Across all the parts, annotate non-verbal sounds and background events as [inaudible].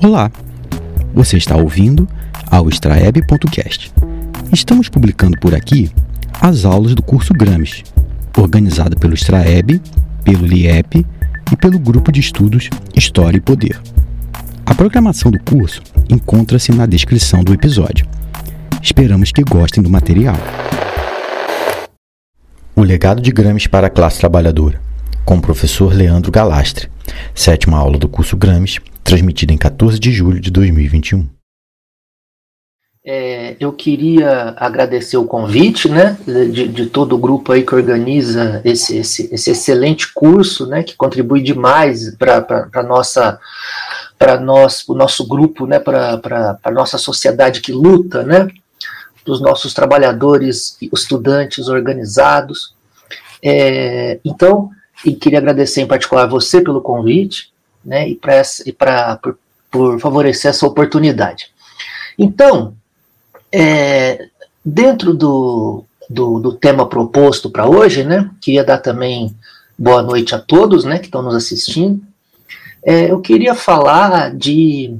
Olá, você está ouvindo ao extraeb.cast. Estamos publicando por aqui as aulas do curso Gramsci, organizado pelo Extraeb, pelo LIEP e pelo Grupo de Estudos História e Poder. A programação do curso encontra-se na descrição do episódio. Esperamos que gostem do material. O legado de Gramsci para a classe trabalhadora, com o professor Leandro Galastre, sétima aula do curso Gramsci, transmitida em 14 de julho de 2021. É, eu queria agradecer o convite, né, de, de, todo o grupo aí que organiza esse, esse, esse excelente curso, né, que contribui demais para a nossa para nós, o nosso grupo, né, para a nossa sociedade que luta, né, dos nossos trabalhadores, estudantes organizados. É, então, e queria agradecer em particular você pelo convite, né, e, pra, pra, por, por favorecer essa oportunidade. Então, é, dentro do, do, do, tema proposto para hoje, né, queria dar também boa noite a todos né, que estão nos assistindo. É, eu queria falar de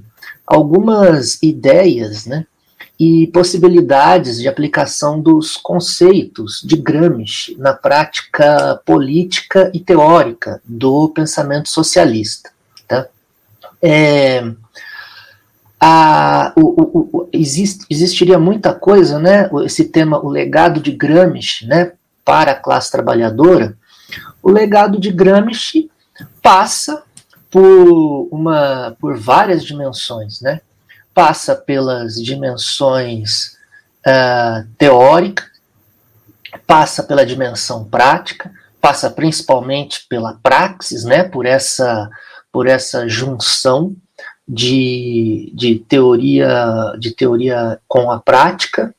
algumas ideias né, e possibilidades de aplicação dos conceitos de Gramsci na prática política e teórica do pensamento socialista. É, a, o, o, exist, existiria muita coisa, né? Esse tema, o legado de Gramsci, né, para a classe trabalhadora. O legado de Gramsci passa por uma, por várias dimensões, né? passa pelas dimensões uh, teóricas, passa pela dimensão prática, passa principalmente pela praxis, né, por essa, por essa junção de, de teoria de teoria com a prática,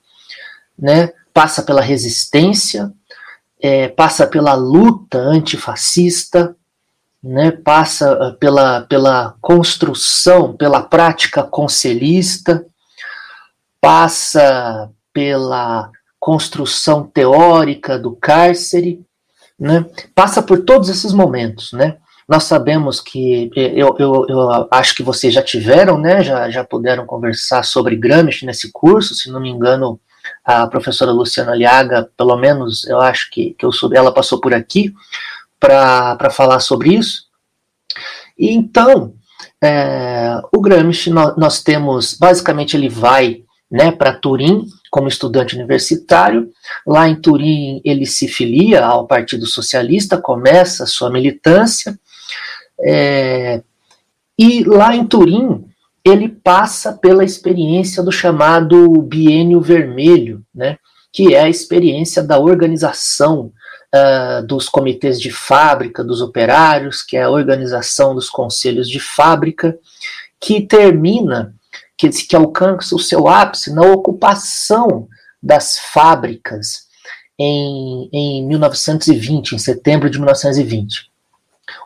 né, passa pela resistência, é, passa pela luta antifascista, né, passa ah, pela, pela construção, pela prática conselhista, passa pela construção teórica do cárcere, né, passa por todos esses momentos, né. Nós sabemos que, eh, eu, eu, eu acho que vocês já tiveram, né, já, já puderam conversar sobre Gramsci nesse curso, se não me engano, a professora Luciana Aliaga, pelo menos eu acho que, que eu soube, ela passou por aqui, para falar sobre isso. E então, é, o Gramsci, nós, nós, temos, basicamente, ele vai né, para Turim como estudante universitário. Lá em Turim, ele se filia ao Partido Socialista, começa a sua militância. É, e lá em Turim, ele passa pela experiência do chamado Biênio Vermelho, né, que é a experiência da organização uh, dos comitês de fábrica, dos operários, que é a organização dos conselhos de fábrica, que termina, que, que alcança o seu ápice na ocupação das fábricas em, em 1920, em setembro de 1920.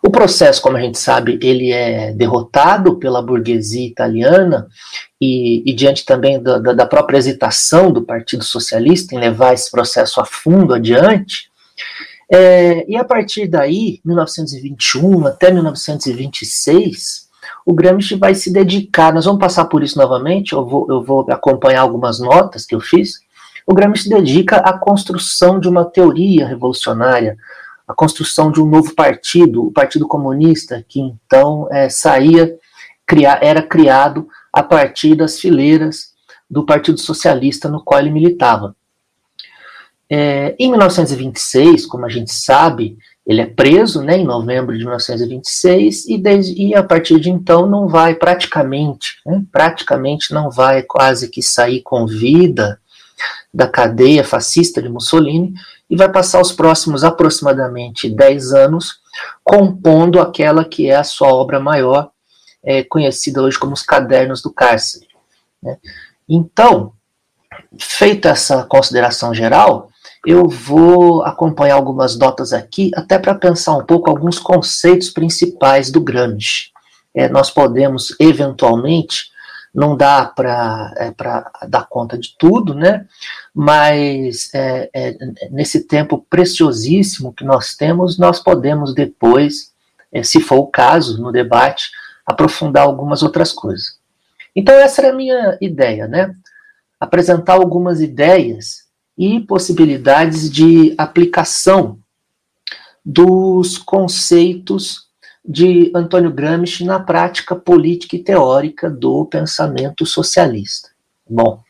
O processo, como a gente sabe, ele é derrotado pela burguesia italiana e, e diante também da, da, própria hesitação do Partido Socialista em levar esse processo a fundo adiante, é, e a partir daí, 1921 até 1926, o Gramsci vai se dedicar, nós vamos passar por isso novamente, eu vou, eu vou acompanhar algumas notas que eu fiz. O Gramsci se dedica à construção de uma teoria revolucionária, a construção de um novo partido, o Partido Comunista, que então é, saía, cria, era criado a partir das fileiras do Partido Socialista no qual ele militava. É, em 1926, como a gente sabe, ele é preso né, em novembro de 1926 e, desde, e a partir de então não vai praticamente, né, praticamente não vai quase que sair com vida da cadeia fascista de Mussolini e vai passar os próximos aproximadamente 10 anos compondo aquela que é a sua obra maior, é, conhecida hoje como os Cadernos do Cárcere. Né. Então, feita essa consideração geral, eu vou acompanhar algumas notas aqui, até para pensar um pouco alguns conceitos principais do Gramsci. É, nós podemos, eventualmente, não dá para é, dar conta de tudo, né? mas é, é, nesse tempo preciosíssimo que nós temos, nós podemos depois, é, se for o caso, no debate, aprofundar algumas outras coisas. Então essa era a minha ideia, né? Apresentar algumas ideias e possibilidades de aplicação dos conceitos de Antônio Gramsci na prática política e teórica do pensamento socialista. Bom,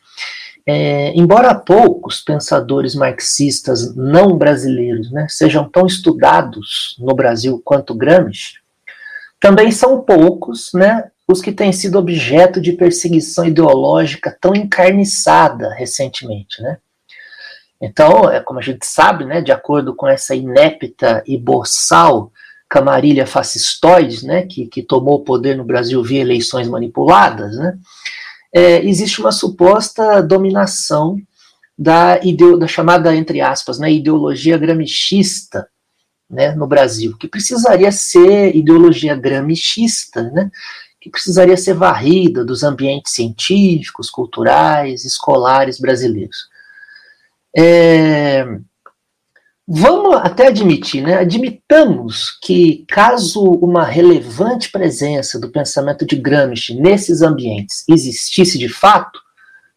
é, embora poucos pensadores marxistas não brasileiros né, sejam tão estudados no Brasil quanto Gramsci, também são poucos né, os que têm sido objeto de perseguição ideológica tão encarniçada recentemente. Né? Então, é, como a gente sabe, né, de acordo com essa inépita e boçal camarilha fascistoide, né, que, que tomou o poder no Brasil via eleições manipuladas, né, é, existe uma suposta dominação da, ideo, da chamada, entre aspas, né, ideologia gramscista né, no Brasil, que precisaria ser ideologia gramscista, né, que precisaria ser varrida dos ambientes científicos, culturais, escolares brasileiros. É, vamos até admitir, né? Admitamos que, caso uma relevante presença do pensamento de Gramsci nesses ambientes existisse de fato,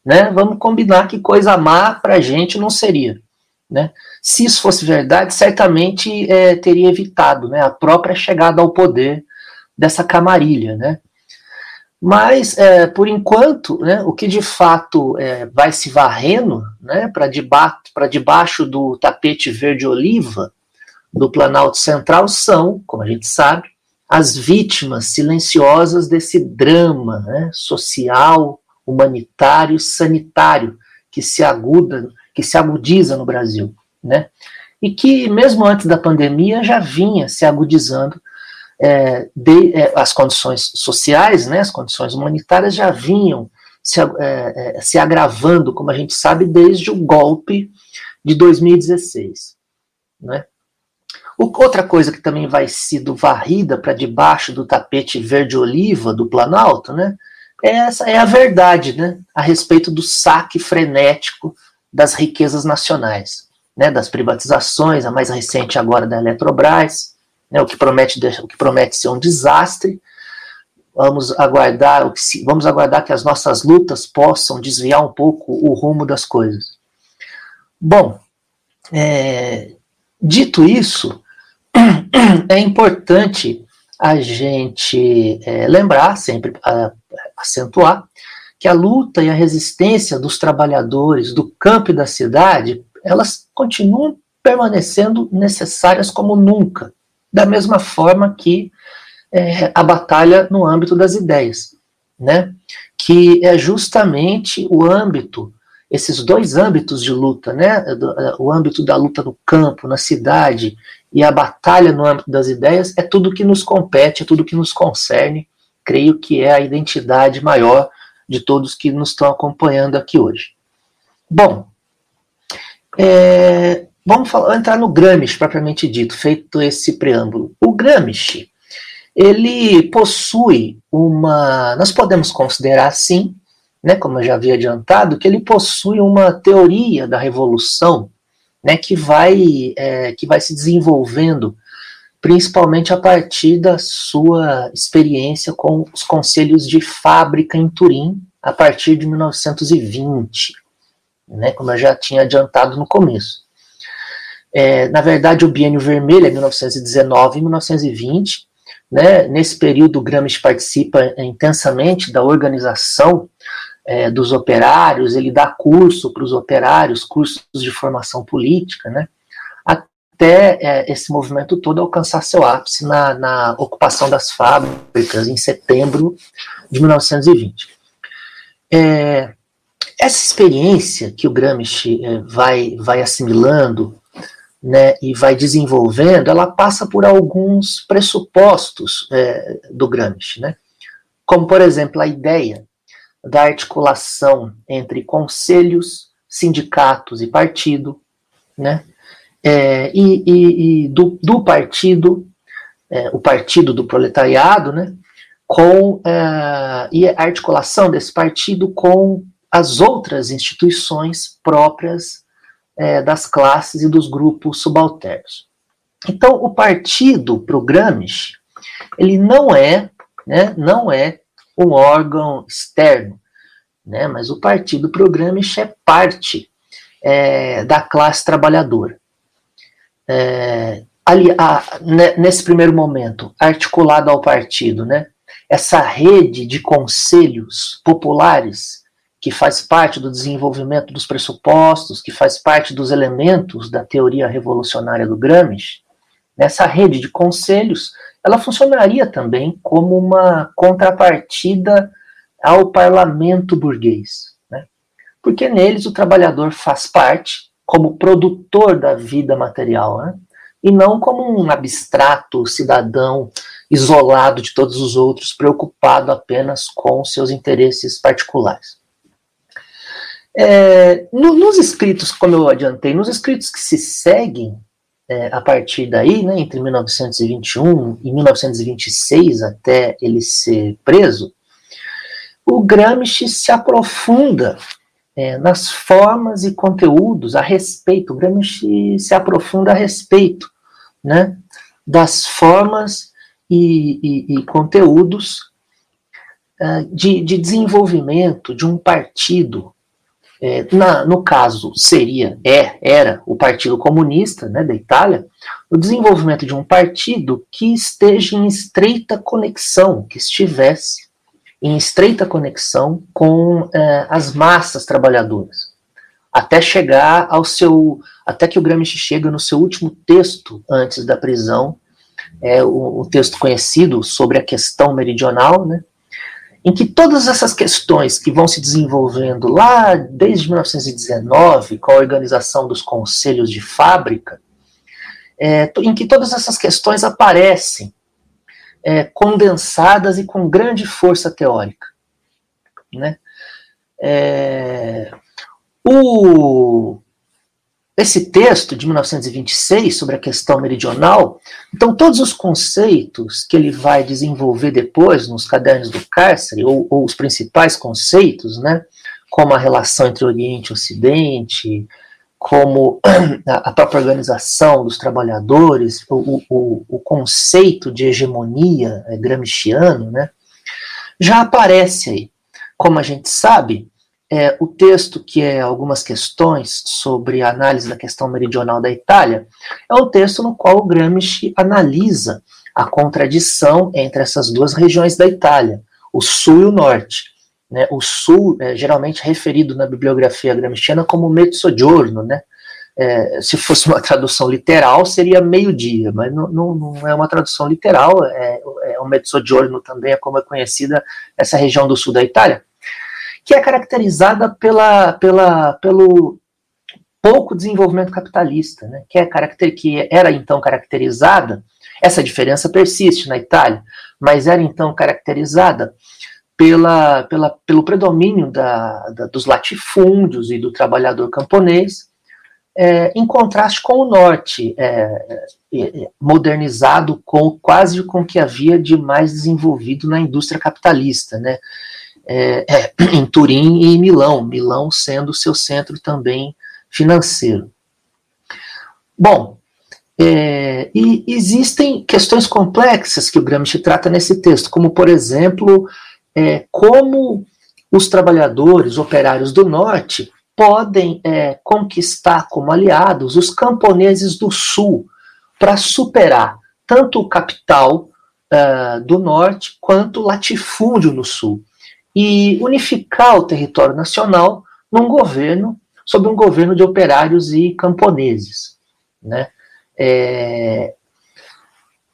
né? Vamos combinar que coisa má para a gente não seria, né? Se isso fosse verdade, certamente é, teria evitado, né? A própria chegada ao poder dessa camarilha, né? Mas, é, por enquanto, né, o que de fato é, vai se varrendo né, para deba debaixo do tapete verde-oliva do Planalto Central são, como a gente sabe, as vítimas silenciosas desse drama né, social, humanitário, sanitário que se aguda, que se agudiza no Brasil, né? E que mesmo antes da pandemia já vinha se agudizando é, de, é, as condições sociais, né, as condições humanitárias já vinham se, é, é se agravando, como a gente sabe, desde o golpe de 2016. Né? outra coisa que também vai sido varrida para debaixo do tapete verde-oliva do Planalto, né, é, essa, é a verdade né, a respeito do saque frenético das riquezas nacionais, né, das privatizações, a mais recente agora da Eletrobras, né, o, que promete, o que promete ser um desastre. Vamos aguardar, vamos aguardar que as nossas lutas possam desviar um pouco o rumo das coisas. Bom, é, dito isso, [clears throat] é importante a gente é, lembrar, sempre a, acentuar, que a luta e a resistência dos trabalhadores do campo e da cidade, elas continuam permanecendo necessárias como nunca da mesma forma que é, a batalha no âmbito das ideias, né? que é justamente o âmbito, esses dois âmbitos de luta, né? o âmbito da luta no campo, na cidade, e a batalha no âmbito das ideias, é tudo que nos compete, é tudo que nos concerne, creio que é a identidade maior de todos que nos estão acompanhando aqui hoje. Bom, é, Vamos falar, entrar no Gramsci, propriamente dito, feito esse preâmbulo. O Gramsci, ele possui uma, nós podemos considerar assim, né, como eu já havia adiantado, que ele possui uma teoria da revolução, né, que vai, é, que vai se desenvolvendo, principalmente a partir da sua experiência com os conselhos de fábrica em Turim, a partir de 1920, né, como eu já tinha adiantado no começo. É, na verdade, o biênio vermelho é 1919 e 1920. Né? Nesse período, Gramsci participa intensamente da organização é, dos operários, ele dá curso para os operários, cursos de formação política, né? até é, esse movimento todo alcançar seu ápice na, na ocupação das fábricas em setembro de 1920. É, essa experiência que o Gramsci é, vai, vai assimilando né, e vai desenvolvendo, ela passa por alguns pressupostos é, do Gramsci, né? como, por exemplo, a ideia da articulação entre conselhos, sindicatos e partido, né? É, e, e, e do, do, partido, é, o partido do proletariado, né? com é, e a articulação desse partido com as outras instituições próprias é, das classes e dos grupos subalternos. Então, o partido Gramsci, ele não é, né, não é um órgão externo, né? mas o Partido Programish é parte é, da classe trabalhadora. É, ali, a, nesse primeiro momento, articulado ao partido, né? essa rede de conselhos populares que faz parte do desenvolvimento dos pressupostos, que faz parte dos elementos da teoria revolucionária do Gramsci, nessa rede de conselhos, ela funcionaria também como uma contrapartida ao parlamento burguês, né? porque neles o trabalhador faz parte como produtor da vida material, né? e não como um abstrato cidadão isolado de todos os outros, preocupado apenas com seus interesses particulares. É, no, nos escritos, como eu adiantei, nos escritos que se seguem é, a partir daí, né, entre 1921 e 1926, até ele ser preso, o Gramsci se aprofunda é, nas formas e conteúdos a respeito, o Gramsci se aprofunda a respeito né, das formas e, e, e conteúdos uh, de, de desenvolvimento de um partido é, na, no caso, seria, é, era o Partido Comunista né, da Itália, o desenvolvimento de um partido que esteja em estreita conexão, que estivesse em estreita conexão com é, as massas trabalhadoras, até chegar ao seu, até que o Gramsci chega no seu último texto antes da prisão, é o, o texto conhecido sobre a questão meridional, né, em que todas essas questões que vão se desenvolvendo lá desde 1919, com a organização dos conselhos de fábrica, é, em que todas essas questões aparecem é, condensadas e com grande força teórica. Né? É, o, esse texto de 1926 sobre a questão meridional, então todos os conceitos que ele vai desenvolver depois nos cadernos do cárcere, ou, ou os principais conceitos, né, como a relação entre Oriente e Ocidente, como a própria organização dos trabalhadores, o, o, o conceito de hegemonia é, gramsciano, né, já aparece aí. Como a gente sabe, é, o texto, que é algumas questões sobre a análise da questão meridional da Itália, é um texto no qual o Gramsci analisa a contradição entre essas duas regiões da Itália, o sul e o norte. Né? O sul é geralmente referido na bibliografia gramsciana como mezzogiorno, né? É, se fosse uma [laughs] tradução literal, seria meio-dia, mas não, não, não, é uma tradução literal, é, é o mezzogiorno também é como é conhecida essa região do sul da Itália que é caracterizada pela, pela, pelo pouco desenvolvimento capitalista, né? que, é caracter, que era então caracterizada, essa diferença persiste na Itália, mas era então caracterizada pela, pela, pelo predomínio da, da, dos latifúndios e do trabalhador camponês, é, em contraste com o norte, é, é, modernizado com quase com o que havia de mais desenvolvido na indústria capitalista, né? É, é, [clears throat] em Turim e Milão, Milão sendo seu centro também financeiro. Bom, é, e existem questões complexas que o Gramsci trata nesse texto, como, por exemplo, é, como os trabalhadores operários do norte podem é, conquistar como aliados os camponeses do sul para superar tanto o capital uh, do norte quanto o latifúndio no sul e unificar o território nacional num governo, sob um governo de operários e camponeses. Né? É,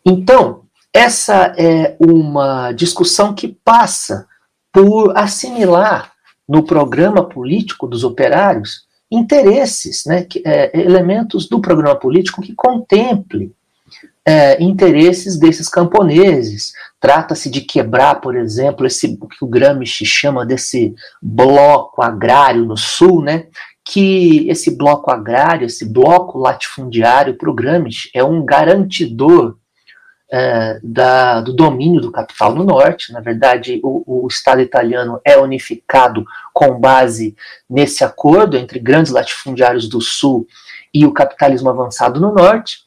então, essa é uma discussão que passa por assimilar no programa político dos operários interesses, né, que, é, elementos do programa político que contemple é, interesses desses camponeses. Trata-se de quebrar, por exemplo, esse o que o Gramsci chama desse bloco agrário no sul, né? Que esse bloco agrário, esse bloco latifundiário para o Gramsci é um garantidor é, da, do domínio do capital no norte. Na verdade, o, o Estado italiano é unificado com base nesse acordo entre grandes latifundiários do sul e o capitalismo avançado no norte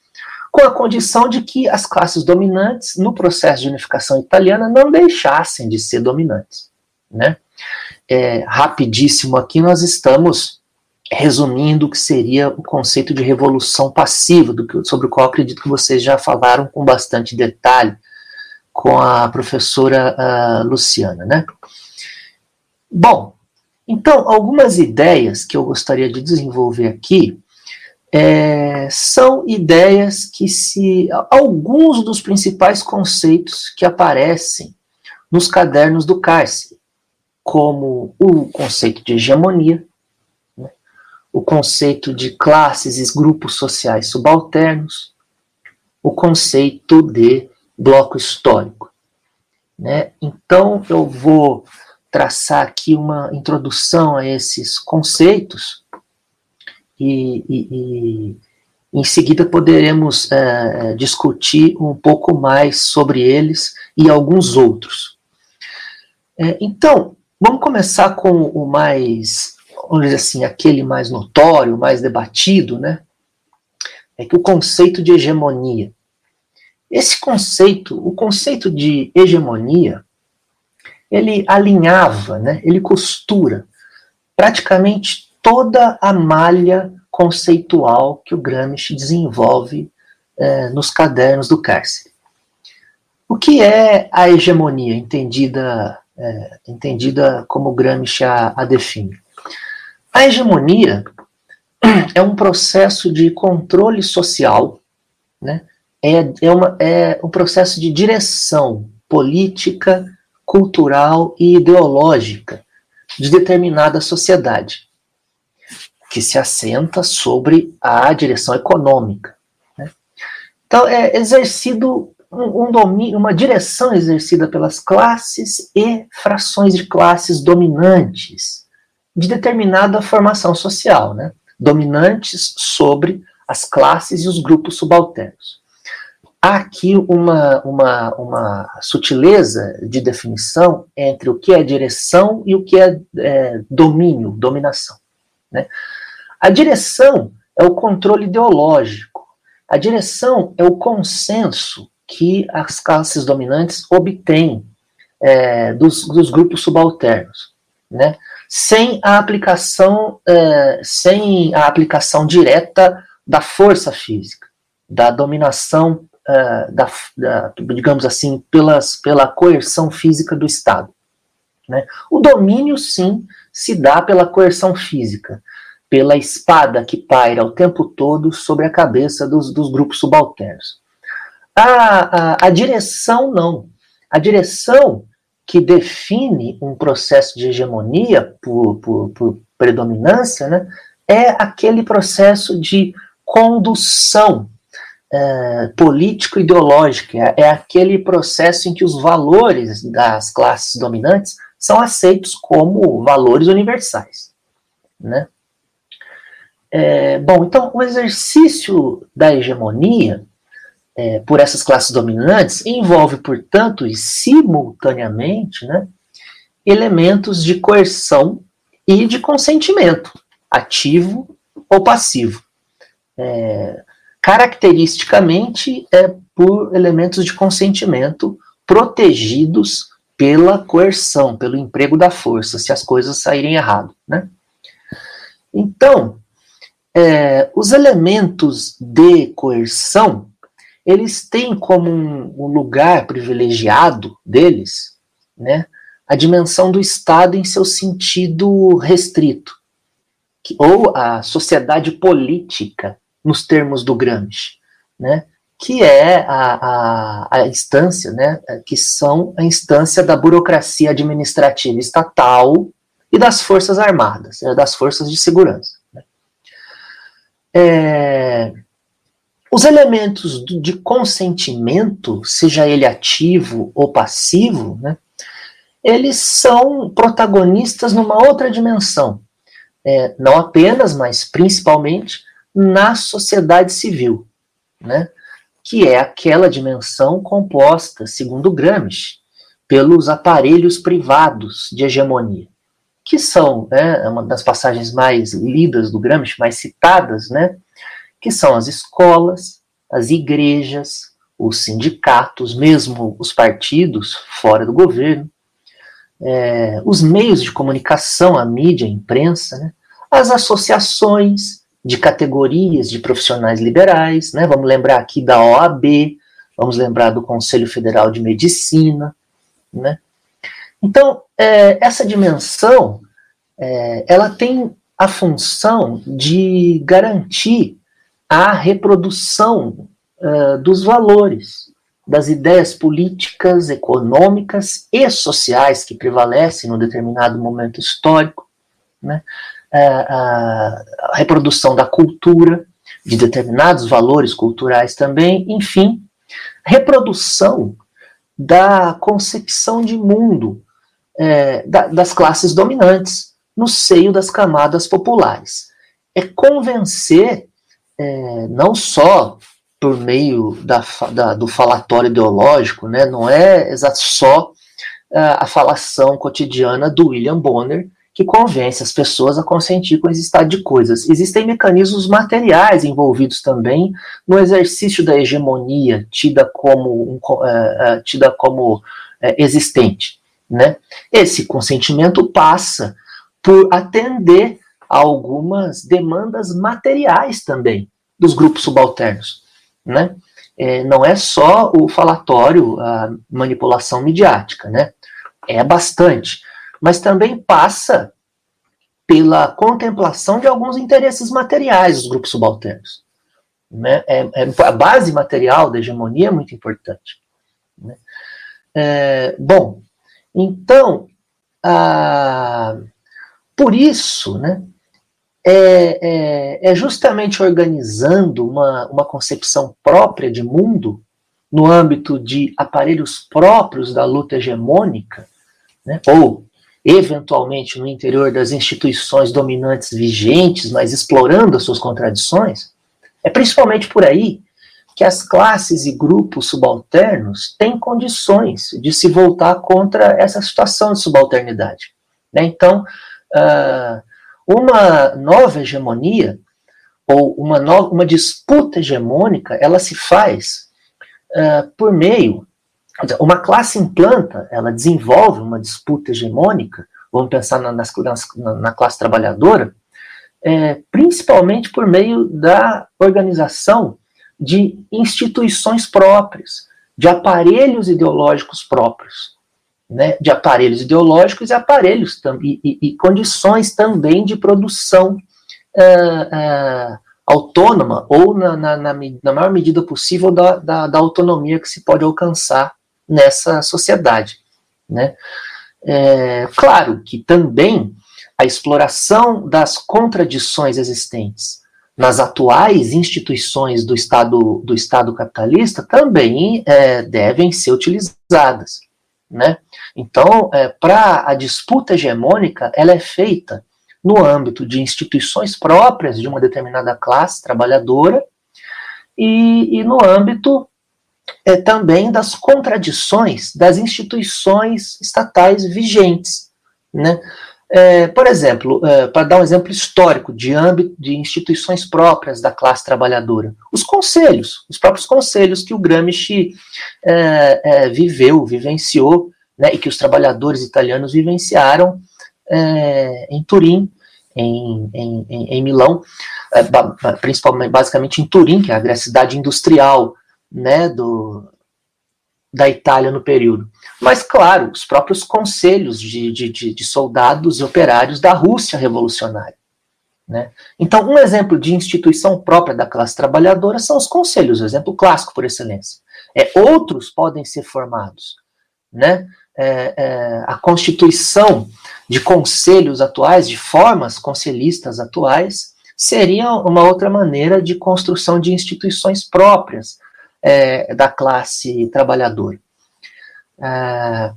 com a condição de que as classes dominantes, no processo de unificação italiana, não deixassem de ser dominantes. Né? É, rapidíssimo aqui, nós estamos resumindo o que seria o conceito de revolução passiva, que, sobre o qual acredito que vocês já falaram com bastante detalhe com a professora uh, Luciana. Né? Bom, então, algumas ideias que eu gostaria de desenvolver aqui é, são ideias que se. alguns dos principais conceitos que aparecem nos cadernos do cárcere, como o conceito de hegemonia, né, o conceito de classes e grupos sociais subalternos, o conceito de bloco histórico. Né? Então, eu vou traçar aqui uma introdução a esses conceitos e, e, em seguida poderemos é, discutir um pouco mais sobre eles e alguns outros. É, então, vamos começar com o mais, vamos dizer assim, aquele mais notório, mais debatido, né? É que o conceito de hegemonia. Esse conceito, o conceito de hegemonia, ele alinhava, né, ele costura praticamente toda a malha conceitual que o Gramsci desenvolve é, nos cadernos do cárcere. O que é a hegemonia, entendida, é, entendida como Gramsci a, a define? A hegemonia é um processo de controle social, né? é, é, uma, é um processo de direção política cultural e ideológica de determinada sociedade, que se assenta sobre a direção econômica. Né? Então, é exercido um, um domínio, uma direção exercida pelas classes e frações de classes dominantes de determinada formação social, né? dominantes sobre as classes e os grupos subalternos há aqui uma, uma, uma sutileza de definição entre o que é direção e o que é, é domínio, dominação. Né? A direção é o controle ideológico, a direção é o consenso que as classes dominantes obtêm é, dos, dos, grupos subalternos, né? sem a aplicação, é, sem a aplicação direta da força física, da dominação uh, da, da, digamos assim, pelas, pela coerção física do Estado. Né? O domínio, sim, se dá pela coerção física, pela espada que paira o tempo todo sobre a cabeça dos, dos grupos subalternos. A, a, a direção, não. A direção que define um processo de hegemonia por, por, por predominância, né, é aquele processo de condução é, político-ideológica, é, é aquele processo em que os valores das classes dominantes são aceitos como valores universais. Né? É, bom, então o exercício da hegemonia é, por essas classes dominantes envolve, portanto, e simultaneamente, né, elementos de coerção e de consentimento, ativo ou passivo. É, caracteristicamente é por elementos de consentimento protegidos pela coerção, pelo emprego da força, se as coisas saírem errado. Né? Então, é, os elementos de coerção, eles têm como um, um lugar privilegiado deles, né, a dimensão do Estado em seu sentido restrito, que, ou a sociedade política nos termos do Gramsci, né? que é a, a, a, instância, né, que são a instância da burocracia administrativa estatal e das forças armadas, né, das forças de segurança. É, os elementos de consentimento, seja ele ativo ou passivo, né, eles são protagonistas numa outra dimensão, é, não apenas, mas principalmente na sociedade civil, né? que é aquela dimensão composta, segundo Gramsci, pelos aparelhos privados de hegemonia, que são né, uma das passagens mais lidas do Gramsci, mais citadas, né, que são as escolas, as igrejas, os sindicatos, mesmo os partidos fora do governo, é, os meios de comunicação, a mídia, a imprensa, né, as associações de categorias de profissionais liberais, né, vamos lembrar aqui da OAB, vamos lembrar do Conselho Federal de Medicina, né. Então, é, essa dimensão, é, ela tem a função de garantir a reprodução uh, dos valores, das ideias políticas, econômicas e sociais que prevalecem num determinado momento histórico, né? Uh, a reprodução da cultura, de determinados valores culturais também, enfim, reprodução da concepção de mundo é, da, das classes dominantes no seio das camadas populares. É convencer, é, não só por meio da, da, do falatório ideológico, né, não é só a, a falação cotidiana do William Bonner que convence as pessoas a consentir com esse estado de coisas. Existem mecanismos materiais envolvidos também no exercício da hegemonia tida como, um, uh, uh, tida como uh, existente. Né? Esse consentimento passa por atender a algumas demandas materiais também dos grupos subalternos. Né? É, não é só o falatório, a manipulação midiática, né? é bastante, mas também passa pela contemplação de alguns interesses materiais dos grupos subalternos. Né? É, é, a base material da hegemonia é muito importante. Né? É, bom, então, a, por isso, né, é, é, é, justamente organizando uma, uma concepção própria de mundo, no âmbito de aparelhos próprios da luta hegemônica, né, ou eventualmente no interior das instituições dominantes vigentes, mas explorando as suas contradições, é principalmente por aí que as classes e grupos subalternos têm condições de se voltar contra essa situação de subalternidade. Né? Então, uh, uma nova hegemonia ou uma, uma disputa hegemônica, ela se faz uh, por meio, uma classe implanta, ela desenvolve uma disputa hegemônica, vamos pensar na, nas, na, na classe trabalhadora, é, principalmente por meio da organização de instituições próprias, de aparelhos ideológicos próprios, né, de aparelhos ideológicos e aparelhos e, e, e condições também de produção uh, uh, autônoma ou na, na, na, na, maior medida possível da, da, da, autonomia que se pode alcançar nessa sociedade. Né? É, claro que também a exploração das contradições existentes nas atuais instituições do Estado, do Estado capitalista também é, devem ser utilizadas. Né? Então, é, para a disputa hegemônica, ela é feita no âmbito de instituições próprias de uma determinada classe trabalhadora e, e no âmbito é, também das contradições das instituições estatais vigentes. Né? É, por exemplo, é, para dar um exemplo histórico de âmbito de instituições próprias da classe trabalhadora, os conselhos, os próprios conselhos que o Gramsci é, é viveu, vivenciou, né, e que os trabalhadores italianos vivenciaram é, em Turim, em, em, em Milão, é, principalmente, basicamente em Turim, que é a cidade industrial né, do, da Itália no período. Mas, claro, os próprios conselhos de, de, de soldados e operários da Rússia revolucionária. Né? Então, um exemplo de instituição própria da classe trabalhadora são os conselhos, exemplo clássico por excelência. É, outros podem ser formados. Né? É, é, a constituição de conselhos atuais, de formas conselhistas atuais, seria uma outra maneira de construção de instituições próprias, é, da classe trabalhadora. É,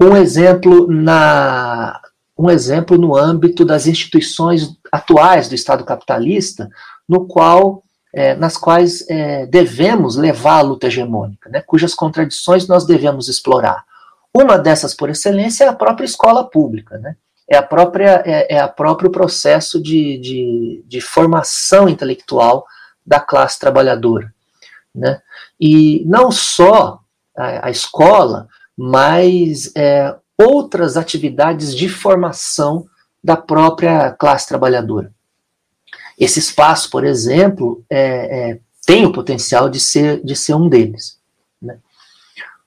um exemplo na um exemplo no âmbito das instituições atuais do Estado capitalista, no qual é, nas quais é, devemos levar a luta hegemônica, né, cujas contradições nós devemos explorar. Uma dessas, por excelência, é a própria escola pública, né? é a própria é, é a próprio processo de, de, de formação intelectual da classe trabalhadora Né? E não só a, a escola, mas é, outras atividades de formação da própria classe trabalhadora. Esse espaço, por exemplo, é, é, tem o potencial de ser, de ser um deles. Né?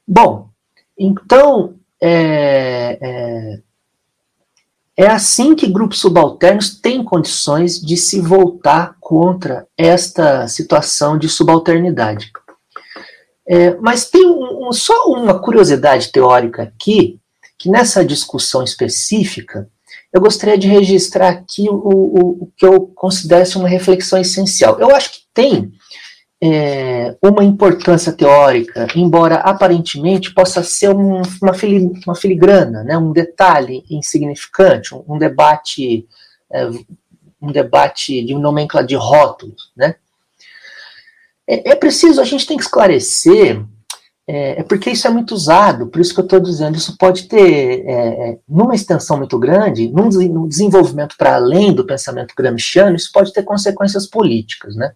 Bom, então, é, é, é assim que grupos subalternos têm condições de se voltar contra esta situação de subalternidade. É, mas tem um, um, só uma curiosidade teórica aqui, que nessa discussão específica, eu gostaria de registrar aqui o, o, o que eu considero uma reflexão essencial. Eu acho que tem é, uma importância teórica, embora aparentemente possa ser um, uma, fili, uma, filigrana, né, um detalhe insignificante, um, um debate é, um debate de nomenclatura de rótulos, né? É, é, preciso, a gente tem que esclarecer, é, é, porque isso é muito usado, por isso que eu estou dizendo, isso pode ter, é, é, numa extensão muito grande, num, num desenvolvimento para além do pensamento gramsciano, isso pode ter consequências políticas, né?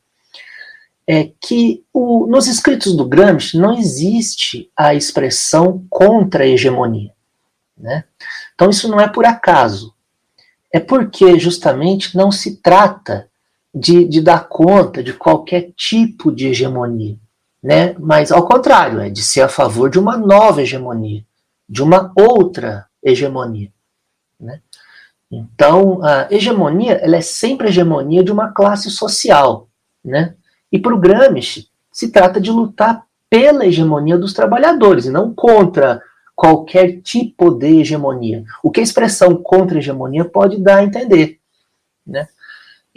É que o, nos escritos do Gramsci não existe a expressão contra a hegemonia, né? Então isso não é por acaso, é porque justamente não se trata de, de dar conta de qualquer tipo de hegemonia, né? Mas ao contrário, é de ser a favor de uma nova hegemonia, de uma outra hegemonia, né? Então, a hegemonia, ela é sempre a hegemonia de uma classe social, né? E para o Gramsci, se trata de lutar pela hegemonia dos trabalhadores, e não contra qualquer tipo de hegemonia. O que a expressão contra-hegemonia pode dar a entender, né?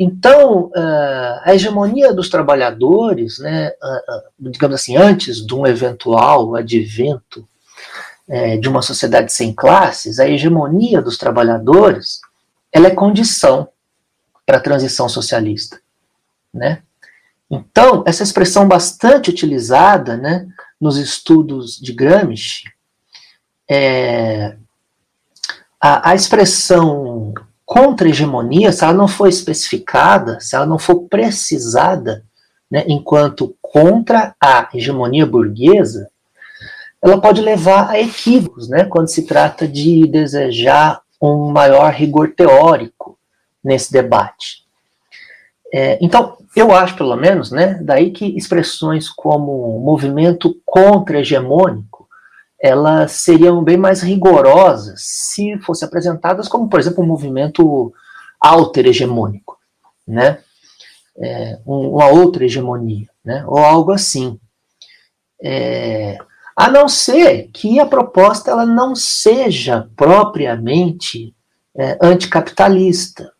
Então, uh, a hegemonia dos trabalhadores, né, uh, uh, digamos assim, antes de um eventual advento eh, de uma sociedade sem classes, a hegemonia dos trabalhadores, ela é condição para a transição socialista, né? Então, essa expressão bastante utilizada, né, nos estudos de Gramsci, é, a, a expressão contra-hegemonia, se ela não for especificada, se ela não for precisada, né, enquanto contra a hegemonia burguesa, ela pode levar a equívocos, né, quando se trata de desejar um maior rigor teórico nesse debate. É, então, eu acho, pelo menos, né, daí que expressões como movimento contra-hegemônico elas seriam bem mais rigorosas se fossem apresentadas como, por exemplo, um movimento alter-hegemônico, né? É, uma outra hegemonia, né? ou algo assim. É, a não ser que a proposta ela não seja propriamente é, anticapitalista,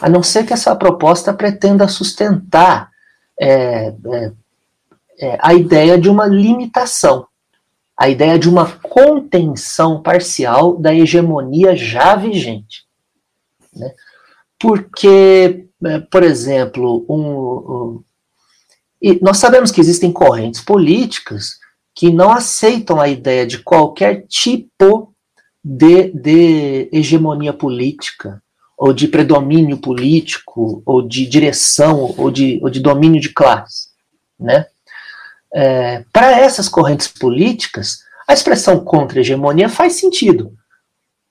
a não ser que essa proposta pretenda sustentar é, é, é a ideia de uma limitação a ideia de uma contenção parcial da hegemonia já vigente. Né? Porque, é, por exemplo, um, um, nós sabemos que existem correntes políticas que não aceitam a ideia de qualquer tipo de, de hegemonia política, ou de predomínio político, ou de direção, ou de, ou de domínio de classe. Né? É, para essas correntes políticas, a expressão contra-hegemonia faz sentido.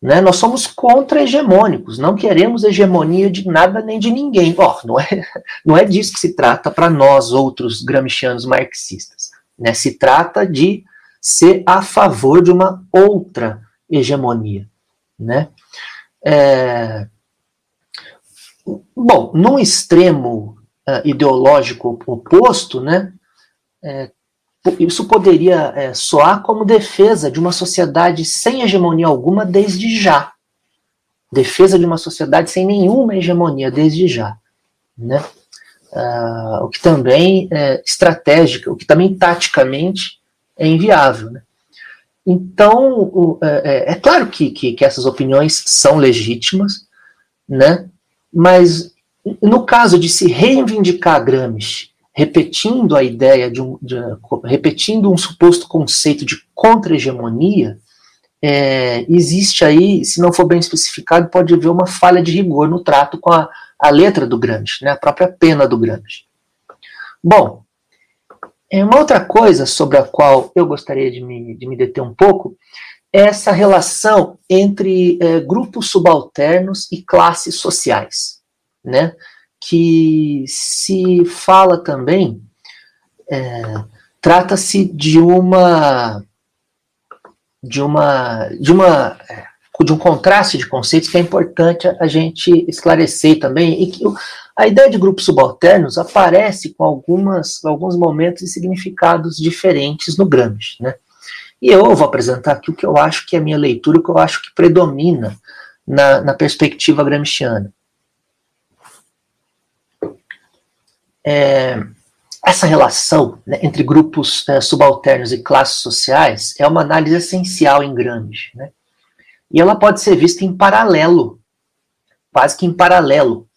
Né? Nós somos contra-hegemônicos, não queremos hegemonia de nada nem de ninguém. Oh, não, é, [laughs] não é disso que se trata para nós, outros gramscianos marxistas. Né? Se trata de ser a favor de uma outra hegemonia. Né? É, bom, num extremo uh, ideológico oposto, né, é, isso poderia é, soar como defesa de uma sociedade sem hegemonia alguma desde já. Defesa de uma sociedade sem nenhuma hegemonia desde já. Né? Uh, o que também é estratégico, o que também taticamente é inviável. Né? Então, o, é, é, é, claro que, que, que, essas opiniões são legítimas, né? mas no caso de se reivindicar Gramsci repetindo a ideia de um, de, repetindo um suposto conceito de contra-hegemonia, é, existe aí, se não for bem especificado, pode haver uma falha de rigor no trato com a, a letra do Gramsci, né, a própria pena do Gramsci. Bom, É uma outra coisa sobre a qual eu gostaria de me, de me deter um pouco é essa relação entre é, grupos subalternos e classes sociais, né? Que se fala também, é, trata-se de uma de uma de uma é, de um contraste de conceitos que é importante a gente esclarecer também e que a ideia de grupos subalternos aparece com algumas, alguns momentos e significados diferentes no Gramsci, né? E eu vou apresentar aqui o que eu acho que é a minha leitura, o que eu acho que predomina na, na perspectiva gramsciana. É, essa relação né, entre grupos é, subalternos e classes sociais é uma análise essencial em Gramsci, né? E ela pode ser vista em paralelo, quase que em paralelo,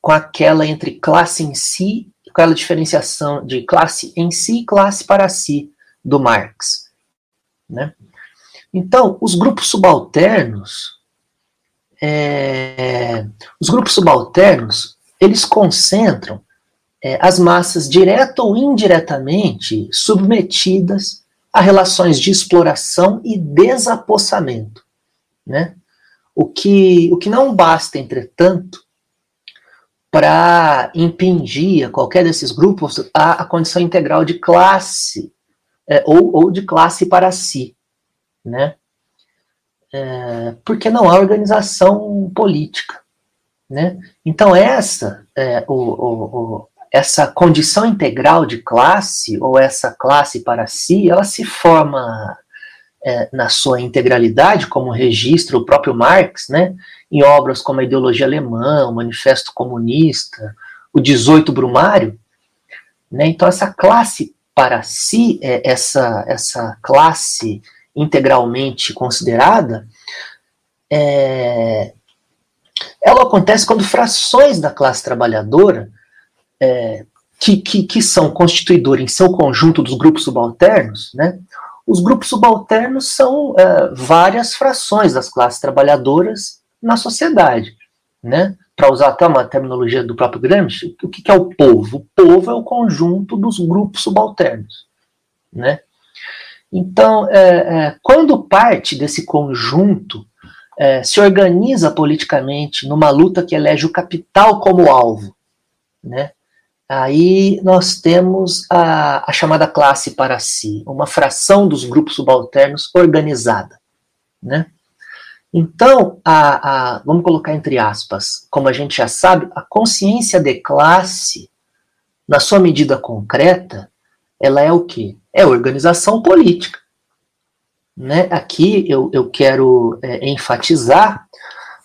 com aquela entre classe em si, aquela diferenciação de classe em si e classe para si do Marx. Né? Então, os grupos subalternos, é, os grupos subalternos, eles concentram é, as massas direta ou indiretamente submetidas a relações de exploração e desapossamento. Né? O, que, o que não basta, entretanto, para impedir a qualquer desses grupos a, a condição integral de classe, é, ou, ou de classe para si, né? É, porque não há organização política, né? Então essa, é, o, o, essa condição integral de classe, ou essa classe para si, ela se forma é, na sua integralidade, como registra o próprio Marx, né, em obras como a Ideologia Alemã, o Manifesto Comunista, o 18 Brumário. Né, então, essa classe para si, é, essa, essa classe integralmente considerada, é, ela acontece quando frações da classe trabalhadora, é, que, que, que, são constituidoras em seu conjunto dos grupos subalternos, né, os grupos subalternos são é, várias frações das classes trabalhadoras na sociedade. Né? Para usar até uma terminologia do próprio Gramsci, o que, que é o povo? O povo é o conjunto dos grupos subalternos. Né? Então, é, é, quando parte desse conjunto é, se organiza politicamente numa luta que elege o capital como alvo, né? Aí nós temos a, a, chamada classe para si, uma fração dos grupos subalternos organizada. Né? Então, a, a, vamos colocar entre aspas, como a gente já sabe, a consciência de classe, na sua medida concreta, ela é o quê? É organização política. Né? Aqui eu, eu quero é, enfatizar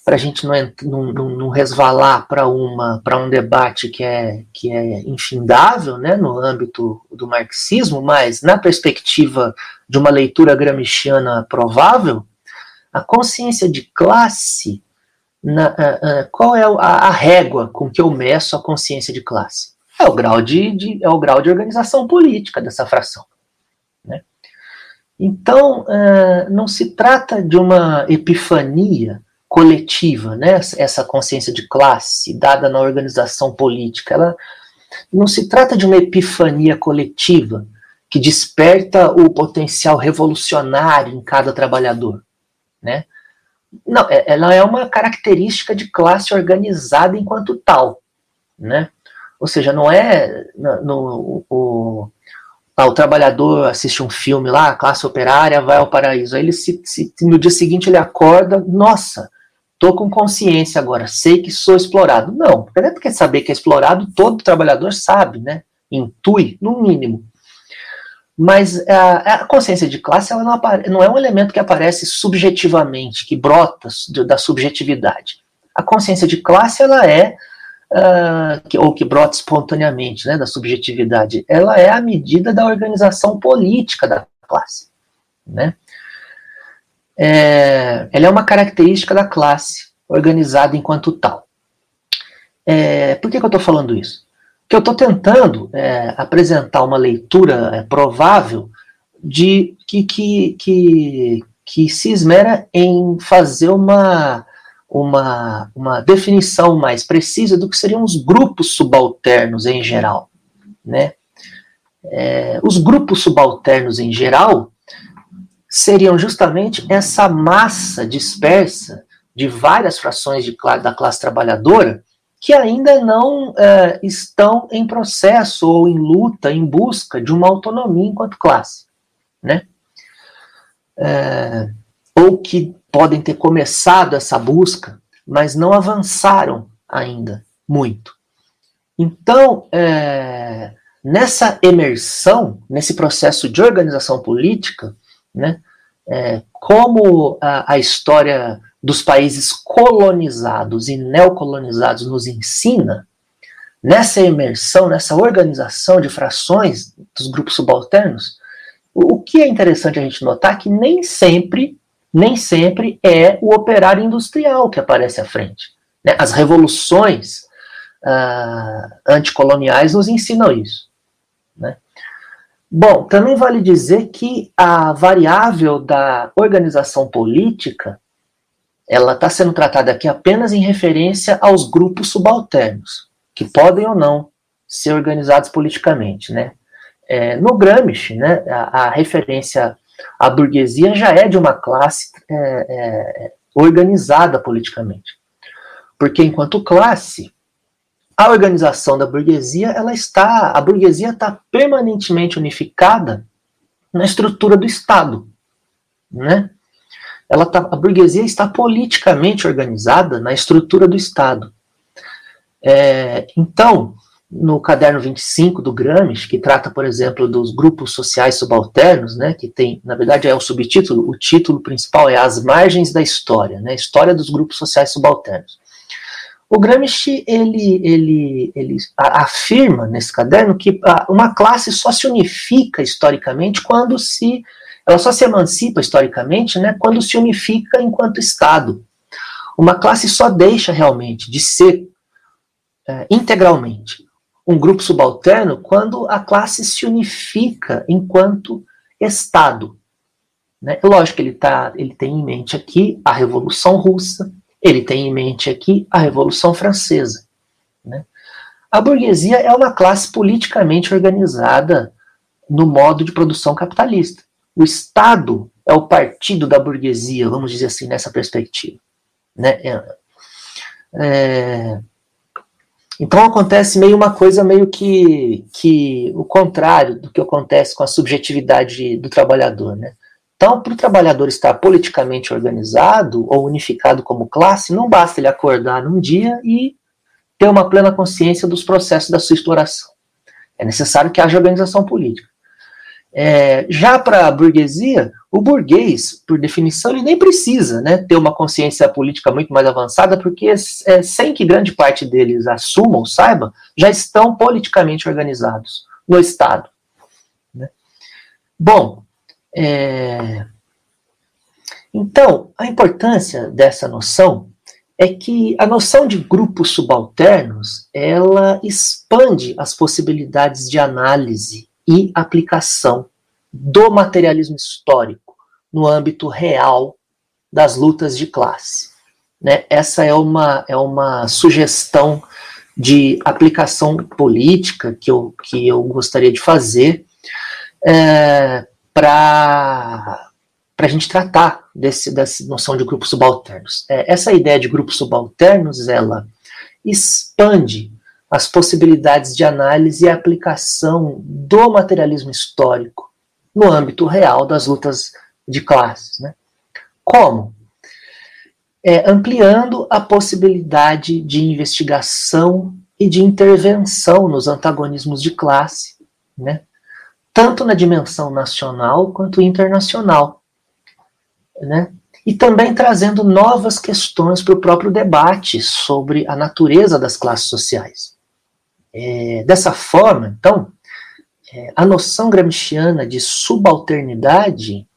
para a gente não, não, não resvalar para uma para um debate que é que é infindável, né, no âmbito do marxismo, mas na perspectiva de uma leitura gramsciana provável, a consciência de classe, na, qual é a, a, régua com que eu meço a consciência de classe? É o grau de, de é o grau de organização política dessa fração. Né? Então, uh, não se trata de uma epifania coletiva, né? essa consciência de classe dada na organização política, ela não se trata de uma epifania coletiva que desperta o potencial revolucionário em cada trabalhador, né? Não, é, ela é uma característica de classe organizada enquanto tal, né? Ou seja, não é no, no o, ah, o trabalhador assiste um filme lá, a classe operária vai ao paraíso. Aí ele se, se, no dia seguinte ele acorda, nossa, Estou com consciência agora, sei que sou explorado. Não, porque porque saber que é explorado, todo trabalhador sabe, né? Intui, no mínimo. Mas a, a consciência de classe ela não, não, é um elemento que aparece subjetivamente, que brota da subjetividade. A consciência de classe ela é, uh, que, ou que brota espontaneamente né, da subjetividade, ela é a medida da organização política da classe. Né? É, ela é uma característica da classe organizada enquanto tal. É, por que, que eu estou falando isso? Porque eu estou tentando é, apresentar uma leitura é, provável de que, que, que, que se esmera em fazer uma, uma, uma definição mais precisa do que seriam os grupos subalternos em geral. Né? é, os grupos subalternos em geral seriam justamente essa massa dispersa de várias frações de, da classe trabalhadora que ainda não é, estão em processo ou em luta, em busca de uma autonomia enquanto classe, né? É, ou que podem ter começado essa busca, mas não avançaram ainda muito. Então, é, nessa emersão, nesse processo de organização política, né, é, como a, a, história dos países colonizados e neocolonizados nos ensina, nessa emersão, nessa organização de frações dos grupos subalternos, o, que é interessante a gente notar é que nem sempre, nem sempre é o operário industrial que aparece à frente. Né? As revoluções uh, anticoloniais nos ensinam isso. Bom, também vale dizer que a variável da organização política ela está sendo tratada aqui apenas em referência aos grupos subalternos, que podem ou não ser organizados politicamente. Né? É, no Gramsci, né, a, a, referência à burguesia já é de uma classe é, é, organizada politicamente. Porque enquanto classe, a organização da burguesia, ela está, a burguesia está permanentemente unificada na estrutura do Estado, né? Ela tá, a burguesia está politicamente organizada na estrutura do Estado. É, então, no caderno 25 do Gramsci, que trata, por exemplo, dos grupos sociais subalternos, né, que tem, na verdade, é o subtítulo, o título principal é As Margens da História, né, História dos Grupos Sociais Subalternos. O Gramsci ele, ele, ele afirma nesse caderno que uma classe só se unifica historicamente quando se ela só se emancipa historicamente, né, quando se unifica enquanto Estado. Uma classe só deixa realmente de ser é, integralmente um grupo subalterno quando a classe se unifica enquanto Estado. Né? Lógico que ele, tá, ele tem em mente aqui a Revolução Russa, ele tem em mente aqui a Revolução Francesa. Né? A burguesia é uma classe politicamente organizada no modo de produção capitalista. O Estado é o partido da burguesia, vamos dizer assim, nessa perspectiva. Né? É, é então acontece meio uma coisa meio que, que o contrário do que acontece com a subjetividade do trabalhador. Né? Então, para o trabalhador estar politicamente organizado ou unificado como classe, não basta ele acordar num dia e ter uma plena consciência dos processos da sua exploração. É necessário que haja organização política. É, já para a burguesia, o burguês, por definição, ele nem precisa né, ter uma consciência política muito mais avançada, porque é, sem que grande parte deles assumam, saibam, já estão politicamente organizados no Estado. Né? Bom, é... Então, a importância dessa noção é que a noção de grupos subalternos ela expande as possibilidades de análise e aplicação do materialismo histórico no âmbito real das lutas de classe. Né? Essa é uma, é uma sugestão de aplicação política que eu, que eu gostaria de fazer. É, para a gente tratar desse, dessa noção de grupos subalternos. É, essa ideia de grupos subalternos, ela expande as possibilidades de análise e aplicação do materialismo histórico no âmbito real das lutas de classes. Né? Como? É, ampliando a possibilidade de investigação e de intervenção nos antagonismos de classe, né? Tanto na dimensão nacional quanto internacional. Né? E também trazendo novas questões para o próprio debate sobre a natureza das classes sociais. É, dessa forma, então, é, a noção gramsciana de subalternidade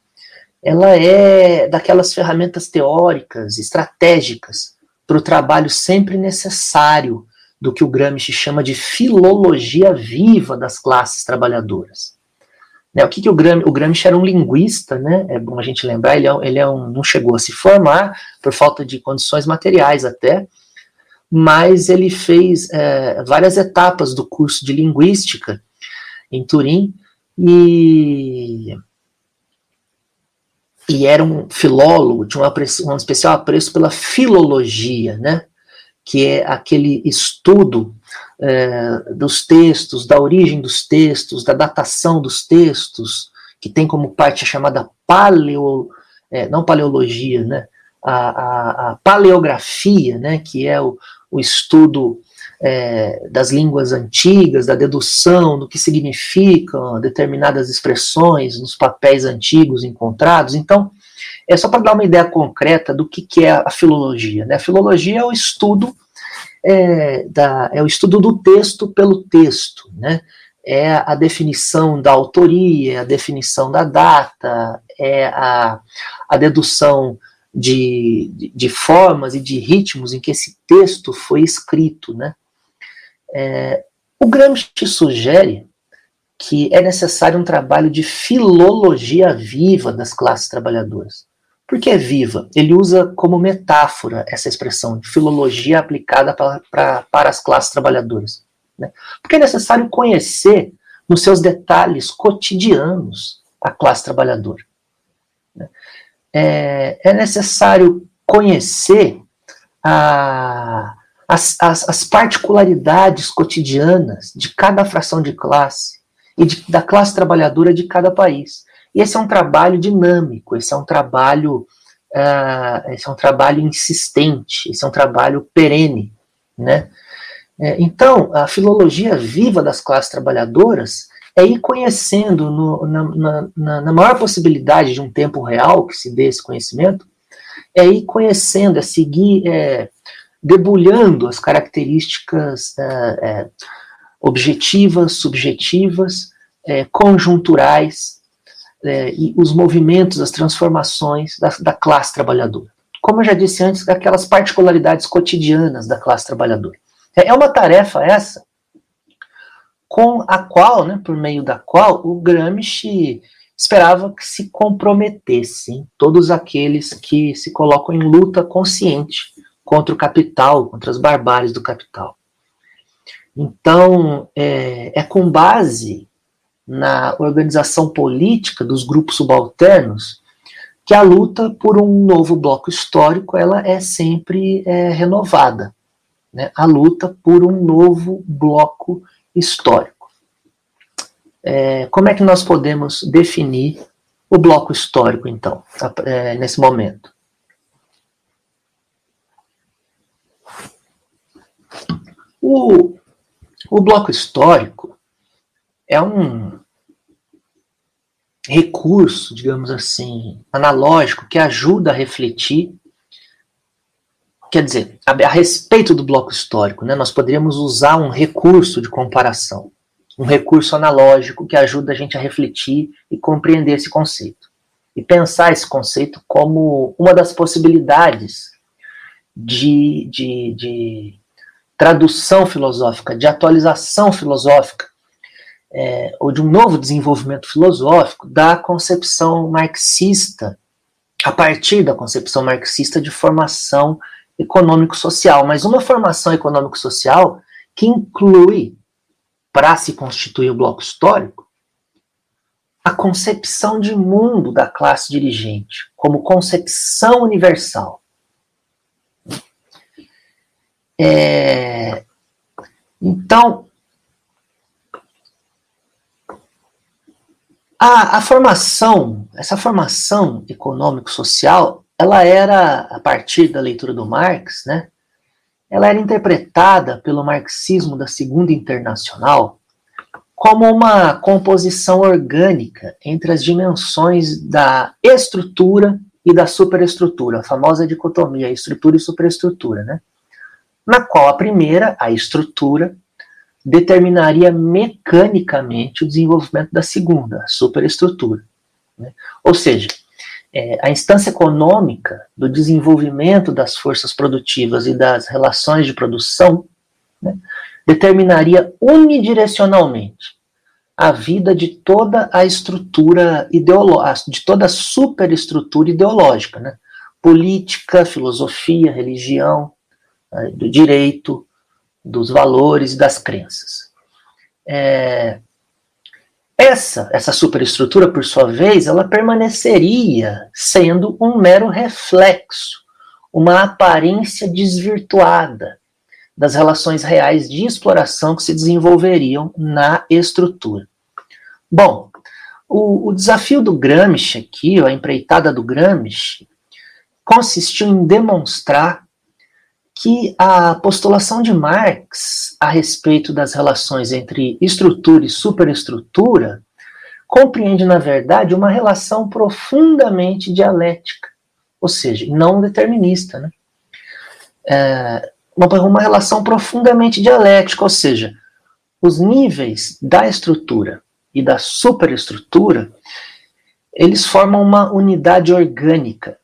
ela é daquelas ferramentas teóricas, estratégicas, para o trabalho sempre necessário do que o Gramsci chama de filologia viva das classes trabalhadoras. Né, o que, que o, Gram, o Gramsci era um linguista, né, é bom a gente lembrar, ele, é, ele é um, não chegou a se formar por falta de condições materiais até, mas ele fez é, várias etapas do curso de linguística em Turim, e, e era um filólogo, tinha um, um especial apreço pela filologia, né? que é aquele estudo é, dos textos, da origem dos textos, da datação dos textos, que tem como parte a chamada paleo, é, não paleologia, né? A, a, a, paleografia, né? que é o, o estudo é, das línguas antigas, da dedução do que significam determinadas expressões nos papéis antigos encontrados. Então, é só para dar uma ideia concreta do que, que é a filologia. Né? A filologia é o estudo é, da, é o estudo do texto pelo texto, né? É a definição da autoria, a definição da data, é a, a dedução de, de, de formas e de ritmos em que esse texto foi escrito, né? É, o Gramsci sugere que é necessário um trabalho de filologia viva das classes trabalhadoras. Por que é viva? Ele usa como metáfora essa expressão de filologia aplicada pra, pra, para as classes trabalhadoras. Né? Porque é necessário conhecer nos seus detalhes cotidianos a classe trabalhadora. Né? É, é, necessário conhecer a, as, as, as, particularidades cotidianas de cada fração de classe e de, da classe trabalhadora de cada país. E esse é um trabalho dinâmico, esse é um trabalho, uh, esse é um trabalho insistente, esse é um trabalho perene, né? É, então, a filologia viva das classes trabalhadoras é ir conhecendo no, na, na, na, maior possibilidade de um tempo real que se dê esse conhecimento, é ir conhecendo, é seguir é, debulhando as características é, é objetivas, subjetivas, é, conjunturais é, e os movimentos, as transformações da, da, classe trabalhadora. Como eu já disse antes, aquelas particularidades cotidianas da classe trabalhadora. É, é uma tarefa essa com a qual, né, por meio da qual, o Gramsci esperava que se comprometessem todos aqueles que se colocam em luta consciente contra o capital, contra as barbáries do capital. Então, é, é com base na organização política dos grupos subalternos que a luta por um novo bloco histórico ela é sempre é, renovada. Né? A luta por um novo bloco histórico. É, como é que nós podemos definir o bloco histórico, então, é, nesse momento? O, o bloco histórico é um recurso, digamos assim, analógico que ajuda a refletir. Quer dizer, a, a respeito do bloco histórico, né, nós poderíamos usar um recurso de comparação, um recurso analógico que ajuda a gente a refletir e compreender esse conceito. E pensar esse conceito como uma das possibilidades de, de, de tradução filosófica, de atualização filosófica é, ou de um novo desenvolvimento filosófico da concepção marxista, a partir da concepção marxista de formação econômico-social, mas uma formação econômico-social que inclui, para se constituir o bloco histórico, a concepção de mundo da classe dirigente como concepção universal. É, então, A, a formação, essa formação econômico-social, ela era, a partir da leitura do Marx, né, ela era interpretada pelo marxismo da Segunda Internacional como uma composição orgânica entre as dimensões da estrutura e da superestrutura, a famosa dicotomia estrutura e superestrutura, né? Na qual a primeira, a estrutura, determinaria mecanicamente o desenvolvimento da segunda, superestrutura. Né? Ou seja, é, a instância econômica do desenvolvimento das forças produtivas e das relações de produção né, determinaria unidirecionalmente a vida de toda a estrutura ideológica, de toda a superestrutura ideológica, né? política, filosofia, religião, né, do direito, dos valores e das crenças. É, Essa, essa superestrutura, por sua vez, ela permaneceria sendo um mero reflexo, uma aparência desvirtuada das relações reais de exploração que se desenvolveriam na estrutura. Bom, o, o desafio do Gramsci aqui, a empreitada do Gramsci, consistiu em demonstrar que a postulação de Marx a respeito das relações entre estrutura e superestrutura compreende, na verdade, uma relação profundamente dialética, ou seja, não determinista. Né? É, uma, relação profundamente dialética, ou seja, os níveis da estrutura e da superestrutura, eles formam uma unidade orgânica,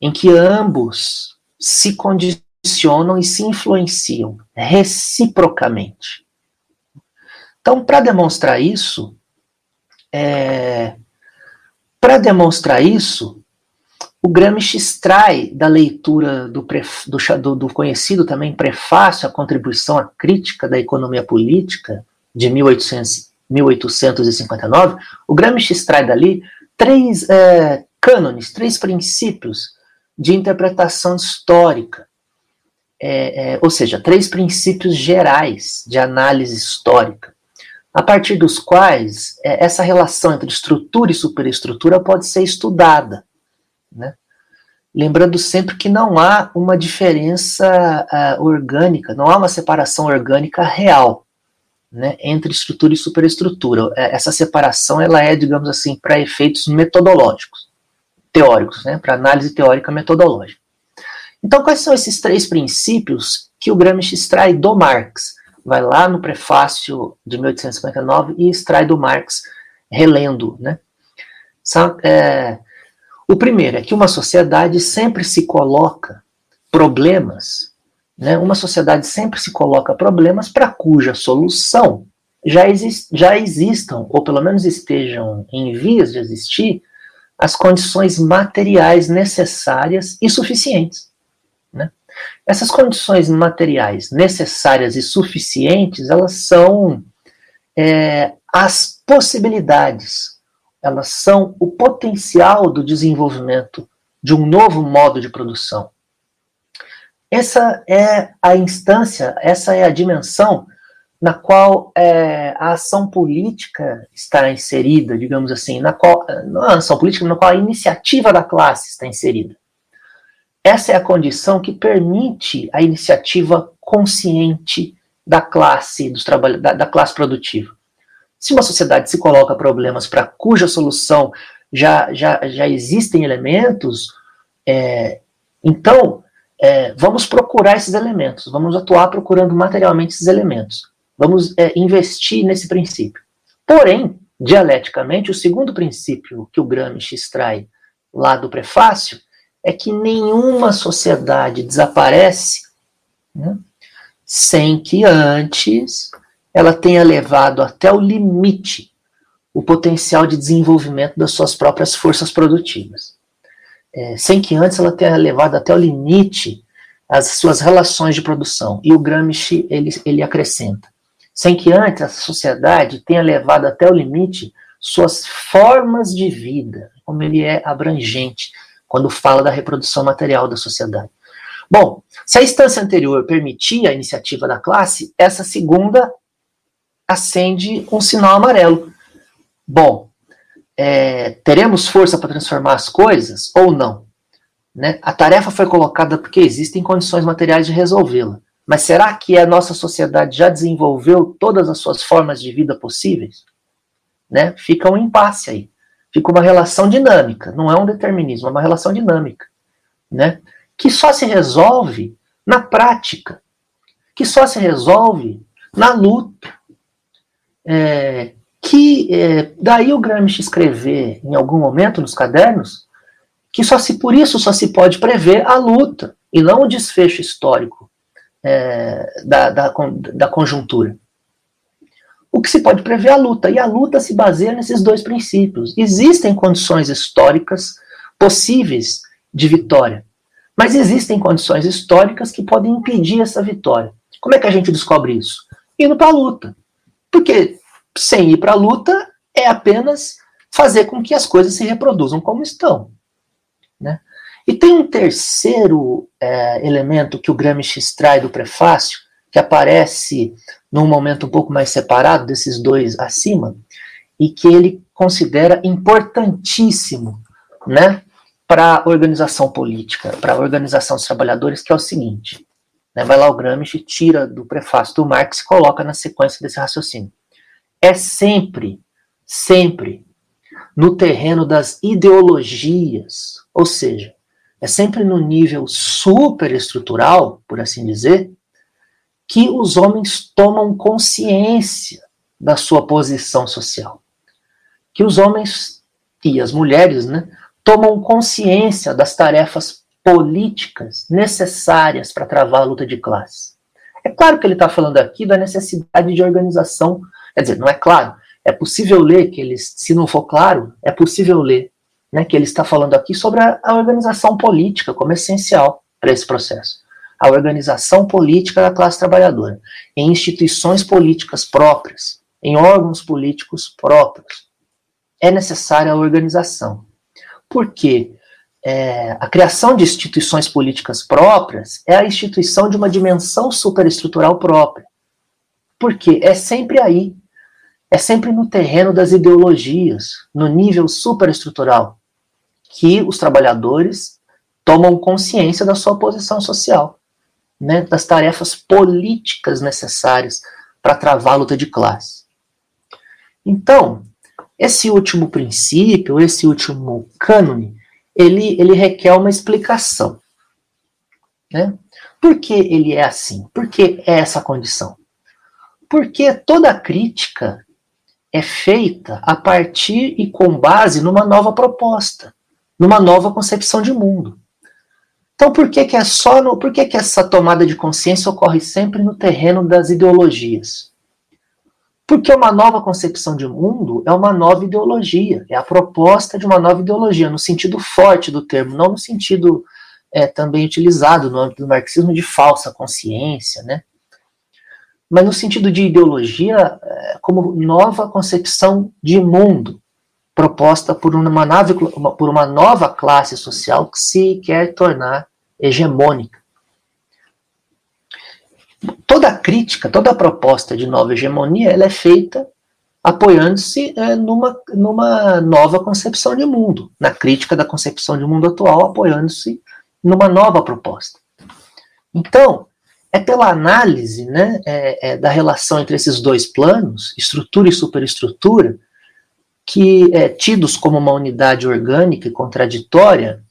em que ambos se condicionam funcionam e se influenciam reciprocamente. Então, para demonstrar isso, é, para demonstrar isso, o Gramsci extrai da leitura do, do, do, conhecido também prefácio à contribuição à crítica da economia política de 1800, 1859, o Gramsci extrai dali três é, cânones, três princípios de interpretação histórica é, é, ou seja, três princípios gerais de análise histórica, a partir dos quais é, essa relação entre estrutura e superestrutura pode ser estudada. Né? Lembrando sempre que não há uma diferença uh, orgânica, não há uma separação orgânica real né, entre estrutura e superestrutura. É, essa separação ela é, digamos assim, para efeitos metodológicos, teóricos, né, para análise teórica metodológica. Então, quais são esses três princípios que o Gramsci extrai do Marx? Vai lá no prefácio de 1859 e extrai do Marx, relendo. Né? É, o primeiro é que uma sociedade sempre se coloca problemas, né? uma sociedade sempre se coloca problemas para cuja solução já, exist, já existam, ou pelo menos estejam em vias de existir, as condições materiais necessárias e suficientes. Essas condições materiais necessárias e suficientes, elas são é, as possibilidades, elas são o potencial do desenvolvimento de um novo modo de produção. Essa é a instância, essa é a dimensão na qual é, a ação política está inserida, digamos assim, na qual, não a ação política, na qual a iniciativa da classe está inserida. Essa é a condição que permite a iniciativa consciente da classe dos trabalhos da, da classe produtiva. Se uma sociedade se coloca problemas para cuja solução já, já, já existem elementos, é, então é, vamos procurar esses elementos, vamos atuar procurando materialmente esses elementos, vamos é, investir nesse princípio. Porém, dialeticamente, o segundo princípio que o Gramsci extrai lá do prefácio é que nenhuma sociedade desaparece né, sem que antes ela tenha levado até o limite o potencial de desenvolvimento das suas próprias forças produtivas. É, sem que antes ela tenha levado até o limite as suas relações de produção. E o Gramsci ele, ele acrescenta: sem que antes a sociedade tenha levado até o limite suas formas de vida, como ele é abrangente, quando fala da reprodução material da sociedade. Bom, se a instância anterior permitia a iniciativa da classe, essa segunda acende um sinal amarelo. Bom, é, teremos força para transformar as coisas ou não? Né? A tarefa foi colocada porque existem condições materiais de resolvê-la. Mas será que a nossa sociedade já desenvolveu todas as suas formas de vida possíveis? Né? Fica um impasse aí fica uma relação dinâmica, não é um determinismo, é uma relação dinâmica, né? Que só se resolve na prática, que só se resolve na luta. É, que é, daí o Gramsci escrever em algum momento nos cadernos que só se por isso só se pode prever a luta e não o desfecho histórico é, da, da, da conjuntura o que se pode prever é a luta. E a luta se baseia nesses dois princípios. Existem condições históricas possíveis de vitória, mas existem condições históricas que podem impedir essa vitória. Como é que a gente descobre isso? Indo para a luta. Porque sem ir para a luta é apenas fazer com que as coisas se reproduzam como estão. Né? E tem um terceiro é, elemento que o Gramsci extrai do prefácio, que aparece num momento um pouco mais separado desses dois acima, e que ele considera importantíssimo né, para a organização política, para a organização dos trabalhadores, que é o seguinte. Né, vai lá o Gramsci, tira do prefácio do Marx e coloca na sequência desse raciocínio. É sempre, sempre no terreno das ideologias, ou seja, é sempre no nível superestrutural, por assim dizer, que os homens tomam consciência da sua posição social. Que os homens e as mulheres né, tomam consciência das tarefas políticas necessárias para travar a luta de classe. É claro que ele está falando aqui da necessidade de organização. Quer dizer, não é claro. É possível ler que ele, se não for claro, é possível ler né, que ele está falando aqui sobre a, a organização política como essencial para esse processo a organização política da classe trabalhadora, em instituições políticas próprias, em órgãos políticos próprios. É necessária a organização. Porque é, a criação de instituições políticas próprias é a instituição de uma dimensão superestrutural própria. Porque é sempre aí, é sempre no terreno das ideologias, no nível superestrutural, que os trabalhadores tomam consciência da sua posição social né, das tarefas políticas necessárias para travar a luta de classe. Então, esse último princípio, esse último cânone, ele, ele requer uma explicação. Né? Por que ele é assim? Por que é essa condição? Porque toda crítica é feita a partir e com base numa nova proposta, numa nova concepção de mundo. Então, por que, que é só no, por que, que essa tomada de consciência ocorre sempre no terreno das ideologias? Porque uma nova concepção de mundo é uma nova ideologia, é a proposta de uma nova ideologia, no sentido forte do termo, não no sentido é, também utilizado no âmbito do marxismo de falsa consciência, né? Mas no sentido de ideologia, é, como nova concepção de mundo, proposta por uma, nave, por uma nova classe social que se quer tornar hegemônica. Toda crítica, toda proposta de nova hegemonia, ela é feita apoiando-se é, numa, numa nova concepção de mundo, na crítica da concepção de mundo atual, apoiando-se numa nova proposta. Então, é pela análise né, é, é, da relação entre esses dois planos, estrutura e superestrutura, que é, tidos como uma unidade orgânica e contraditória,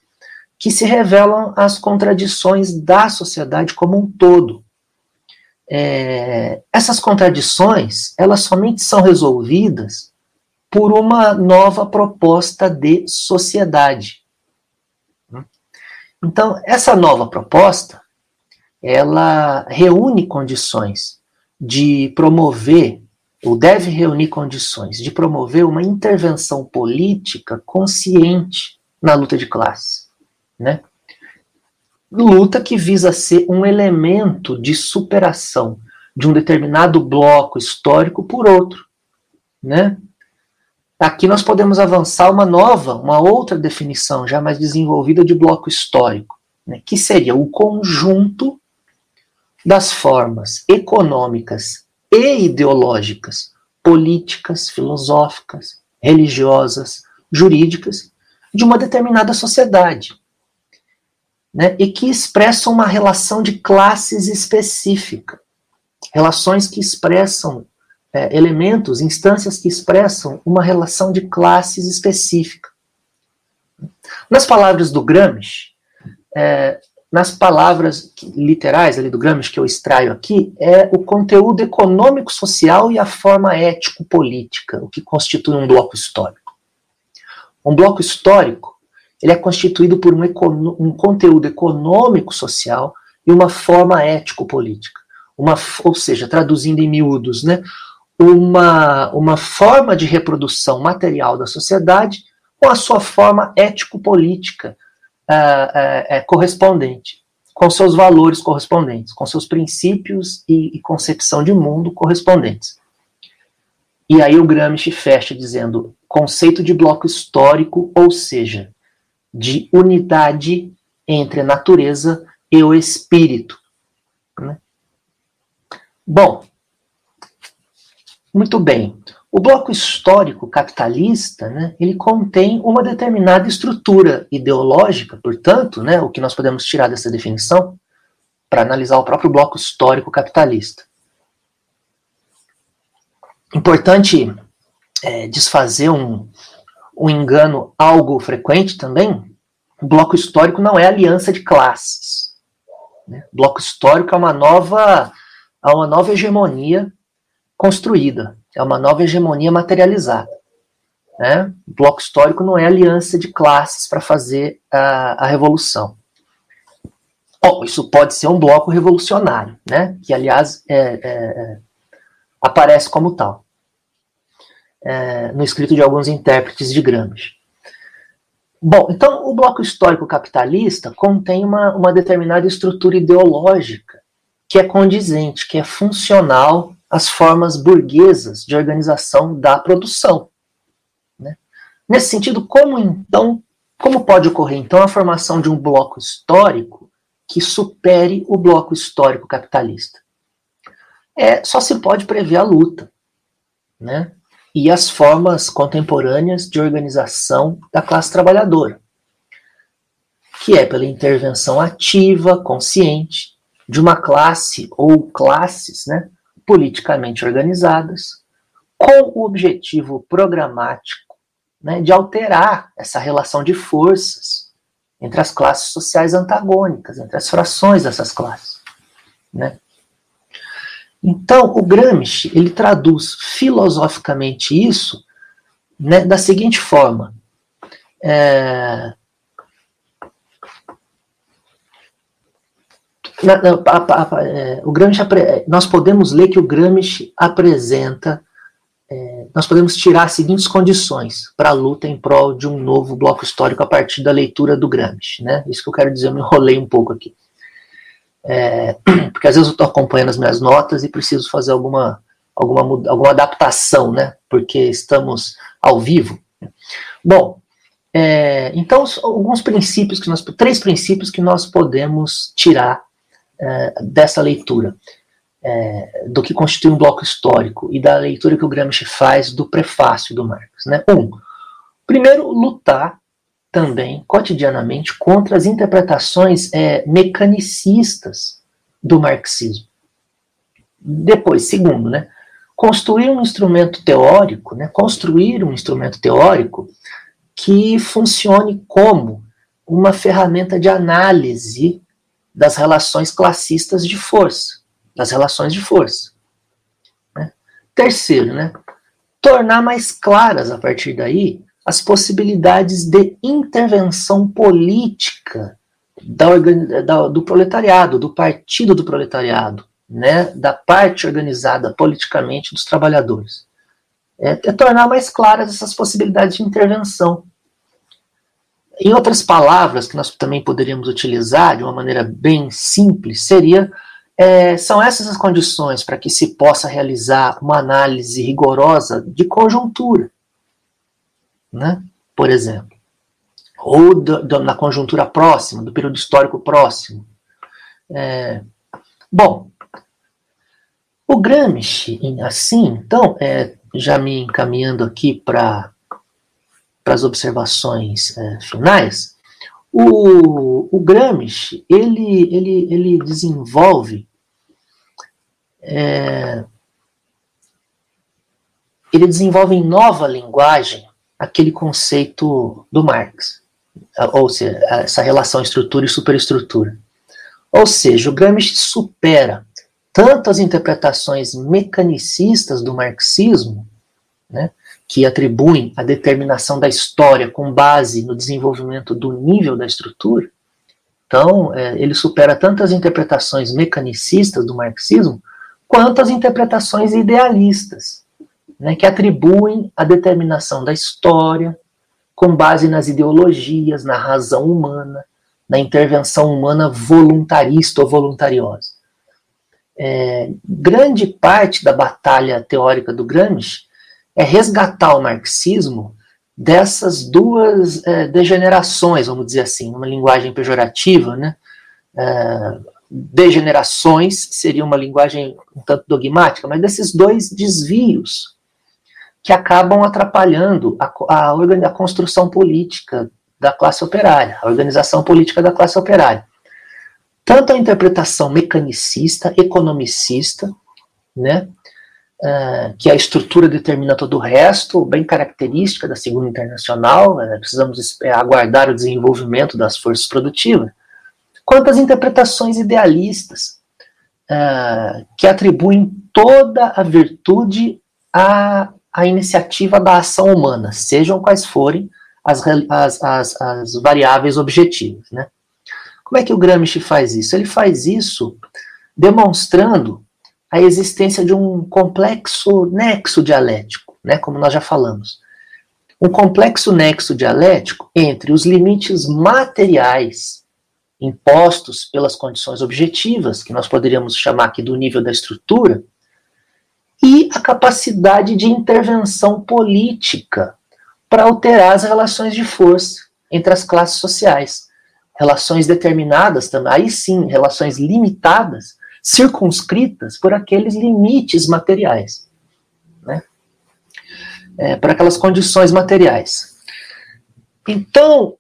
que se revelam as contradições da sociedade como um todo. É, essas contradições, elas somente são resolvidas por uma nova proposta de sociedade. Então, essa nova proposta, ela reúne condições de promover ou deve reunir condições de promover uma intervenção política consciente na luta de classe, né? Luta que visa ser um elemento de superação de um determinado bloco histórico por outro, né? Aqui nós podemos avançar uma nova, uma outra definição já mais desenvolvida de bloco histórico, né? que seria o conjunto das formas econômicas e ideológicas, políticas, filosóficas, religiosas, jurídicas, de uma determinada sociedade. Né, e que expressam uma relação de classes específica. Relações que expressam é, elementos, instâncias que expressam uma relação de classes específica. Nas palavras do Gramsci, é, nas palavras literais ali do Gramsci que eu extraio aqui, é o conteúdo econômico-social e a forma ético-política, o que constitui um bloco histórico. Um bloco histórico ele é constituído por um, um conteúdo econômico-social e uma forma ético-política. Uma, ou seja, traduzindo em miúdos, né, uma, uma forma de reprodução material da sociedade com a sua forma ético-política, uh, uh, correspondente, com seus valores correspondentes, com seus princípios e, e concepção de mundo correspondentes. E aí o Gramsci fecha dizendo conceito de bloco histórico, ou seja, de unidade entre a natureza e o espírito. Né? Bom, muito bem. O bloco histórico capitalista, né, ele contém uma determinada estrutura ideológica, portanto, né, o que nós podemos tirar dessa definição para analisar o próprio bloco histórico capitalista. Importante é, desfazer um, um engano algo frequente também. O bloco histórico não é aliança de classes. Né? O bloco histórico é uma nova, é uma nova hegemonia construída é uma nova hegemonia materializada. Né? O bloco histórico não é aliança de classes para fazer a, a revolução. Oh, isso pode ser um bloco revolucionário, né? que, aliás, é, é, é, aparece como tal, é, no escrito de alguns intérpretes de Gramsci. Bom, então o bloco histórico capitalista contém uma, uma determinada estrutura ideológica que é condizente, que é funcional as formas burguesas de organização da produção. Né? Nesse sentido, como então, como pode ocorrer então a formação de um bloco histórico que supere o bloco histórico capitalista? É, só se pode prever a luta, né? E as formas contemporâneas de organização da classe trabalhadora, que é pela intervenção ativa, consciente, de uma classe ou classes, né, politicamente organizadas, com o objetivo programático né, de alterar essa relação de forças entre as classes sociais antagônicas, entre as frações dessas classes. Né? Então, o Gramsci ele traduz filosoficamente isso né, da seguinte forma: é, na, na, a, a, é, o Gramsci, nós podemos ler que o Gramsci apresenta, é, nós podemos tirar as seguintes condições para a luta em prol de um novo bloco histórico a partir da leitura do Gramsci, né? Isso que eu quero dizer, eu me enrolei um pouco aqui. É, [clears throat] porque às vezes eu estou acompanhando as minhas notas e preciso fazer alguma, alguma, alguma adaptação, né? Porque estamos ao vivo. Bom, é, então, alguns princípios que nós, três princípios que nós podemos tirar é, dessa leitura, é, do que constitui um bloco histórico e da leitura que o Gramsci faz do prefácio do Marx. Né? Um, primeiro, lutar também cotidianamente contra as interpretações é, mecanicistas do marxismo. Depois, segundo, né, construir um instrumento teórico, né, construir um instrumento teórico que funcione como uma ferramenta de análise das relações classistas de força, das relações de força. Né? Terceiro, né, tornar mais claras a partir daí as possibilidades de intervenção política da, da, do proletariado, do partido do proletariado, né, da parte organizada politicamente dos trabalhadores. É, é tornar mais claras essas possibilidades de intervenção em outras palavras, que nós também poderíamos utilizar de uma maneira bem simples, seria é, são essas as condições para que se possa realizar uma análise rigorosa de conjuntura, né? por exemplo, ou do, do, na conjuntura próxima, do período histórico próximo. É, bom, o Gramsci, assim, então, é, já me encaminhando aqui para para as observações é, finais, o, o Gramsci ele, ele, ele desenvolve é, ele desenvolve em nova linguagem aquele conceito do Marx, ou seja, essa relação estrutura e superestrutura. Ou seja, o Gramsci supera tanto as interpretações mecanicistas do marxismo, né, que atribuem a determinação da história com base no desenvolvimento do nível da estrutura, então é, ele supera tanto as interpretações mecanicistas do marxismo, quanto as interpretações idealistas, né, que atribuem a determinação da história com base nas ideologias, na razão humana, na intervenção humana voluntarista ou voluntariosa. É, grande parte da batalha teórica do Gramsci é resgatar o marxismo dessas duas é, degenerações, vamos dizer assim, uma linguagem pejorativa, né? É, degenerações seria uma linguagem um tanto dogmática, mas desses dois desvios que acabam atrapalhando a, a, a construção política da classe operária, a organização política da classe operária. Tanto a interpretação mecanicista, economicista, né, uh, que a estrutura determina todo o resto, bem característica da Segunda Internacional, uh, precisamos aguardar o desenvolvimento das forças produtivas, quanto as interpretações idealistas, uh, que atribuem toda a virtude à, à iniciativa da ação humana, sejam quais forem as, as, as, as variáveis objetivas. Né? Como é que o Gramsci faz isso? Ele faz isso demonstrando a existência de um complexo nexo dialético, né, como nós já falamos. Um complexo nexo dialético entre os limites materiais impostos pelas condições objetivas, que nós poderíamos chamar aqui do nível da estrutura, e a capacidade de intervenção política para alterar as relações de força entre as classes sociais. Relações determinadas, aí sim, relações limitadas, circunscritas por aqueles limites materiais, né? É, por aquelas condições materiais. Então,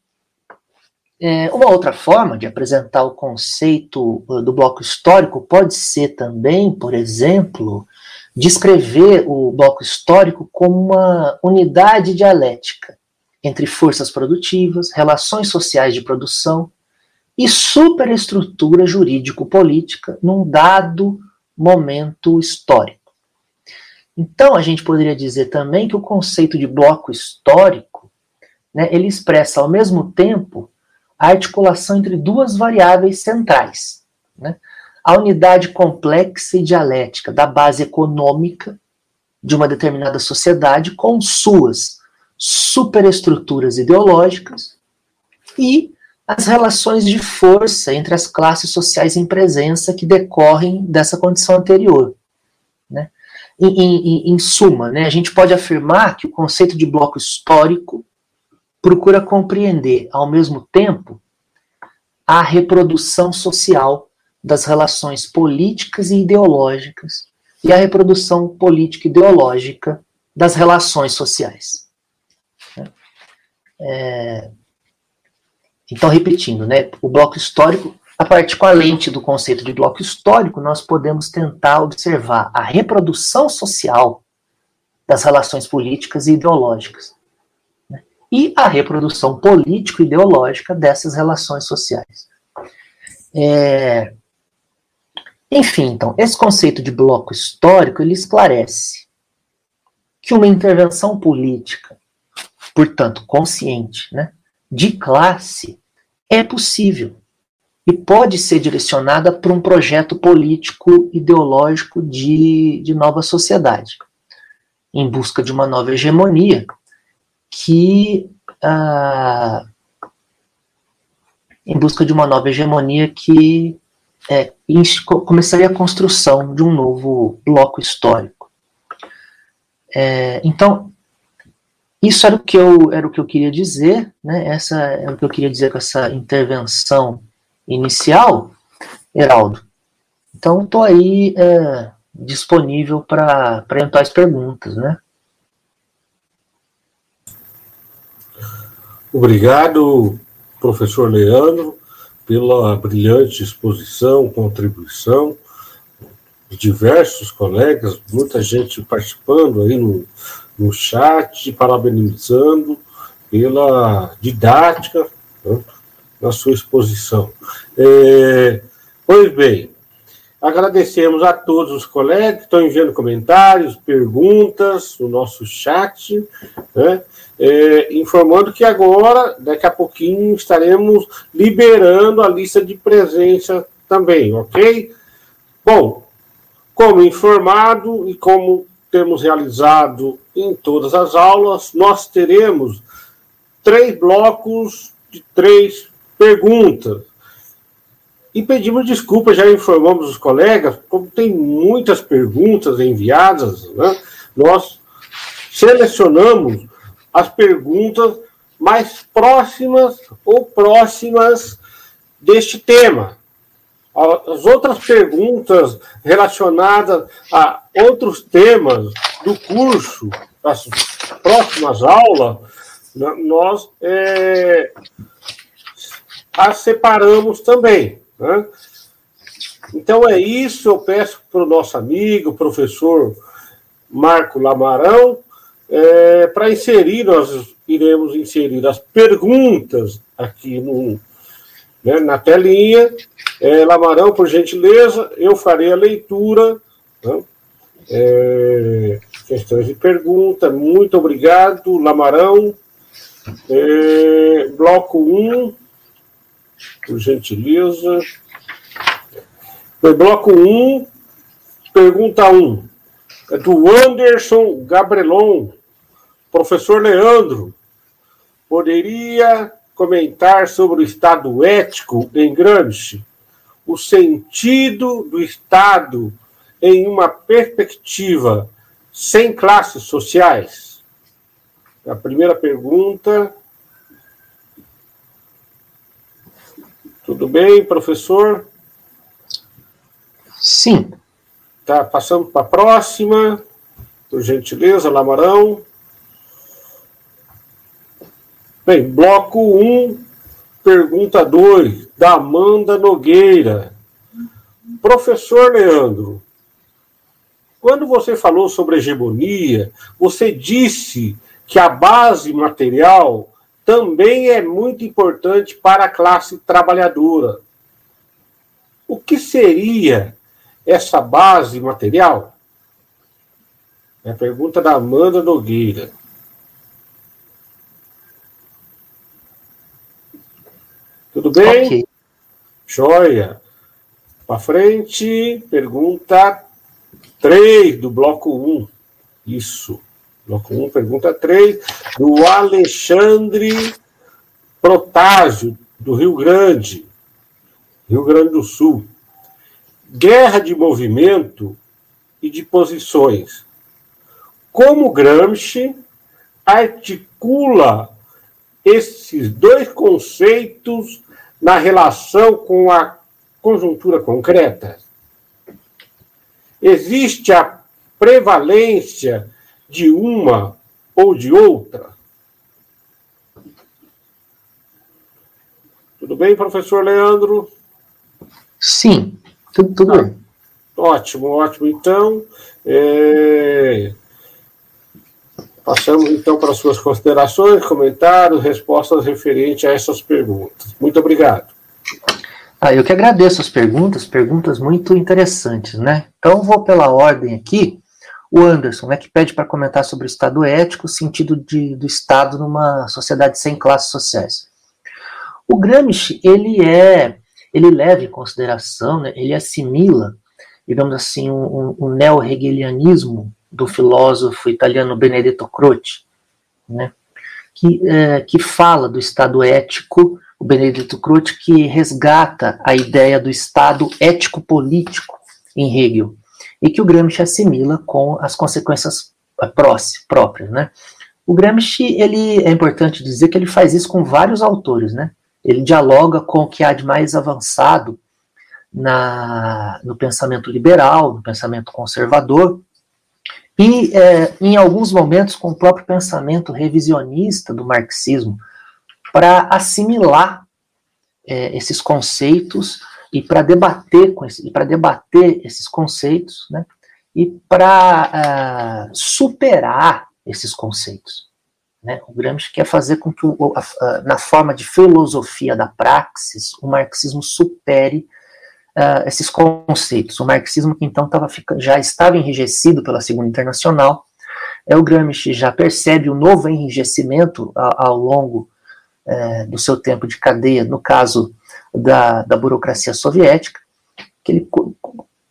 é, uma outra forma de apresentar o conceito uh, do bloco histórico pode ser também, por exemplo, descrever o bloco histórico como uma unidade dialética entre forças produtivas, relações sociais de produção e superestrutura jurídico-política num dado momento histórico. Então, a gente poderia dizer também que o conceito de bloco histórico, né, ele expressa ao mesmo tempo a articulação entre duas variáveis centrais. Né? A unidade complexa e dialética da base econômica de uma determinada sociedade com suas superestruturas ideológicas e as relações de força entre as classes sociais em presença que decorrem dessa condição anterior. Né? Em, em, em suma, né, a gente pode afirmar que o conceito de bloco histórico procura compreender, ao mesmo tempo, a reprodução social das relações políticas e ideológicas e a reprodução política e ideológica das relações sociais. É, então, repetindo, né, o bloco histórico, a partir com a lente do conceito de bloco histórico, nós podemos tentar observar a reprodução social das relações políticas e ideológicas e a reprodução político-ideológica dessas relações sociais. É... Enfim, então, esse conceito de bloco histórico, ele esclarece que uma intervenção política, portanto, consciente, né, de classe, é possível e pode ser direcionada para um projeto político ideológico de, de nova sociedade, em busca de uma nova hegemonia que ah, em busca de uma nova hegemonia que é, começaria a construção de um novo bloco histórico. É, então, isso era o que eu era o que eu queria dizer, né? Essa é o que eu queria dizer com essa intervenção inicial, Heraldo. Então, estou aí é, disponível para as perguntas, né? Obrigado, professor Leandro, pela brilhante exposição, contribuição diversos colegas, muita gente participando aí no, no chat, parabenizando pela didática né, na sua exposição. É, pois bem, agradecemos a todos os colegas que estão enviando comentários, perguntas no nosso chat, né? é, informando que agora, daqui a pouquinho, estaremos liberando a lista de presença também, ok? Bom, como informado e como temos realizado em todas as aulas, nós teremos três blocos de três perguntas. E pedimos desculpas, já informamos os colegas, como tem muitas perguntas enviadas, né? nós selecionamos as perguntas mais próximas ou próximas deste tema. As outras perguntas relacionadas a outros temas do curso, das próximas aulas, nós é, as separamos também. Né? Então é isso, eu peço para o nosso amigo, professor Marco Lamarão, é, para inserir, nós iremos inserir as perguntas aqui no, né, na telinha. É, Lamarão, por gentileza, eu farei a leitura. Né? É, questões de pergunta, muito obrigado, Lamarão. É, bloco 1, por gentileza. bloco 1, pergunta 1. É do Anderson Gabrelon. Professor Leandro, poderia comentar sobre o Estado ético em Gramsci? O sentido do Estado em uma perspectiva sem classes sociais? A primeira pergunta. Tudo bem, professor? Sim. Tá, passando para a próxima, por gentileza, Lamarão. Bem, bloco 1, um, pergunta 2, da Amanda Nogueira. Professor Leandro, quando você falou sobre hegemonia, você disse que a base material também é muito importante para a classe trabalhadora. O que seria essa base material? É a pergunta da Amanda Nogueira. Tudo bem? Okay. Joia. Para frente, pergunta 3 do bloco 1. Isso. Bloco 1, pergunta 3, do Alexandre Protásio, do Rio Grande, Rio Grande do Sul guerra de movimento e de posições. Como Gramsci articula esses dois conceitos na relação com a conjuntura concreta? Existe a prevalência de uma ou de outra? Tudo bem, professor Leandro? Sim. Tudo, tudo ah, bem. Ótimo, ótimo. Então, é... passamos então para as suas considerações, comentários, respostas referentes a essas perguntas. Muito obrigado. Ah, eu que agradeço as perguntas, perguntas muito interessantes, né? Então, vou pela ordem aqui. O Anderson, né, que pede para comentar sobre o Estado ético, o sentido de, do Estado numa sociedade sem classes sociais. O Gramsci, ele é ele leva em consideração, né, ele assimila, digamos assim, um, um neo-hegelianismo do filósofo italiano Benedetto Croce, né, que, é, que fala do Estado ético, o Benedetto Croce que resgata a ideia do Estado ético-político em Hegel, e que o Gramsci assimila com as consequências é, próprias, né. O Gramsci, ele, é importante dizer que ele faz isso com vários autores, né, ele dialoga com o que há de mais avançado na, no pensamento liberal, no pensamento conservador, e é, em alguns momentos com o próprio pensamento revisionista do marxismo, para assimilar é, esses conceitos e para debater com esse, para debater esses conceitos, né, e para uh, superar esses conceitos. Né? O Gramsci quer fazer com que, na forma de filosofia da praxis, o marxismo supere uh, esses conceitos. O marxismo que então tava, já estava enrijecido pela Segunda Internacional, é, o Gramsci já percebe o novo enrijecimento a, ao longo é, do seu tempo de cadeia, no caso da, da burocracia soviética, que ele,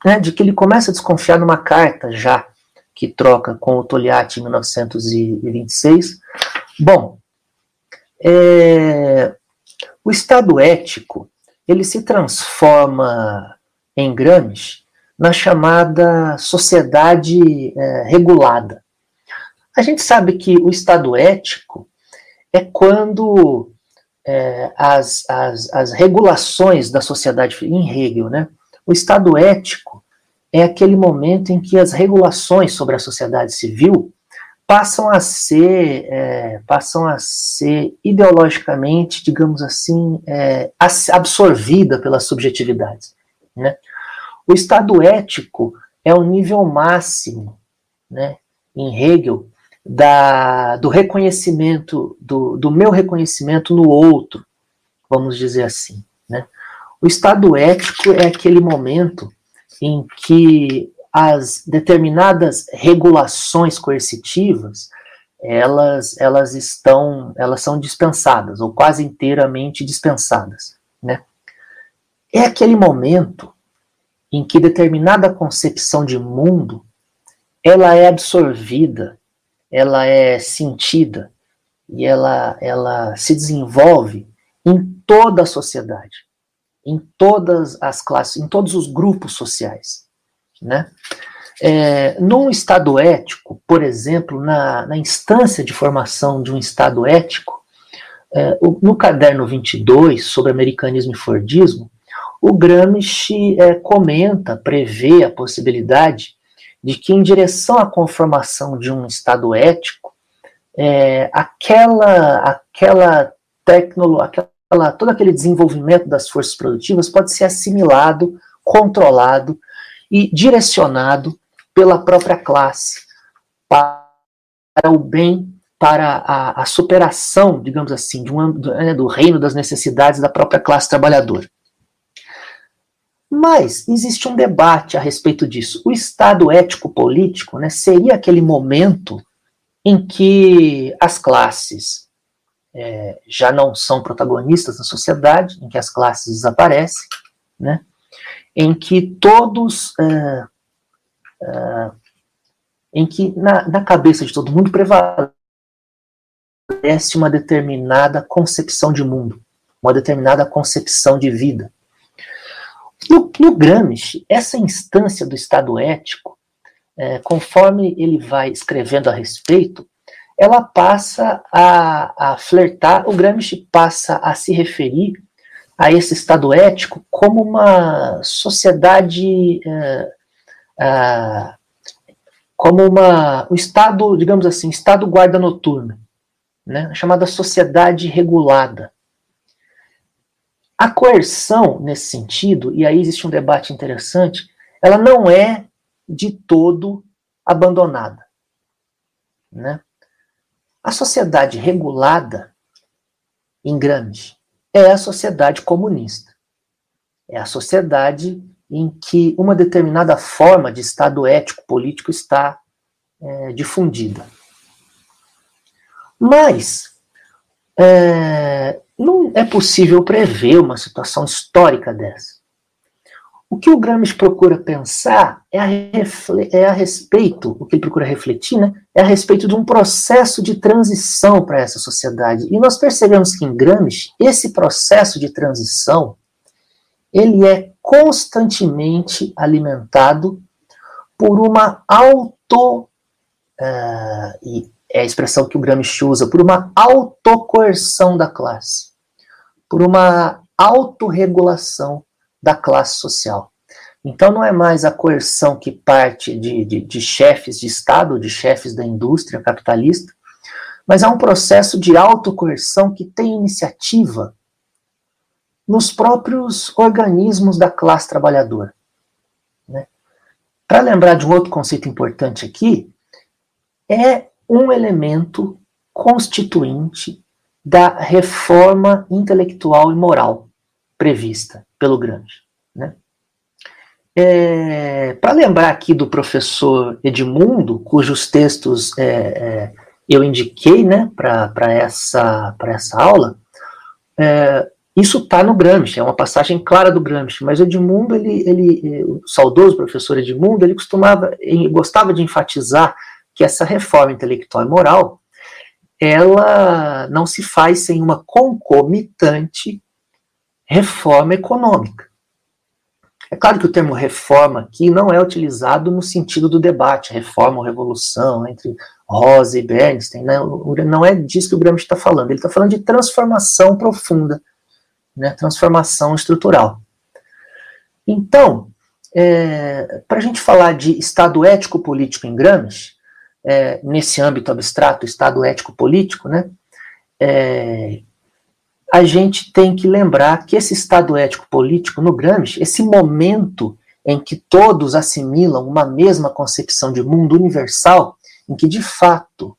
né, de que ele começa a desconfiar numa carta já que troca com o Togliatti em 1926. Bom, é, o Estado ético ele se transforma em Gramsci na chamada sociedade é, regulada. A gente sabe que o Estado ético é quando é, as, as, as regulações da sociedade, em Hegel, né? O Estado ético é aquele momento em que as regulações sobre a sociedade civil passam a ser é, passam a ser ideologicamente, digamos assim, é, absorvida pelas subjetividades. Né? O Estado ético é o nível máximo, né, em Hegel, da, do reconhecimento, do, do meu reconhecimento no outro, vamos dizer assim. Né? O estado ético é aquele momento em que as determinadas regulações coercitivas elas, elas estão elas são dispensadas ou quase inteiramente dispensadas né é aquele momento em que determinada concepção de mundo ela é absorvida ela é sentida e ela, ela se desenvolve em toda a sociedade, em todas as classes, em todos os grupos sociais. Né? É, num estado ético, por exemplo, na, na instância de formação de um estado ético, é, no caderno 22, sobre americanismo e fordismo, o Gramsci é, comenta, prevê a possibilidade de que, em direção à conformação de um Estado ético, é, aquela, aquela tecnologia, aquela, todo aquele desenvolvimento das forças produtivas pode ser assimilado, controlado e direcionado pela própria classe para o bem, para a, a superação, digamos assim, de um, do, né, do reino das necessidades da própria classe trabalhadora. Mas existe um debate a respeito disso. O Estado ético-político né, seria aquele momento em que as classes é, já não são protagonistas na sociedade, em que as classes desaparecem, né, em que todos. É, é, em que na, na cabeça de todo mundo prevalece uma determinada concepção de mundo, uma determinada concepção de vida. No, no Gramsci, essa instância do Estado ético, é, conforme ele vai escrevendo a respeito, ela passa a, a flertar, o Gramsci passa a se referir a esse Estado ético como uma sociedade, é, é, como uma, um Estado, digamos assim, Estado guarda noturna, né, chamada sociedade regulada. A coerção, nesse sentido, e aí existe um debate interessante, ela não é de todo abandonada. Né? A sociedade regulada, em Gramsci, é a sociedade comunista. É a sociedade em que uma determinada forma de Estado ético político está é, difundida. Mas é, não é possível prever uma situação histórica dessa. O que o Gramsci procura pensar é a, é a respeito, o que ele procura refletir, né, é a respeito de um processo de transição para essa sociedade. E nós percebemos que em Gramsci, esse processo de transição, ele é constantemente alimentado por uma auto, uh, e é a expressão que o Gramsci usa, por uma autocoerção da classe, por uma autorregulação da classe social. Então não é mais a coerção que parte de, de, de chefes de Estado, de chefes da indústria capitalista, mas é um processo de autocoerção que tem iniciativa nos próprios organismos da classe trabalhadora. Né? Para lembrar de um outro conceito importante aqui, é um elemento constituinte da reforma intelectual e moral prevista pelo Gramsci. Né? É, Para lembrar aqui do professor Edmundo, cujos textos é, é, eu indiquei né, para essa, essa aula, é, isso está no Gramsci, é uma passagem clara do Gramsci, mas Edmundo, ele, ele, o saudoso professor Edmundo, ele costumava, ele gostava de enfatizar que essa reforma intelectual e moral, ela não se faz sem uma concomitante reforma econômica. É claro que o termo reforma aqui não é utilizado no sentido do debate, reforma ou revolução, entre Rosa e Bernstein, né? não é disso que o Gramsci está falando, ele está falando de transformação profunda, né? transformação estrutural. Então, é, para a gente falar de Estado ético-político em Gramsci, é, nesse âmbito abstrato, Estado ético-político, né, é, a gente tem que lembrar que esse Estado ético-político no Gramsci, esse momento em que todos assimilam uma mesma concepção de mundo universal, em que de fato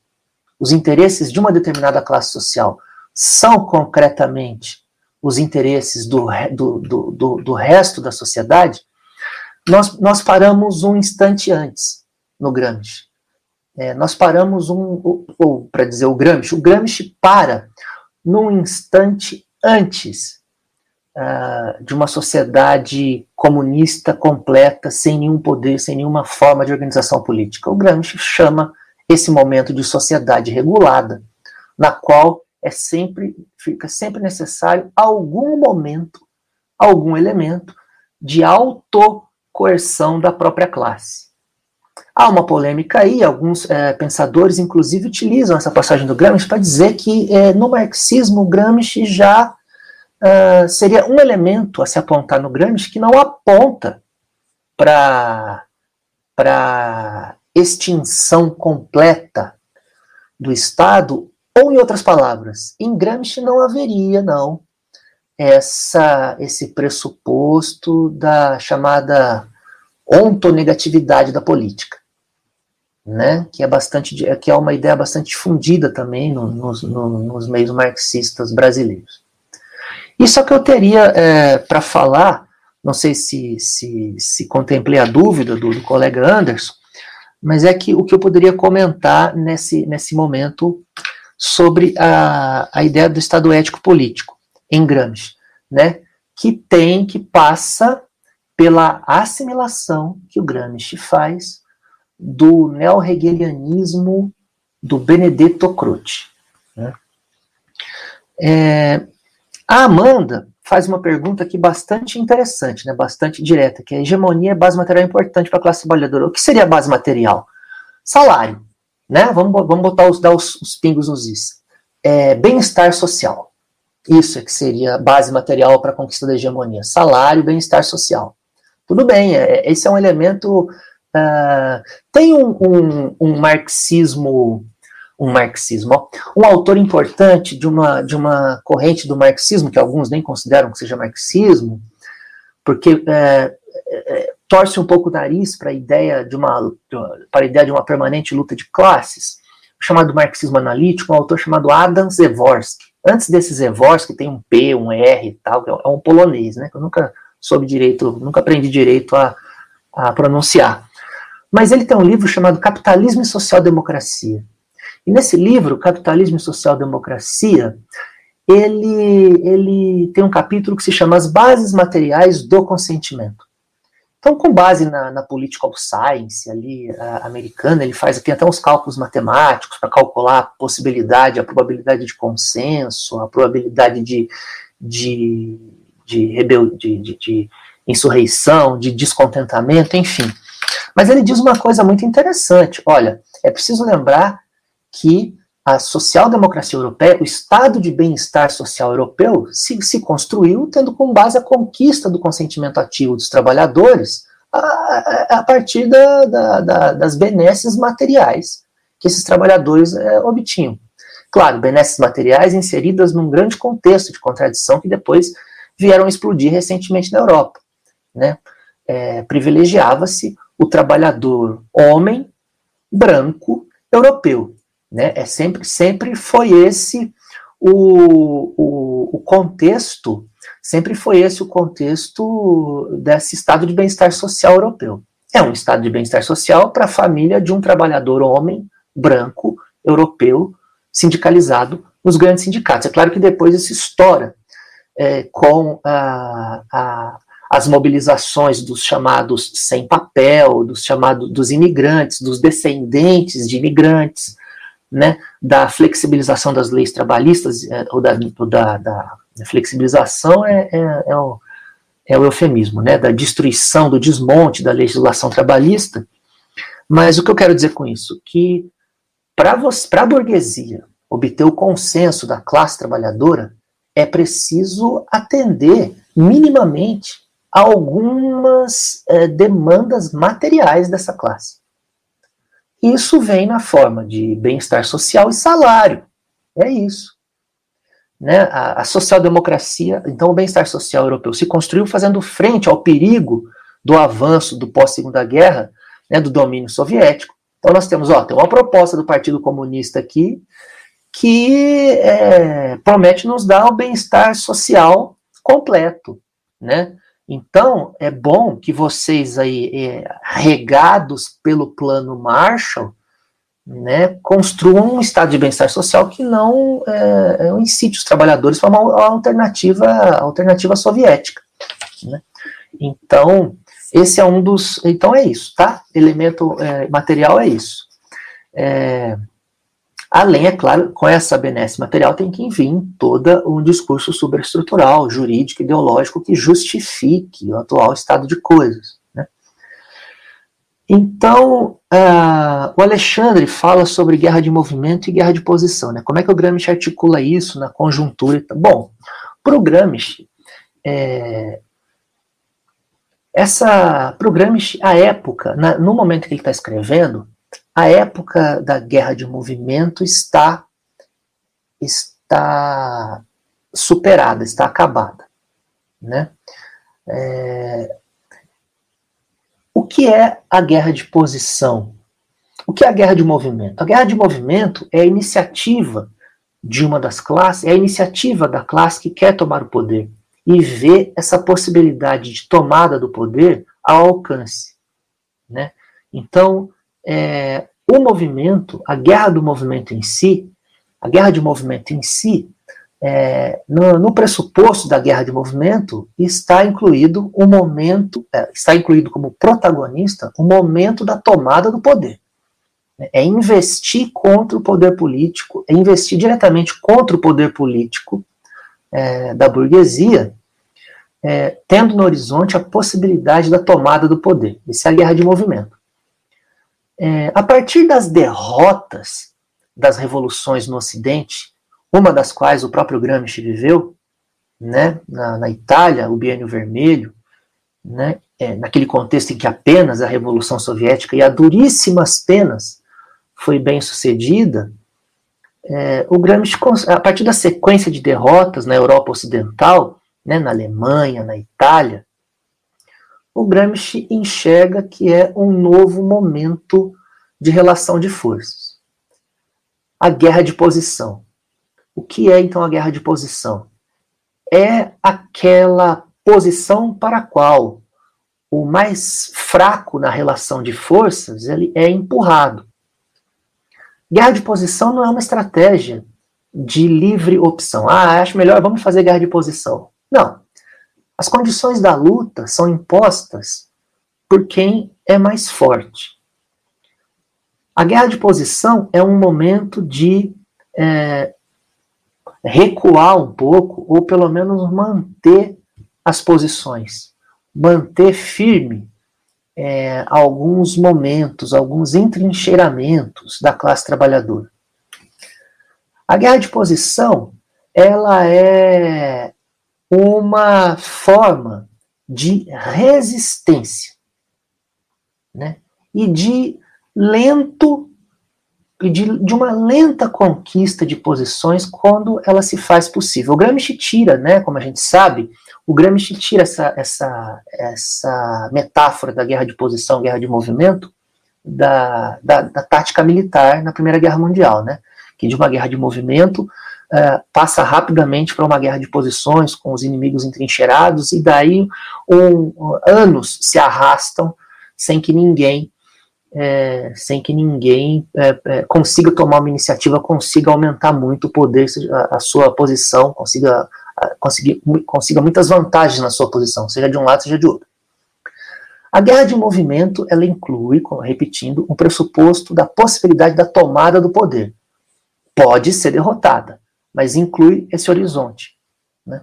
os interesses de uma determinada classe social são concretamente os interesses do, do, do, do, resto da sociedade, nós, nós paramos um instante antes no Gramsci. É, nós paramos um, ou, ou para dizer o Gramsci, o Gramsci para num instante antes uh, de uma sociedade comunista completa, sem nenhum poder, sem nenhuma forma de organização política. O Gramsci chama esse momento de sociedade regulada, na qual é sempre fica sempre necessário algum momento, algum elemento de autocoerção da própria classe. Há uma polêmica aí, alguns é, pensadores, inclusive, utilizam essa passagem do Gramsci para dizer que é, no marxismo Gramsci já uh, seria um elemento a se apontar no Gramsci que não aponta para extinção completa do Estado ou, em outras palavras, em Gramsci não haveria, não, essa, esse pressuposto da chamada ontonegatividade da política, né? que, é bastante, que é uma ideia bastante difundida também no, nos, no, nos meios marxistas brasileiros. Isso que eu teria é, para falar, não sei se, se, se contemplei a dúvida do, do colega Anderson, mas é que o que eu poderia comentar nesse, nesse momento sobre a, a ideia do Estado ético político em Gramsci, né, que tem, que passa pela assimilação que o Gramsci faz do neo-hegelianismo do Benedetto Croce. Né. É, a Amanda faz uma pergunta aqui bastante interessante, né, bastante direta, que a hegemonia é base material importante para a classe trabalhadora. O que seria base material? Salário né? Vamos, vamos botar os, dar os, os pingos nos is. É, Bem-estar social. Isso é que seria base material para a conquista da hegemonia. Salário, bem-estar social. Tudo bem, é, esse é um elemento. Uh, tem um, um, um, marxismo, um marxismo, ó, um autor importante de uma, de uma corrente do marxismo, que alguns nem consideram que seja marxismo, porque é, é, torce um pouco o nariz para a ideia de uma para a ideia de uma permanente luta de classes, chamado marxismo analítico, um autor chamado Adam Zevorsky. Antes desse Zevorsky tem um P, um R e tal, é um polonês, né? Que eu nunca soube direito, nunca aprendi direito a, a pronunciar. Mas ele tem um livro chamado Capitalismo e Social Democracia. E nesse livro, Capitalismo e Social Democracia, ele, ele tem um capítulo que se chama As Bases Materiais do Consentimento. Então, com base na, na political science ali a, americana, ele faz tem até uns cálculos matemáticos para calcular a possibilidade, a probabilidade de consenso, a probabilidade de, de, de, rebel, de, de, de insurreição, de descontentamento, enfim. Mas ele diz uma coisa muito interessante. Olha, é preciso lembrar que a social-democracia europeia, o estado de bem-estar social europeu, se, se construiu tendo como base a conquista do consentimento ativo dos trabalhadores a, a partir da, da, da, das benesses materiais que esses trabalhadores é, obtinham. Claro, benesses materiais inseridas num grande contexto de contradição que depois vieram explodir recentemente na Europa. Né? É, Privilegiava-se o trabalhador homem, branco, europeu né? É sempre, sempre foi esse o, o, o contexto, sempre foi esse o contexto desse estado de bem-estar social europeu. É um estado de bem-estar social para a família de um trabalhador homem, branco, europeu, sindicalizado nos grandes sindicatos. É claro que depois isso estoura é, com a, a, as mobilizações dos chamados sem papel, dos chamados dos imigrantes, dos descendentes de imigrantes, né, da flexibilização das leis trabalhistas, é, ou da, ou da, da flexibilização é, é, é, o, é o eufemismo, né, da destruição, do desmonte da legislação trabalhista. Mas o que eu quero dizer com isso? Que para a burguesia obter o consenso da classe trabalhadora, é preciso atender minimamente algumas é, demandas materiais dessa classe. Isso vem na forma de bem-estar social e salário. É isso. Né? A, a social-democracia, então o bem-estar social europeu se construiu fazendo frente ao perigo do avanço do pós-segunda guerra, né, do domínio soviético. Então nós temos, ó, tem uma proposta do Partido Comunista aqui que é, promete nos dar o bem-estar social completo, né? Então é bom que vocês aí é, regados pelo plano Marshall né, construam um estado de bem-estar social que não é, é incite os trabalhadores para uma alternativa, alternativa soviética. Né? Então, esse é um dos. Então é isso, tá? Elemento é, material é isso. É, além, é claro, com essa benesse material tem que vir todo um discurso superestrutural, jurídico, ideológico que justifique o atual estado de coisas. Então, uh, o Alexandre fala sobre guerra de movimento e guerra de posição. Né? Como é que o Gramsci articula isso na conjuntura? Bom, para o Gramsci, é, essa, pro Gramsci, a época, na, no momento que ele está escrevendo, a época da guerra de movimento está, está superada, está acabada. Né? É, o que é a guerra de posição? O que é a guerra de movimento? A guerra de movimento é a iniciativa de uma das classes, é a iniciativa da classe que quer tomar o poder e vê essa possibilidade de tomada do poder ao alcance. Né? Então, é, o movimento, a guerra do movimento em si, a guerra de movimento em si, é, no, no, pressuposto da guerra de movimento está incluído o momento, é, está incluído como protagonista o momento da tomada do poder. É investir contra o poder político, é investir diretamente contra o poder político é, da burguesia, é, tendo no horizonte a possibilidade da tomada do poder. Isso é a guerra de movimento. É, a partir das derrotas das revoluções no Ocidente, uma das quais o próprio Gramsci viveu, né, na, na Itália, o Biênio Vermelho, né, é, naquele contexto em que apenas a Revolução Soviética e a duríssimas penas foi bem sucedida, é, o Gramsci, a partir da sequência de derrotas na Europa Ocidental, né, na Alemanha, na Itália, o Gramsci enxerga que é um novo momento de relação de forças. A guerra de posição. O que é então a guerra de posição? É aquela posição para a qual o mais fraco na relação de forças ele é empurrado. Guerra de posição não é uma estratégia de livre opção. Ah, acho melhor, vamos fazer guerra de posição. Não. As condições da luta são impostas por quem é mais forte. A guerra de posição é um momento de é, recuar um pouco, ou pelo menos manter as posições, manter firme é, alguns momentos, alguns entrincheiramentos da classe trabalhadora. A guerra de posição, ela é uma forma de resistência, né? E de lento de, de uma lenta conquista de posições quando ela se faz possível. O Gramsci tira, né, como a gente sabe, o Gramsci tira essa, essa, essa metáfora da guerra de posição, guerra de movimento, da, da, da tática militar na Primeira Guerra Mundial, né, que de uma guerra de movimento uh, passa rapidamente para uma guerra de posições com os inimigos entrincheirados e daí um, anos se arrastam sem que ninguém é, sem que ninguém é, é, consiga tomar uma iniciativa, consiga aumentar muito o poder, a, a sua posição, consiga, a, consiga, consiga muitas vantagens na sua posição, seja de um lado, seja de outro. A guerra de movimento, ela inclui, repetindo, um pressuposto da possibilidade da tomada do poder. Pode ser derrotada, mas inclui esse horizonte. Né?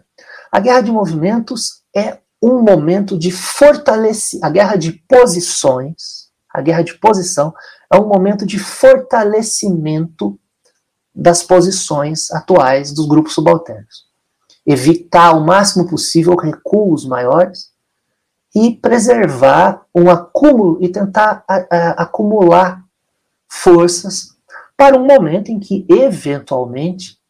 A guerra de movimentos é um momento de fortalecimento. A guerra de posições, a guerra de posição, é um momento de fortalecimento das posições atuais dos grupos subalternos. Evitar o máximo possível recuos maiores e preservar um acúmulo e tentar a, a, acumular forças para um momento em que, eventualmente,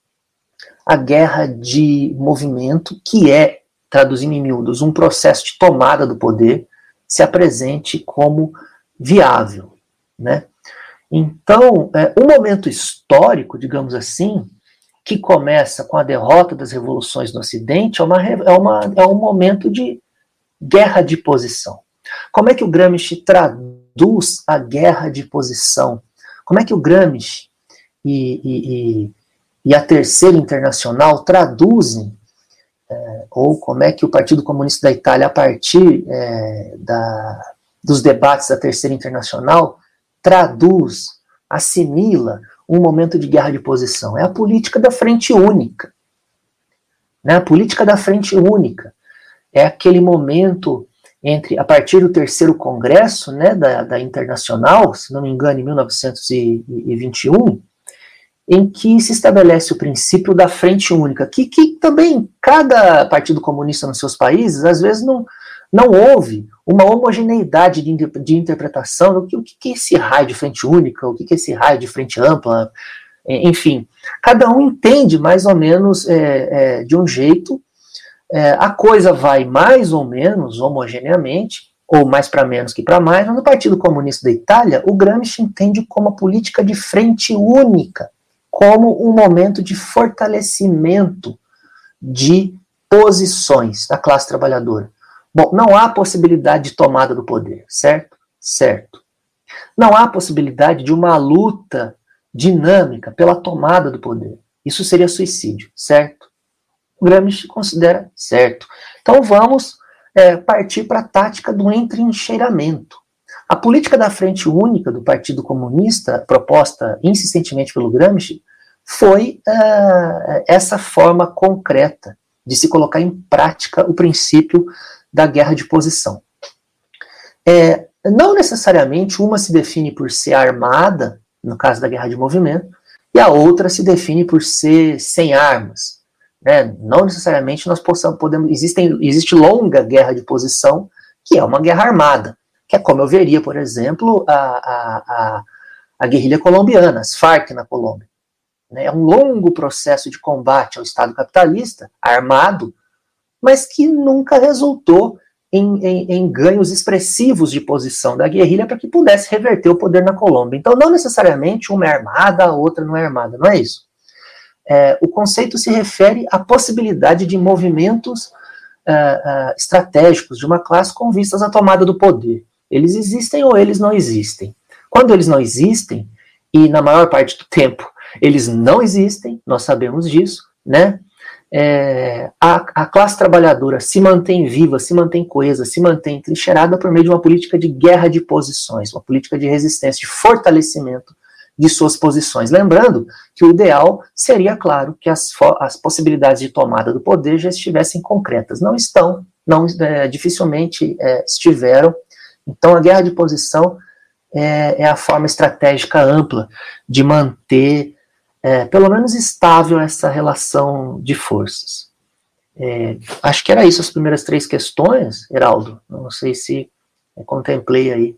a guerra de movimento, que é, traduzindo em miúdos, um processo de tomada do poder, se apresente como viável. Né? Então, é, momento histórico, digamos assim, que começa com a derrota das revoluções no Ocidente, é, uma, é, uma, é um momento de guerra de posição. Como é que o Gramsci traduz a guerra de posição? Como é que o Gramsci e, e, e, e a Terceira Internacional traduzem, é, ou como é que o Partido Comunista da Itália, a partir é, da, dos debates da Terceira Internacional, traduz, assimila um momento de guerra de posição? É a política da frente única. Né? A política da frente única é aquele momento entre, a partir do terceiro congresso né, da, da Internacional, se não me engano, em 1921, em que se estabelece o princípio da frente única, que, que também cada partido comunista nos seus países, às vezes, não, não houve uma homogeneidade de, de interpretação do que, o que é esse raio de frente única, o que é esse raio de frente ampla, enfim, cada um entende mais ou menos é, é, de um jeito é, a coisa vai mais ou menos homogeneamente, ou mais para menos que para mais, mas no Partido Comunista da Itália, o Gramsci entende como a política de frente única, como um momento de fortalecimento de posições da classe trabalhadora. Bom, não há possibilidade de tomada do poder, certo? Certo. Não há possibilidade de uma luta dinâmica pela tomada do poder. Isso seria suicídio, certo? Gramsci considera certo. Então vamos é, partir para a tática do entrincheiramento. A política da frente única do Partido Comunista, proposta insistentemente pelo Gramsci, foi uh, essa forma concreta de se colocar em prática o princípio da guerra de posição. É, não necessariamente uma se define por ser armada, no caso da guerra de movimento, e a outra se define por ser sem armas, né? Não necessariamente nós possamos, podemos. Existem, existe longa guerra de posição, que é uma guerra armada, que é como eu veria, por exemplo, a, a, a, a guerrilha colombiana, as Farc na Colômbia. Né? É um longo processo de combate ao Estado capitalista, armado, mas que nunca resultou em, em, em, ganhos expressivos de posição da guerrilha para que pudesse reverter o poder na Colômbia. Então, não necessariamente uma é armada, a outra não é armada, não é isso. É, o conceito se refere à possibilidade de movimentos uh, uh, estratégicos de uma classe com vistas à tomada do poder. Eles existem ou eles não existem. Quando eles não existem, e na maior parte do tempo eles não existem, nós sabemos disso, né? É, a, a, classe trabalhadora se mantém viva, se mantém coesa, se mantém trincheirada por meio de uma política de guerra de posições, uma política de resistência, de fortalecimento de suas posições. Lembrando que o ideal seria, claro, que as, as possibilidades de tomada do poder já estivessem concretas. Não estão, não é, dificilmente é, estiveram. Então, a guerra de posição é, é a forma estratégica ampla de manter, é, pelo menos estável, essa relação de forças. É, acho que era isso as primeiras três questões, Heraldo. Não sei se contemplei aí.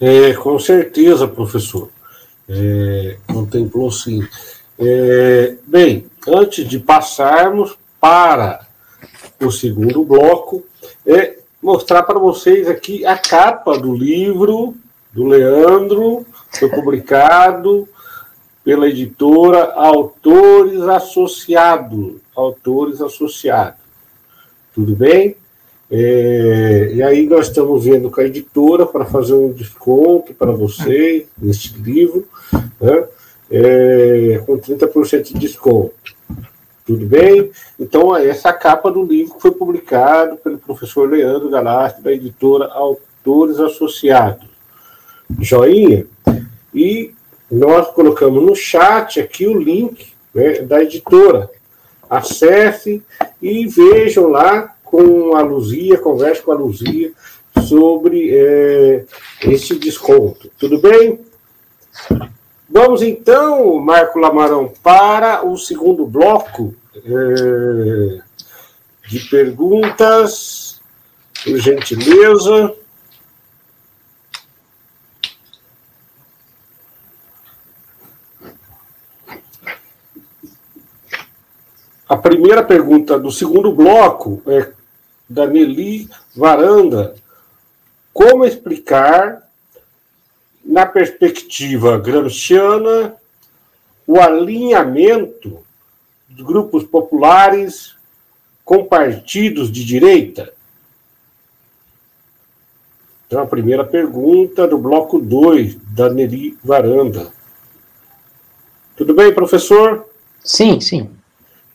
É, com certeza, professor. É, contemplou sim. É, bem, antes de passarmos para o segundo bloco, é mostrar para vocês aqui a capa do livro do Leandro, foi publicado pela editora Autores Associados. Autores Associados. Tudo bem? É, e aí nós estamos vendo com a editora para fazer um desconto para vocês neste livro, né, é, com 30% de desconto. Tudo bem? Então, essa é a capa do livro que foi publicado pelo professor Leandro Galastro, da editora Autores Associados. Joinha? E nós colocamos no chat aqui o link né, da editora. Acesse e vejam lá com a Luzia, converse com a Luzia sobre é, esse desconto. Tudo bem? Vamos então, Marco Lamarão, para o segundo bloco é, de perguntas, por gentileza. A primeira pergunta do segundo bloco é da Nelly Varanda. Como explicar, na perspectiva gramsciana, o alinhamento dos grupos populares com partidos de direita? Então, a primeira pergunta do bloco 2, da Nelly Varanda. Tudo bem, professor? Sim, sim.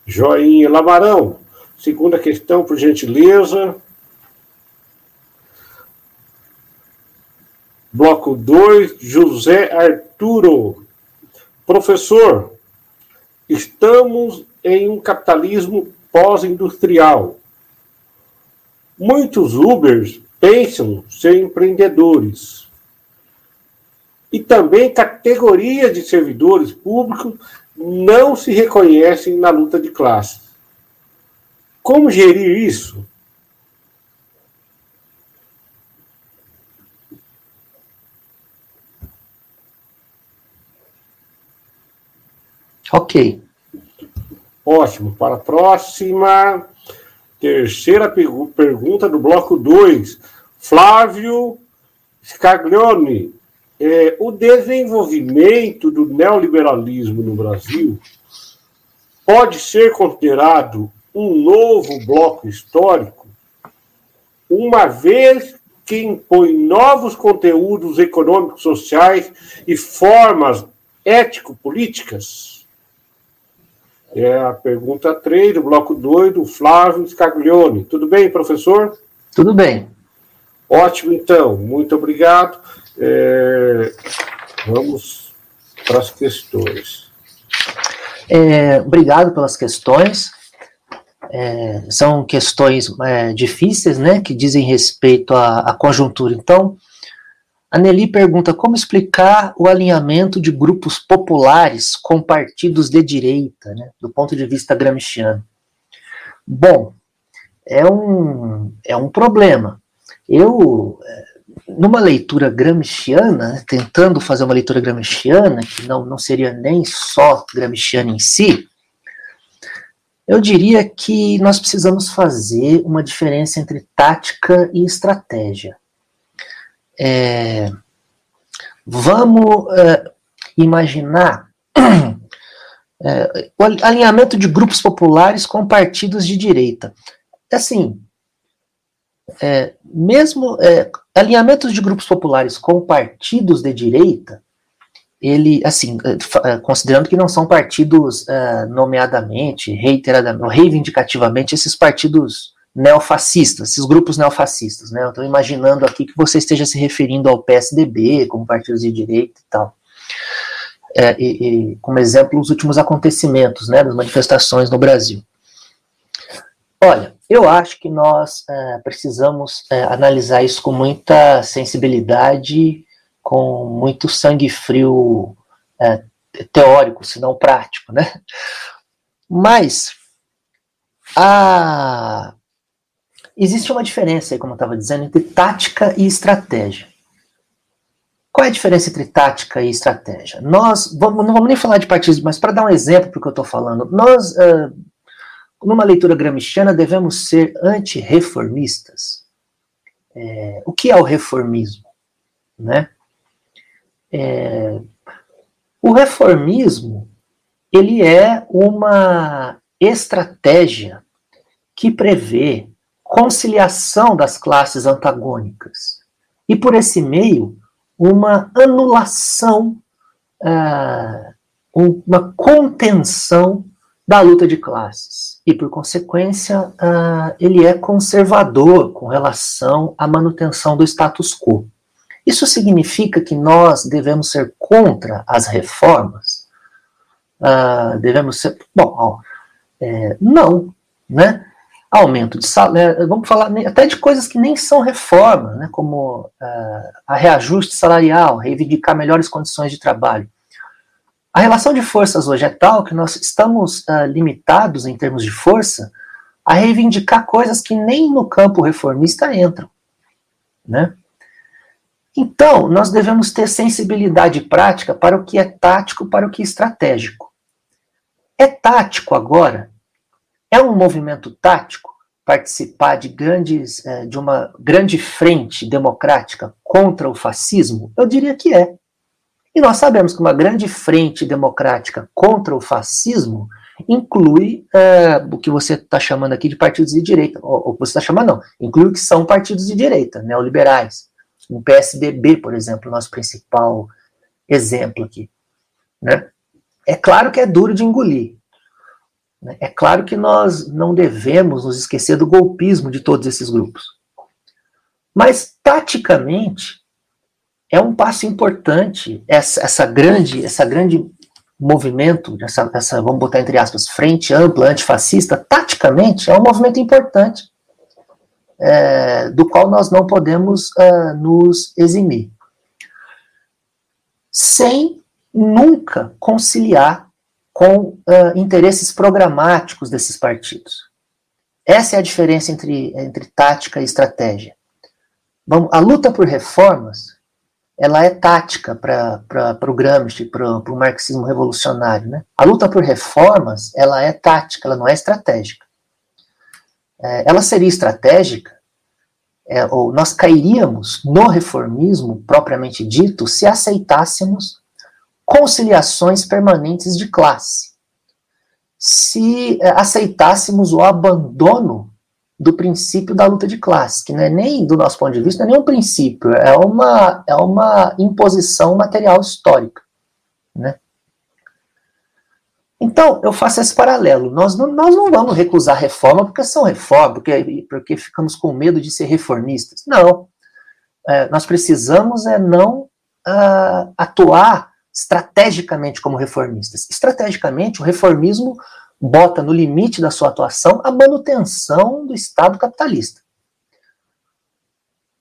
Joinha Lamarão. Segunda questão, por gentileza. Bloco 2, José Arturo. Professor, estamos em um capitalismo pós-industrial. Muitos Ubers pensam ser empreendedores. E também categorias de servidores públicos não se reconhecem na luta de classes. Como gerir isso? Ok. Ótimo. Para a próxima, terceira pergunta do bloco 2. Flávio Scaglione, é, o desenvolvimento do neoliberalismo no Brasil pode ser considerado um novo bloco histórico, uma vez que impõe novos conteúdos econômicos, sociais e formas ético-políticas? É a pergunta 3 do bloco 2 do Flávio Scaglione. Tudo bem, professor? Tudo bem. Ótimo, então. Muito obrigado. É, vamos para as questões. É, obrigado pelas questões. É, são questões é, difíceis, né, que dizem respeito à, à, conjuntura. Então, a Nelly pergunta como explicar o alinhamento de grupos populares com partidos de direita, né, do ponto de vista gramsciano. Bom, é um, é um problema. Eu, é, numa leitura gramsciana, tentando fazer uma leitura gramsciana, que não, não seria nem só gramsciana em si, eu diria que nós precisamos fazer uma diferença entre tática e estratégia. É, vamos é, imaginar [clears throat] é, o alinhamento de grupos populares com partidos de direita. Assim, é, mesmo é, alinhamentos de grupos populares com partidos de direita, ele, assim, é, é, considerando que não são partidos é, nomeadamente, reiteradamente, reivindicativamente, esses partidos neofascistas, esses grupos neofascistas, né? Eu estou imaginando aqui que você esteja se referindo ao PSDB como partidos de direita e tal. É, e, e, como exemplo, os últimos acontecimentos, né, das manifestações no Brasil. Olha, eu acho que nós é, precisamos é, analisar isso com muita sensibilidade, com muito sangue frio é, teórico, se não prático, né? Mas a... existe uma diferença, como eu estava dizendo, entre tática e estratégia. Qual é a diferença entre tática e estratégia? Nós, vamos, não vamos nem falar de partidos, mas para dar um exemplo para o que eu estou falando, nós uh, numa leitura gramsciana, devemos ser antirreformistas. É, o que é o reformismo? Né? É, o reformismo ele é uma estratégia que prevê conciliação das classes antagônicas e por esse meio uma anulação, uh, uma contenção da luta de classes. E, por consequência, uh, ele é conservador com relação à manutenção do status quo. Isso significa que nós devemos ser contra as reformas? Uh, devemos ser. Bom, não, né? Aumento de salário, vamos falar até de coisas que nem são reformas, né? como uh, a reajuste salarial, reivindicar melhores condições de trabalho. A relação de forças hoje é tal que nós estamos uh, limitados, em termos de força, a reivindicar coisas que nem no campo reformista entram. Né? Então, nós devemos ter sensibilidade prática para o que é tático, para o que é estratégico. É tático agora? É um movimento tático participar de grandes, é, de uma grande frente democrática contra o fascismo? Eu diria que é. E nós sabemos que uma grande frente democrática contra o fascismo inclui é, o que você está chamando aqui de partidos de direita, ou, o que você está chamando não, inclui o que são partidos de direita, neoliberais, o PSDB, por exemplo, nosso principal exemplo aqui. Né? É claro que é duro de engolir. Né? É claro que nós não devemos nos esquecer do golpismo de todos esses grupos. Mas, taticamente, é um passo importante essa, essa grande essa grande movimento, essa, essa, vamos botar entre aspas, frente ampla antifascista, taticamente, é um movimento importante é, do qual nós não podemos uh, nos eximir. Sem nunca conciliar com uh, interesses programáticos desses partidos. Essa é a diferença entre, entre tática e estratégia. Vamos, a luta por reformas ela é tática para o Gramsci, para o marxismo revolucionário. Né? A luta por reformas ela é tática, ela não é estratégica é, ela seria estratégica, é, ou nós cairíamos no reformismo propriamente dito se aceitássemos conciliações permanentes de classe. Se é, aceitássemos o abandono do princípio da luta de classe, que não é nem, do nosso ponto de vista, não é nem um princípio, é uma, é uma imposição material histórica. Né? Então, eu faço esse paralelo. Nós não, nós não vamos recusar reforma porque são reformas, porque, porque ficamos com medo de ser reformistas. Não. É, nós precisamos é não uh, atuar estrategicamente como reformistas. Estrategicamente, o reformismo bota no limite da sua atuação a manutenção do Estado capitalista,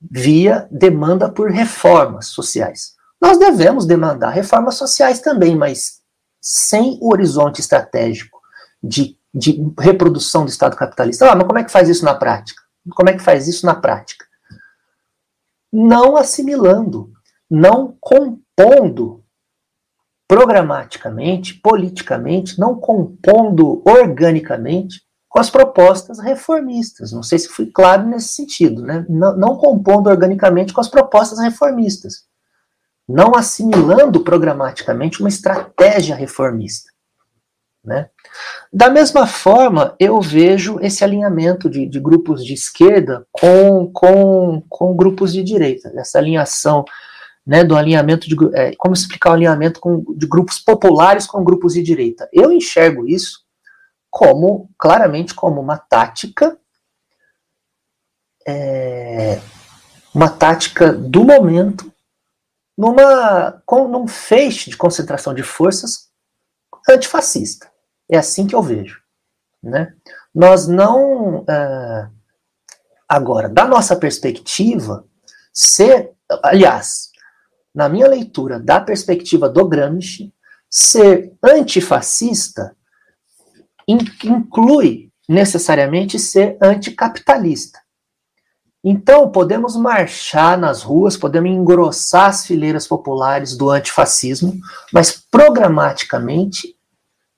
via demanda por reformas sociais. Nós devemos demandar reformas sociais também, mas sem o horizonte estratégico de, de reprodução do Estado capitalista. Ah, mas como é que faz isso na prática? Como é que faz isso na prática? Não assimilando, não compondo programaticamente, politicamente, não compondo organicamente com as propostas reformistas. Não sei se fui claro nesse sentido, né? Não, não compondo organicamente com as propostas reformistas não assimilando programaticamente uma estratégia reformista. Né? Da mesma forma, eu vejo esse alinhamento de, de grupos de esquerda com, com, com grupos de direita, essa alinhação né, do alinhamento de é, como explicar o alinhamento com, de grupos populares com grupos de direita. Eu enxergo isso como claramente como uma tática é, uma tática do momento numa, com, num feixe de concentração de forças antifascista. É assim que eu vejo. Né? Nós não. Uh, agora, da nossa perspectiva, ser. Aliás, na minha leitura da perspectiva do Gramsci, ser antifascista inclui necessariamente ser anticapitalista. Então, podemos marchar nas ruas, podemos engrossar as fileiras populares do antifascismo, mas programaticamente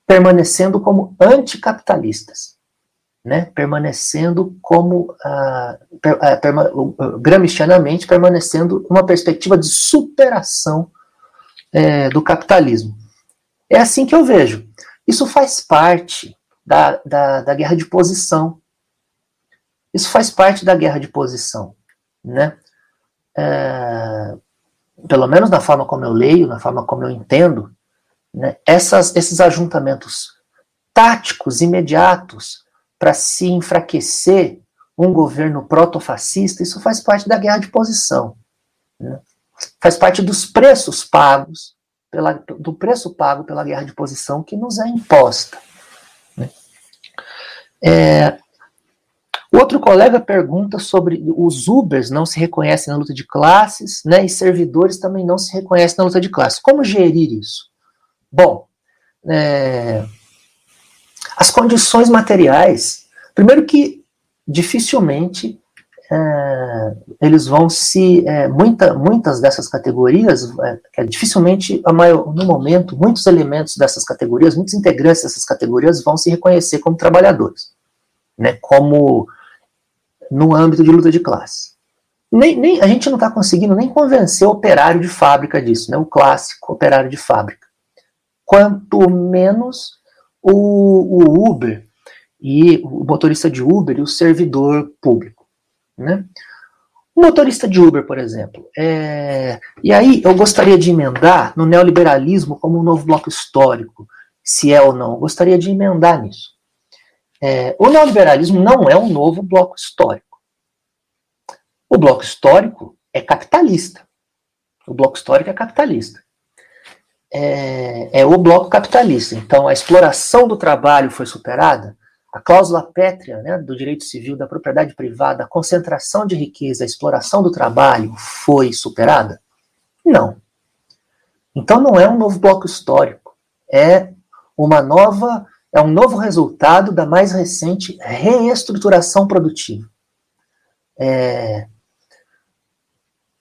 permanecendo como anticapitalistas, né? permanecendo como, uh, per, gramscianamente, permanecendo uma perspectiva de superação uh, do capitalismo. É assim que eu vejo. Isso faz parte da, da, da guerra de posição isso faz parte da guerra de posição, né? É, pelo menos na forma como eu leio, na forma como eu entendo, né, essas, esses ajuntamentos táticos imediatos para se enfraquecer um governo protofascista, isso faz parte da guerra de posição. Né? faz parte dos preços pagos, pela, do preço pago pela guerra de posição que nos é imposta. Né? É, outro colega pergunta sobre os Ubers não se reconhecem na luta de classes, né, e servidores também não se reconhecem na luta de classes. Como gerir isso? Bom, é, as condições materiais, primeiro que dificilmente é, eles vão se. É, muita, muitas dessas categorias, é, dificilmente, maior, no momento, muitos elementos dessas categorias, muitos integrantes dessas categorias vão se reconhecer como trabalhadores, né, como no âmbito de luta de classe. Nem, nem, a gente não está conseguindo nem convencer o operário de fábrica disso, né, o clássico operário de fábrica. Quanto menos o, o Uber e o motorista de Uber e o servidor público. Né? O motorista de Uber, por exemplo. É... E aí eu gostaria de emendar no neoliberalismo como um novo bloco histórico, se é ou não. Eu gostaria de emendar nisso. É... O neoliberalismo não é um novo bloco histórico. O bloco histórico é capitalista. O bloco histórico é capitalista. É, é o bloco capitalista. Então, a exploração do trabalho foi superada? a cláusula pétrea né, do direito civil da propriedade privada, a concentração de riqueza, a exploração do trabalho foi superada? Não. Então não é um novo bloco histórico, é uma nova, é um novo resultado da mais recente reestruturação produtiva. É,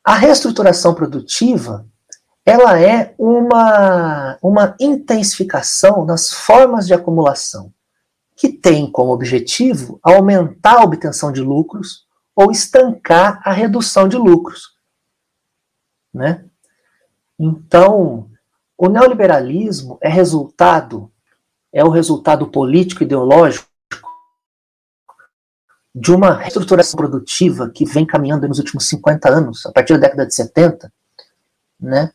a reestruturação produtiva ela é uma, uma intensificação nas formas de acumulação que tem como objetivo aumentar a obtenção de lucros ou estancar a redução de lucros. Né? Então, o neoliberalismo é resultado, é o resultado político ideológico de uma reestruturação produtiva que vem caminhando nos últimos 50 anos, a partir da década de 70, né?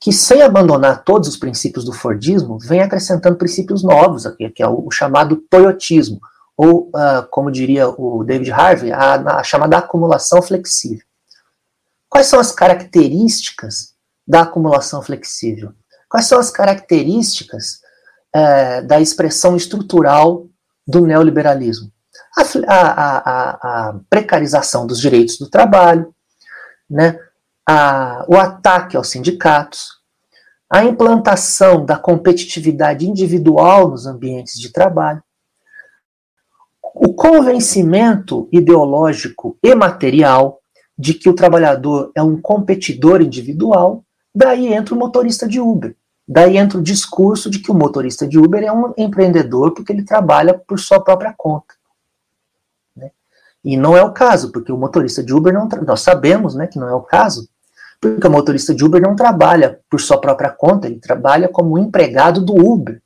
Que, sem abandonar todos os princípios do Fordismo, vem acrescentando princípios novos, aqui, que é o, o chamado toyotismo, ou, uh, como diria o David Harvey, a, a, chamada acumulação flexível. Quais são as características da acumulação flexível? Quais são as características uh, da expressão estrutural do neoliberalismo? A, a, a, precarização dos direitos do trabalho, né? A, o ataque aos sindicatos, a implantação da competitividade individual nos ambientes de trabalho, o convencimento ideológico e material de que o trabalhador é um competidor individual, daí entra o motorista de Uber. Daí entra o discurso de que o motorista de Uber é um empreendedor porque ele trabalha por sua própria conta. E não é o caso, porque o motorista de Uber não. Nós sabemos né, que não é o caso, porque o motorista de Uber não trabalha por sua própria conta, ele trabalha como empregado do Uber,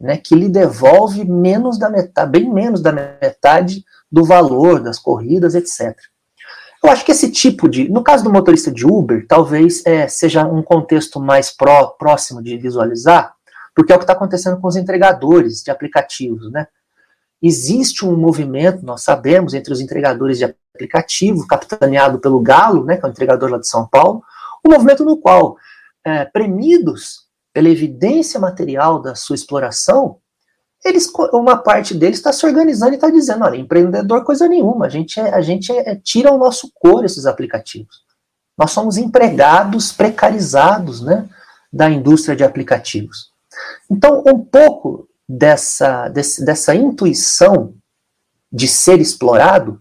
né, que lhe devolve menos da metade, bem menos da metade do valor das corridas, etc. Eu acho que esse tipo de. No caso do motorista de Uber, talvez é, seja um contexto mais pró, próximo de visualizar, porque é o que está acontecendo com os entregadores de aplicativos. Né? Existe um movimento, nós sabemos, entre os entregadores de aplicativo, capitaneado pelo Galo, né, que é o entregador lá de São Paulo, um movimento no qual, é, premidos pela evidência material da sua exploração, eles, uma parte deles está se organizando e está dizendo, olha, empreendedor coisa nenhuma, a gente, é, a gente é, tira o nosso cor esses aplicativos. Nós somos empregados precarizados né, da indústria de aplicativos. Então, um pouco dessa, desse, dessa intuição de ser explorado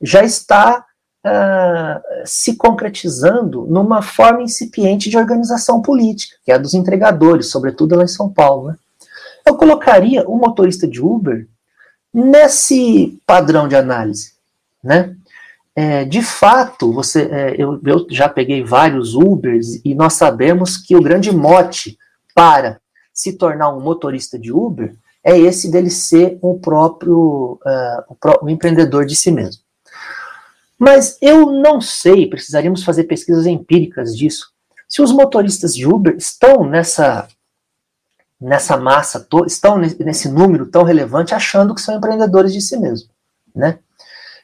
já está uh, se concretizando numa forma incipiente de organização política, que é a dos entregadores, sobretudo lá em São Paulo. Né? Eu colocaria o motorista de Uber nesse padrão de análise. Né? É, de fato, você, é, eu, eu já peguei vários Ubers e nós sabemos que o grande mote para se tornar um motorista de Uber é esse dele ser o próprio uh, empreendedor de si mesmo. Mas eu não sei, precisaríamos fazer pesquisas empíricas disso. Se os motoristas de Uber estão nessa nessa massa, estão nesse número tão relevante, achando que são empreendedores de si mesmo, né?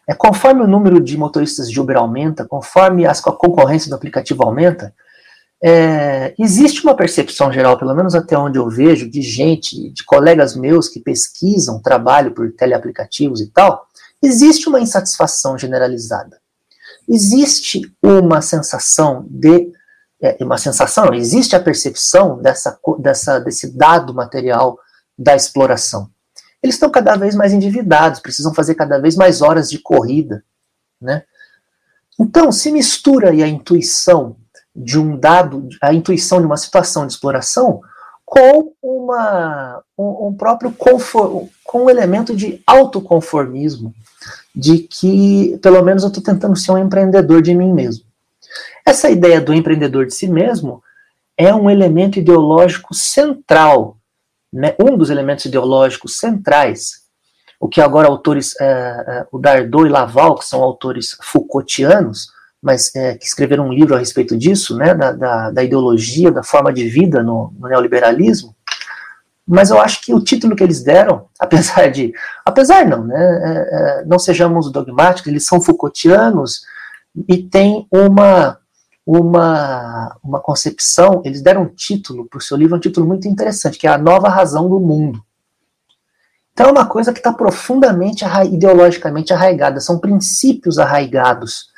é, conforme o número de motoristas de Uber aumenta, conforme a concorrência do aplicativo aumenta, é, existe uma percepção geral, pelo menos até onde eu vejo, de gente, de colegas meus que pesquisam trabalho por teleaplicativos e tal, existe uma insatisfação generalizada. Existe uma sensação de. É, uma sensação, existe a percepção dessa, dessa, desse dado material da exploração. Eles estão cada vez mais endividados, precisam fazer cada vez mais horas de corrida. Né? Então, se mistura aí a intuição de um dado, a intuição de uma situação de exploração com uma, um, um próprio conform, com um elemento de autoconformismo, de que pelo menos eu estou tentando ser um empreendedor de mim mesmo. Essa ideia do empreendedor de si mesmo é um elemento ideológico central, né, um dos elementos ideológicos centrais, o que agora autores, é, é, o Dardot e Laval, que são autores Foucaultianos, mas é, que escreveram um livro a respeito disso, né, da, da, da ideologia, da forma de vida no, no, neoliberalismo. Mas eu acho que o título que eles deram, [laughs] apesar de, apesar não, né, é, é, não sejamos dogmáticos, eles são Foucaultianos e têm uma uma, uma concepção, eles deram um título para o seu livro, um título muito interessante, que é A Nova Razão do Mundo. Então é uma coisa que está profundamente ideologicamente arraigada, são princípios arraigados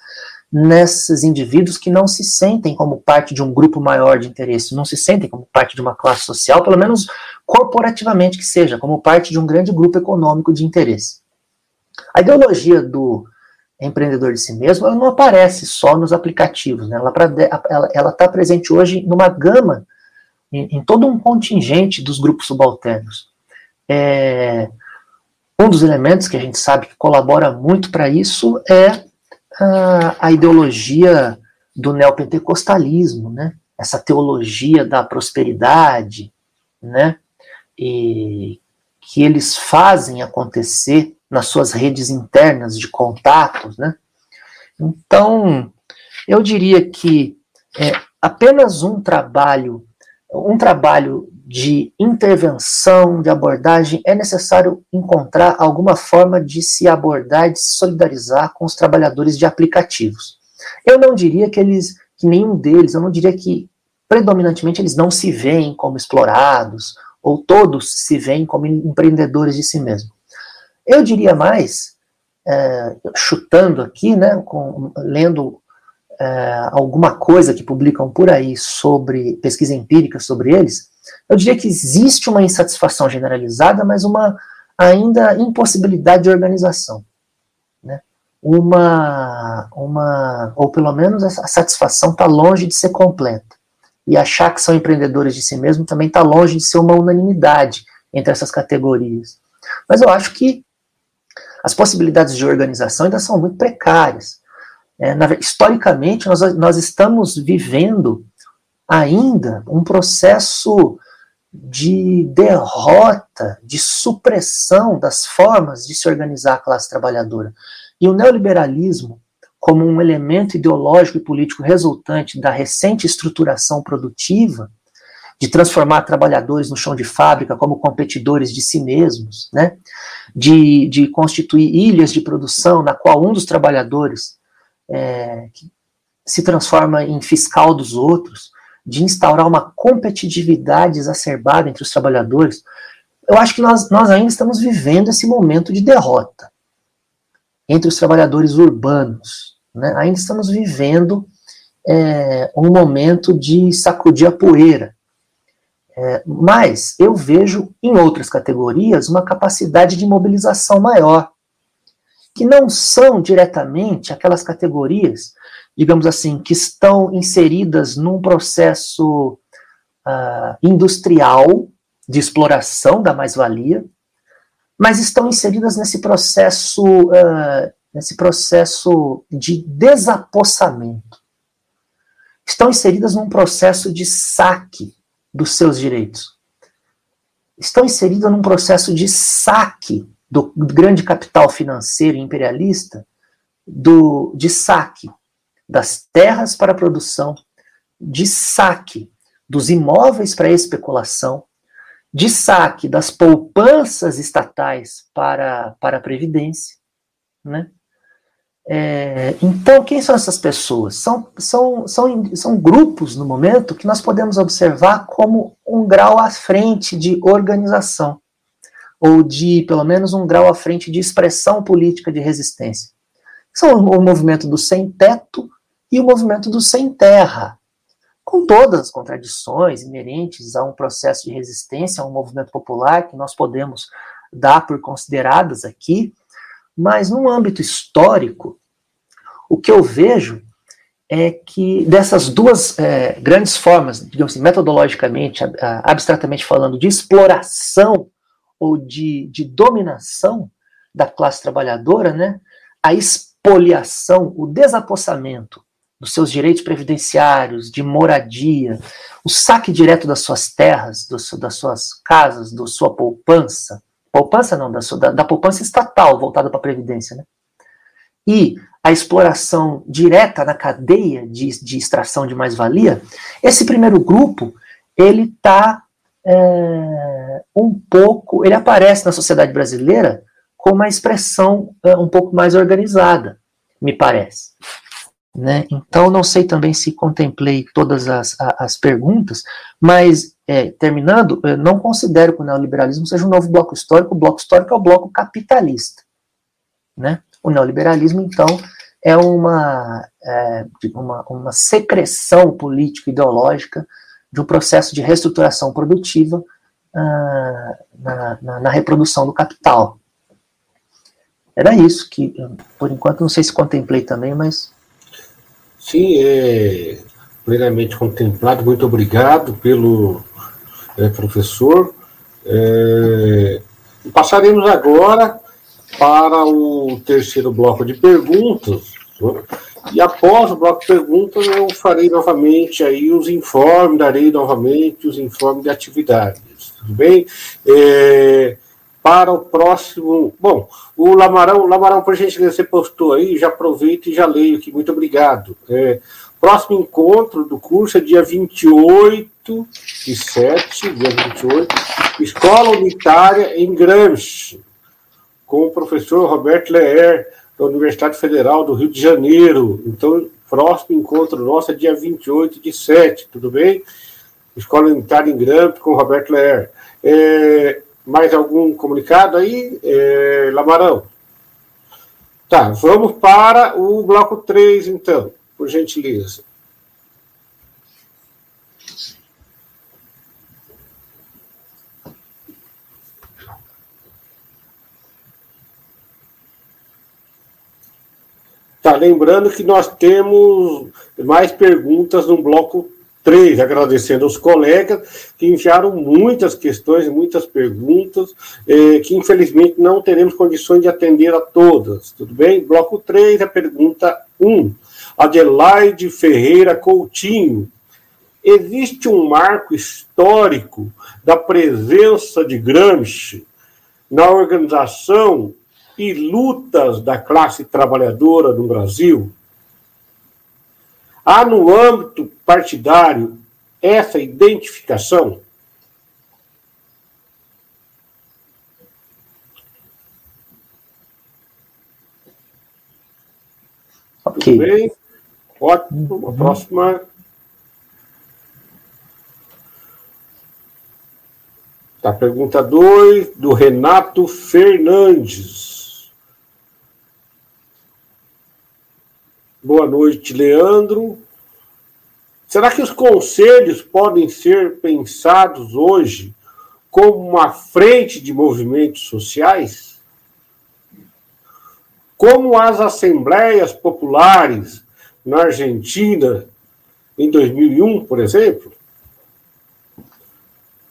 nesses indivíduos que não se sentem como parte de um grupo maior de interesse, não se sentem como parte de uma classe social, pelo menos corporativamente que seja, como parte de um grande grupo econômico de interesse. A ideologia do empreendedor de si mesmo, ela não aparece só nos aplicativos, né? ela está presente hoje numa gama, em, em, todo um contingente dos grupos subalternos. É, um dos elementos que a gente sabe que colabora muito para isso é a, ideologia do neopentecostalismo, né? essa teologia da prosperidade, né? e que eles fazem acontecer nas suas redes internas de contatos, né? Então, eu diria que é, apenas um trabalho, um trabalho de intervenção, de abordagem, é necessário encontrar alguma forma de se abordar, de se solidarizar com os trabalhadores de aplicativos. Eu não diria que eles, que nenhum deles, eu não diria que predominantemente eles não se veem como explorados, ou todos se veem como empreendedores de si mesmos. Eu diria mais, é, chutando aqui, né, com, lendo é, alguma coisa que publicam por aí sobre pesquisa empírica sobre eles, eu diria que existe uma insatisfação generalizada, mas uma ainda impossibilidade de organização. Né? Uma, uma, ou pelo menos essa satisfação está longe de ser completa. E achar que são empreendedores de si mesmo também está longe de ser uma unanimidade entre essas categorias. Mas eu acho que as possibilidades de organização ainda são muito precárias. É, na, historicamente, nós, nós estamos vivendo ainda um processo de derrota, de supressão das formas de se organizar a classe trabalhadora. E o neoliberalismo, como um elemento ideológico e político resultante da recente estruturação produtiva, de transformar trabalhadores no chão de fábrica como competidores de si mesmos, né? de, de constituir ilhas de produção na qual um dos trabalhadores é, se transforma em fiscal dos outros, de instaurar uma competitividade exacerbada entre os trabalhadores, eu acho que nós, nós ainda estamos vivendo esse momento de derrota entre os trabalhadores urbanos. Né? Ainda estamos vivendo é, um momento de sacudir a poeira é, mas eu vejo em outras categorias uma capacidade de mobilização maior, que não são diretamente aquelas categorias, digamos assim, que estão inseridas num processo uh, industrial de exploração da mais-valia, mas estão inseridas nesse processo, uh, nesse processo de desapossamento. Estão inseridas num processo de saque dos seus direitos. Estão inseridas num processo de saque do grande capital financeiro imperialista, do, de saque das terras para produção, de saque dos imóveis para especulação, de saque das poupanças estatais para, para a Previdência. Né? É, então, quem são essas pessoas? São, são, são, são grupos, no momento, que nós podemos observar como um grau à frente de organização, ou de, pelo menos, um grau à frente de expressão política de resistência. São o movimento do sem-teto e o movimento do sem-terra, com todas as contradições inerentes a um processo de resistência, a um movimento popular que nós podemos dar por consideradas aqui, mas no âmbito histórico, o que eu vejo é que dessas duas é, grandes formas, digamos assim, metodologicamente, abstratamente falando, de exploração ou de, de dominação da classe trabalhadora, né, a expoliação, o desapossamento dos seus direitos previdenciários, de moradia, o saque direto das suas terras, do, das suas casas, da sua poupança, poupança não, da, sua, da, da poupança estatal voltada para a previdência, né? E a exploração direta na cadeia de, de extração de mais-valia, esse primeiro grupo, ele está é, um pouco, ele aparece na sociedade brasileira com uma expressão é, um pouco mais organizada, me parece. Né? Então, não sei também se contemplei todas as, as perguntas, mas, é, terminando, não considero que o neoliberalismo seja um novo bloco histórico. O bloco histórico é o bloco capitalista. Né? O neoliberalismo, então, é uma, é, uma, uma secreção político-ideológica de um processo de reestruturação produtiva ah, na, na, na reprodução do capital. Era isso que, por enquanto, não sei se contemplei também, mas Sim, é plenamente contemplado. Muito obrigado pelo é, professor. É, passaremos agora para o terceiro bloco de perguntas. E após o bloco de perguntas, eu farei novamente aí os informes, darei novamente os informes de atividades. Tudo bem? É, para o próximo. Bom, o Lamarão, Lamarão, por gentileza, você postou aí, já aproveito e já leio aqui, muito obrigado. É, próximo encontro do curso é dia 28 e 7, dia 28, Escola Unitária em Gramsci, com o professor Roberto Leer, da Universidade Federal do Rio de Janeiro. Então, próximo encontro nosso é dia 28 de 7, tudo bem? Escola Unitária em Gramsci com Roberto Leer. É, mais algum comunicado aí, é, Lamarão? Tá, vamos para o bloco 3, então, por gentileza. Tá, lembrando que nós temos mais perguntas no bloco Três, agradecendo aos colegas que enviaram muitas questões, muitas perguntas, eh, que infelizmente não teremos condições de atender a todas. Tudo bem? Bloco 3, a pergunta 1. Adelaide Ferreira Coutinho. Existe um marco histórico da presença de Gramsci na organização e lutas da classe trabalhadora no Brasil? Há no âmbito partidário essa identificação? Ok. Tudo bem? Ótimo. Uhum. A próxima. Tá, pergunta 2, do Renato Fernandes. Boa noite, Leandro. Será que os conselhos podem ser pensados hoje como uma frente de movimentos sociais? Como as assembleias populares na Argentina em 2001, por exemplo?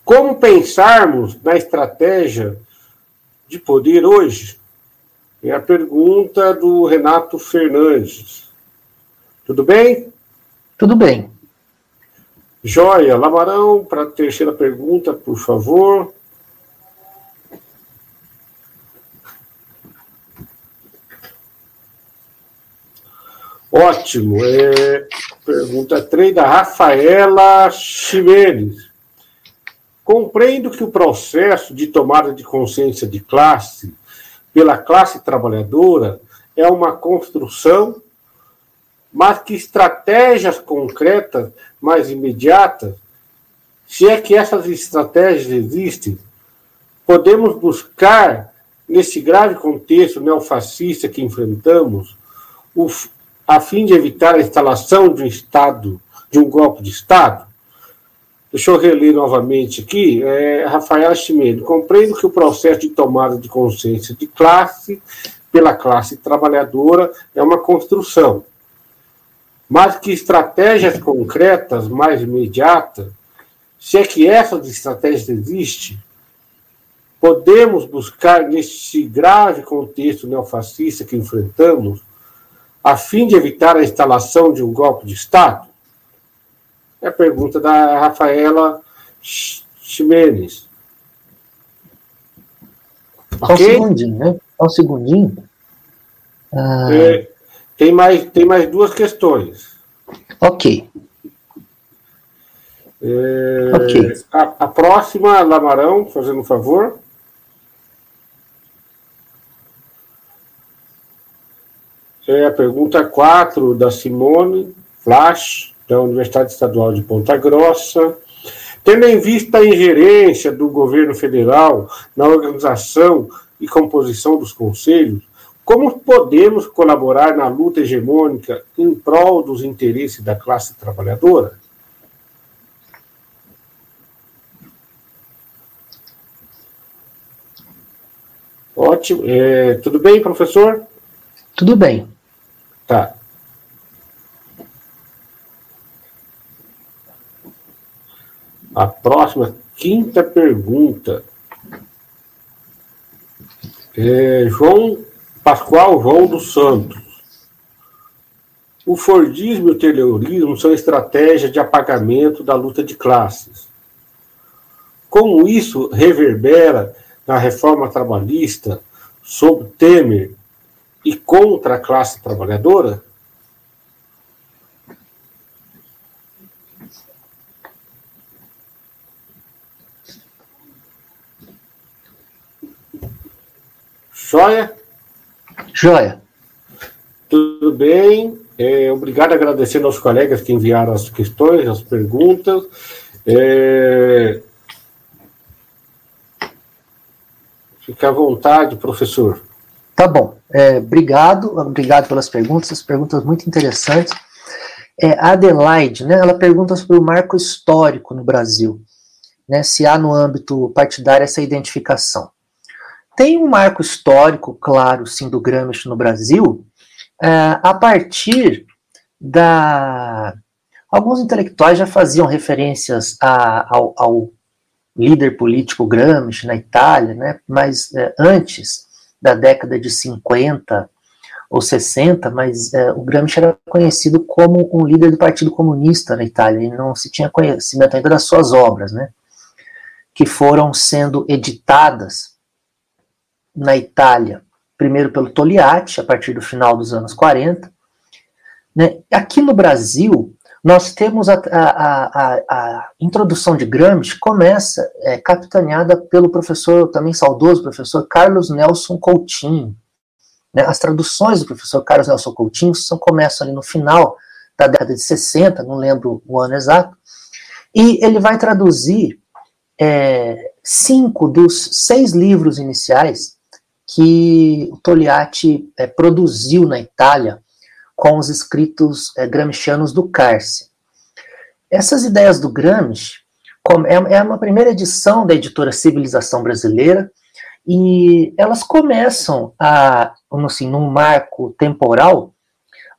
Como pensarmos na estratégia de poder hoje? É a pergunta do Renato Fernandes. Tudo bem? Tudo bem. Joia. Lamarão, para a terceira pergunta, por favor. Ótimo. É, pergunta 3 da Rafaela Ximenes. Compreendo que o processo de tomada de consciência de classe pela classe trabalhadora é uma construção, mas que estratégias concretas, mais imediatas, se é que essas estratégias existem, podemos buscar, nesse grave contexto neofascista que enfrentamos, o, a fim de evitar a instalação de um Estado, de um golpe de Estado? Deixa eu reler novamente aqui. É, Rafael Chimeno. Compreendo que o processo de tomada de consciência de classe pela classe trabalhadora é uma construção, mas que estratégias concretas, mais imediatas, se é que essas estratégias existem, podemos buscar neste grave contexto neofascista que enfrentamos, a fim de evitar a instalação de um golpe de Estado? É a pergunta da Rafaela Ximenes. Só okay? um segundinho, né? Só um segundinho. Ah... É, tem, mais, tem mais duas questões. Ok. É, ok. A, a próxima, Lamarão, fazendo um favor. É a pergunta 4 da Simone Flash, da Universidade Estadual de Ponta Grossa. Tendo em vista a ingerência do governo federal na organização e composição dos conselhos, como podemos colaborar na luta hegemônica em prol dos interesses da classe trabalhadora? Ótimo. É, tudo bem, professor? Tudo bem. Tá. A próxima, quinta pergunta. É João Pascoal dos Santos. O Fordismo e o terrorismo são estratégias de apagamento da luta de classes. Como isso reverbera na reforma trabalhista sob Temer e contra a classe trabalhadora? Joia? Joia. Tudo bem. É, obrigado, agradecendo aos colegas que enviaram as questões, as perguntas. É... Fique à vontade, professor. Tá bom. É, obrigado, obrigado pelas perguntas, as perguntas muito interessantes. É, a Adelaide, né, ela pergunta sobre o marco histórico no Brasil, né, se há no âmbito partidário essa identificação. Tem um marco histórico, claro, sim, do Gramsci no Brasil, é, a partir da. Alguns intelectuais já faziam referências a, ao, ao, líder político Gramsci na Itália, né, mas é, antes da década de 50 ou 60, mas é, o Gramsci era conhecido como um líder do Partido Comunista na Itália, e não se tinha conhecimento ainda das suas obras, né, que foram sendo editadas na Itália, primeiro pelo Togliatti, a partir do final dos anos 40. Né? Aqui no Brasil, nós temos a, a, a, a introdução de Gramsci, começa é, capitaneada pelo professor, também saudoso professor Carlos Nelson Coutinho. Né? As traduções do professor Carlos Nelson Coutinho são, começam ali no final da década de 60, não lembro o ano exato, e ele vai traduzir é, cinco dos seis livros iniciais que Togliatti é, produziu na Itália com os escritos é, gramscianos do Carce. Essas ideias do Gramsci é, é uma primeira edição da editora Civilização Brasileira e elas começam a, assim, num marco temporal,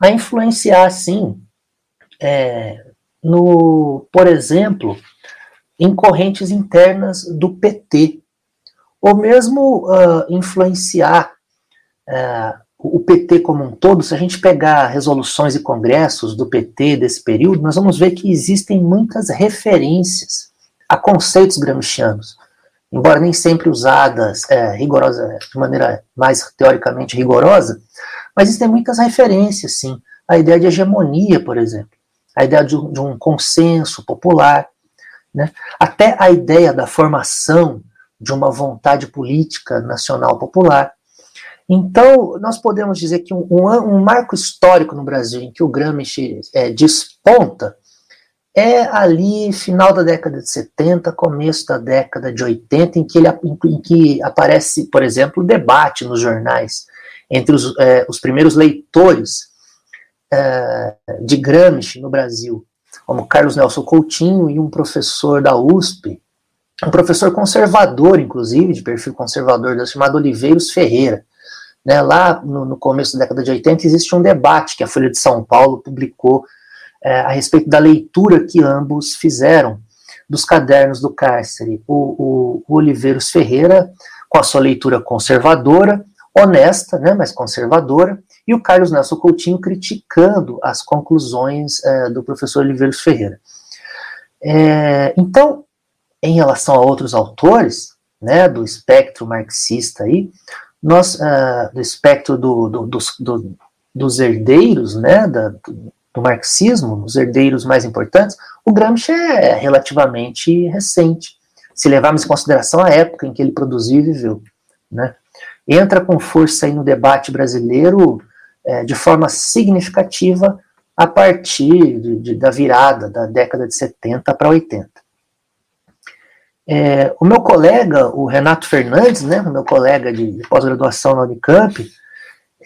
a influenciar, assim, é, no, por exemplo, em correntes internas do PT, ou mesmo uh, influenciar uh, o PT como um todo, se a gente pegar resoluções e congressos do PT desse período, nós vamos ver que existem muitas referências a conceitos gramscianos, embora nem sempre usadas é, rigorosa, de maneira mais teoricamente rigorosa, mas existem muitas referências, sim. A ideia de hegemonia, por exemplo, a ideia de, de um consenso popular, né? até a ideia da formação de uma vontade política nacional popular. Então, nós podemos dizer que um, um, marco histórico no Brasil em que o Gramsci é, desponta é ali final da década de 70, começo da década de 80, em que, ele, em, que aparece, por exemplo, debate nos jornais entre os, é, os primeiros leitores é, de Gramsci no Brasil, como Carlos Nelson Coutinho e um professor da USP, um professor conservador, inclusive, de perfil conservador, chamado Oliveiros Ferreira. Né, lá no, no, começo da década de 80 existe um debate que a Folha de São Paulo publicou é, a respeito da leitura que ambos fizeram dos cadernos do cárcere. O, o, o Oliveiros Ferreira, com a sua leitura conservadora, honesta, né, mas conservadora, e o Carlos Nelson Coutinho criticando as conclusões é, do professor Oliveiros Ferreira. É, então, em relação a outros autores, né, do espectro marxista aí, nós, uh, do espectro do, do, dos, do, dos herdeiros, né, da, do marxismo, os herdeiros mais importantes, o Gramsci é relativamente recente, se levarmos em consideração a época em que ele produziu e viveu. Né? Entra com força aí no debate brasileiro é, de forma significativa a partir de, de, da virada da década de 70 para 80. É, o meu colega, o Renato Fernandes, né, meu colega de pós-graduação na Unicamp,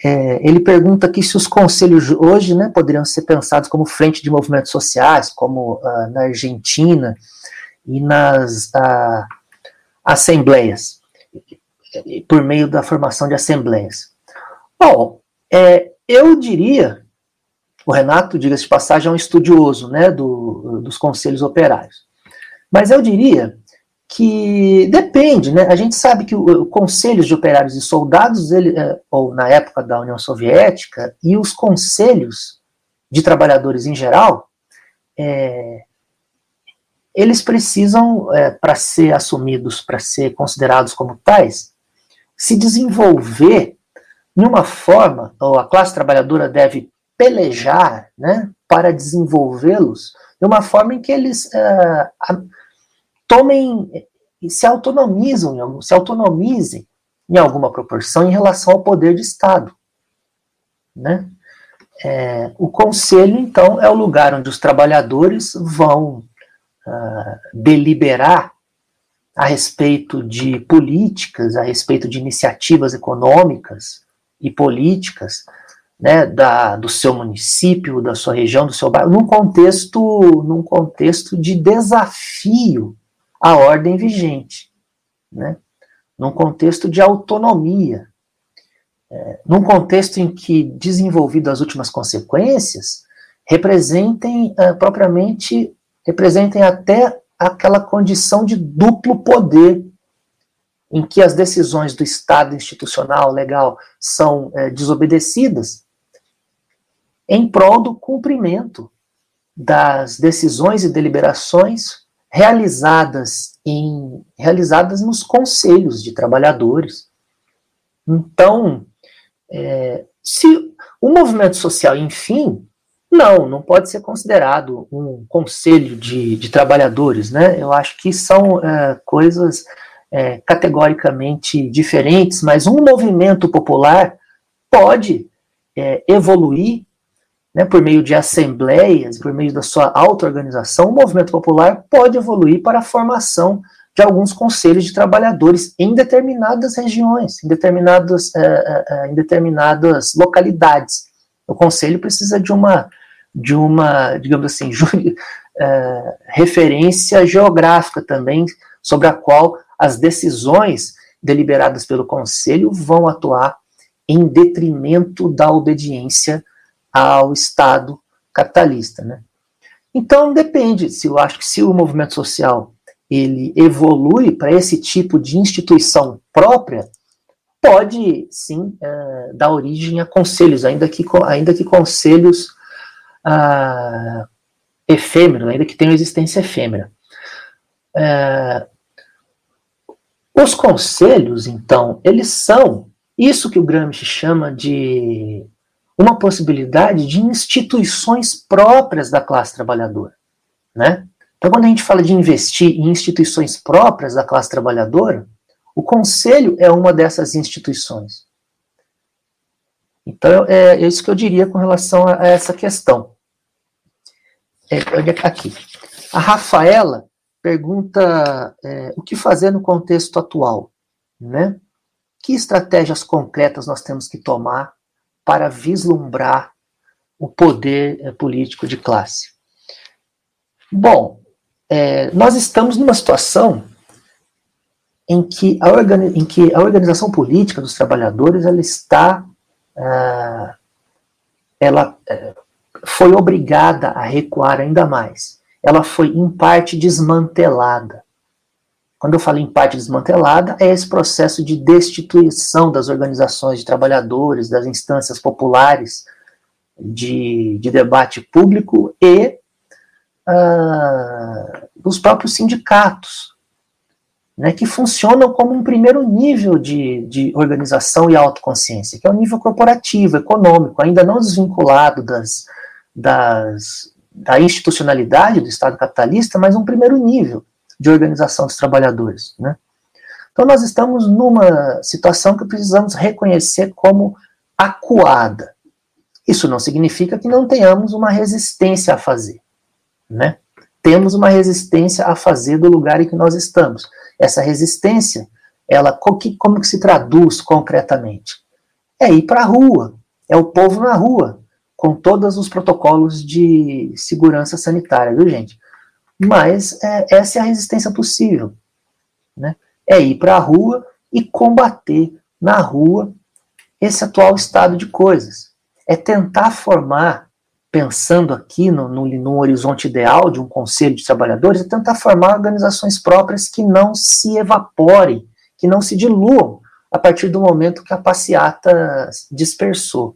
é, ele pergunta aqui se os conselhos hoje né, poderiam ser pensados como frente de movimentos sociais, como uh, na Argentina e nas uh, assembleias, por meio da formação de assembleias. Bom, é, eu diria, o Renato, diga-se de passagem, é um estudioso né, do, dos conselhos operários, mas eu diria que depende, né? A gente sabe que o, o conselhos de operários e soldados, ele, é, ou na época da União Soviética, e os conselhos de trabalhadores em geral, é, eles precisam, é, para ser assumidos, para ser considerados como tais, se desenvolver de uma forma, ou a classe trabalhadora deve pelejar, né, para desenvolvê-los de uma forma em que eles é, tomem e se autonomizam, se autonomizem em alguma proporção em relação ao poder de Estado. Né? É, o conselho, então, é o lugar onde os trabalhadores vão uh, deliberar a respeito de políticas, a respeito de iniciativas econômicas e políticas né, da, do seu município, da sua região, do seu bairro, num contexto, num contexto de desafio a ordem vigente, né? num contexto de autonomia, é, num contexto em que, desenvolvido as últimas consequências, representem uh, propriamente, representem até aquela condição de duplo poder, em que as decisões do Estado institucional, legal, são é, desobedecidas, em prol do cumprimento das decisões e deliberações realizadas em realizadas nos conselhos de trabalhadores. Então, é, se o movimento social, enfim, não, não pode ser considerado um conselho de, de trabalhadores, né? Eu acho que são é, coisas é, categoricamente diferentes, mas um movimento popular pode é, evoluir né, por meio de assembleias, por meio da sua auto-organização, o movimento popular pode evoluir para a formação de alguns conselhos de trabalhadores em determinadas regiões, em determinadas, é, é, em determinadas localidades. O conselho precisa de uma, de uma digamos assim, [laughs] é, referência geográfica também, sobre a qual as decisões deliberadas pelo conselho vão atuar em detrimento da obediência ao Estado capitalista, né? Então depende, se eu acho que se o movimento social ele evolui para esse tipo de instituição própria, pode sim é, dar origem a conselhos, ainda que, ainda que conselhos ah, efêmeros, ainda que tenham existência efêmera. É, os conselhos, então, eles são isso que o Gramsci chama de uma possibilidade de instituições próprias da classe trabalhadora, né? Então, quando a gente fala de investir em instituições próprias da classe trabalhadora, o conselho é uma dessas instituições. Então, é, é isso que eu diria com relação a, essa questão. É aqui. A Rafaela pergunta é, o que fazer no contexto atual, né? Que estratégias concretas nós temos que tomar para vislumbrar o poder é, político de classe? Bom, é, nós estamos numa situação em que, a em que a organização política dos trabalhadores ela está ah, ela foi obrigada a recuar ainda mais. Ela foi em parte desmantelada. Quando eu falo em parte desmantelada, é esse processo de destituição das organizações de trabalhadores, das instâncias populares de, de debate público e uh, dos próprios sindicatos né, que funcionam como um primeiro nível de, de organização e autoconsciência, que é o nível corporativo, econômico, ainda não desvinculado das, das, da institucionalidade do Estado capitalista, mas um primeiro nível de organização dos trabalhadores. Né? Então, nós estamos numa situação que precisamos reconhecer como acuada. Isso não significa que não tenhamos uma resistência a fazer. Né? Temos uma resistência a fazer do lugar em que nós estamos essa resistência, ela como que se traduz concretamente? É ir para a rua, é o povo na rua, com todos os protocolos de segurança sanitária, viu, gente? Mas é, essa é a resistência possível, né? É ir para a rua e combater na rua esse atual estado de coisas. É tentar formar pensando aqui no, no, no, horizonte ideal de um conselho de trabalhadores, é tentar formar organizações próprias que não se evaporem, que não se diluam a partir do momento que a passeata dispersou.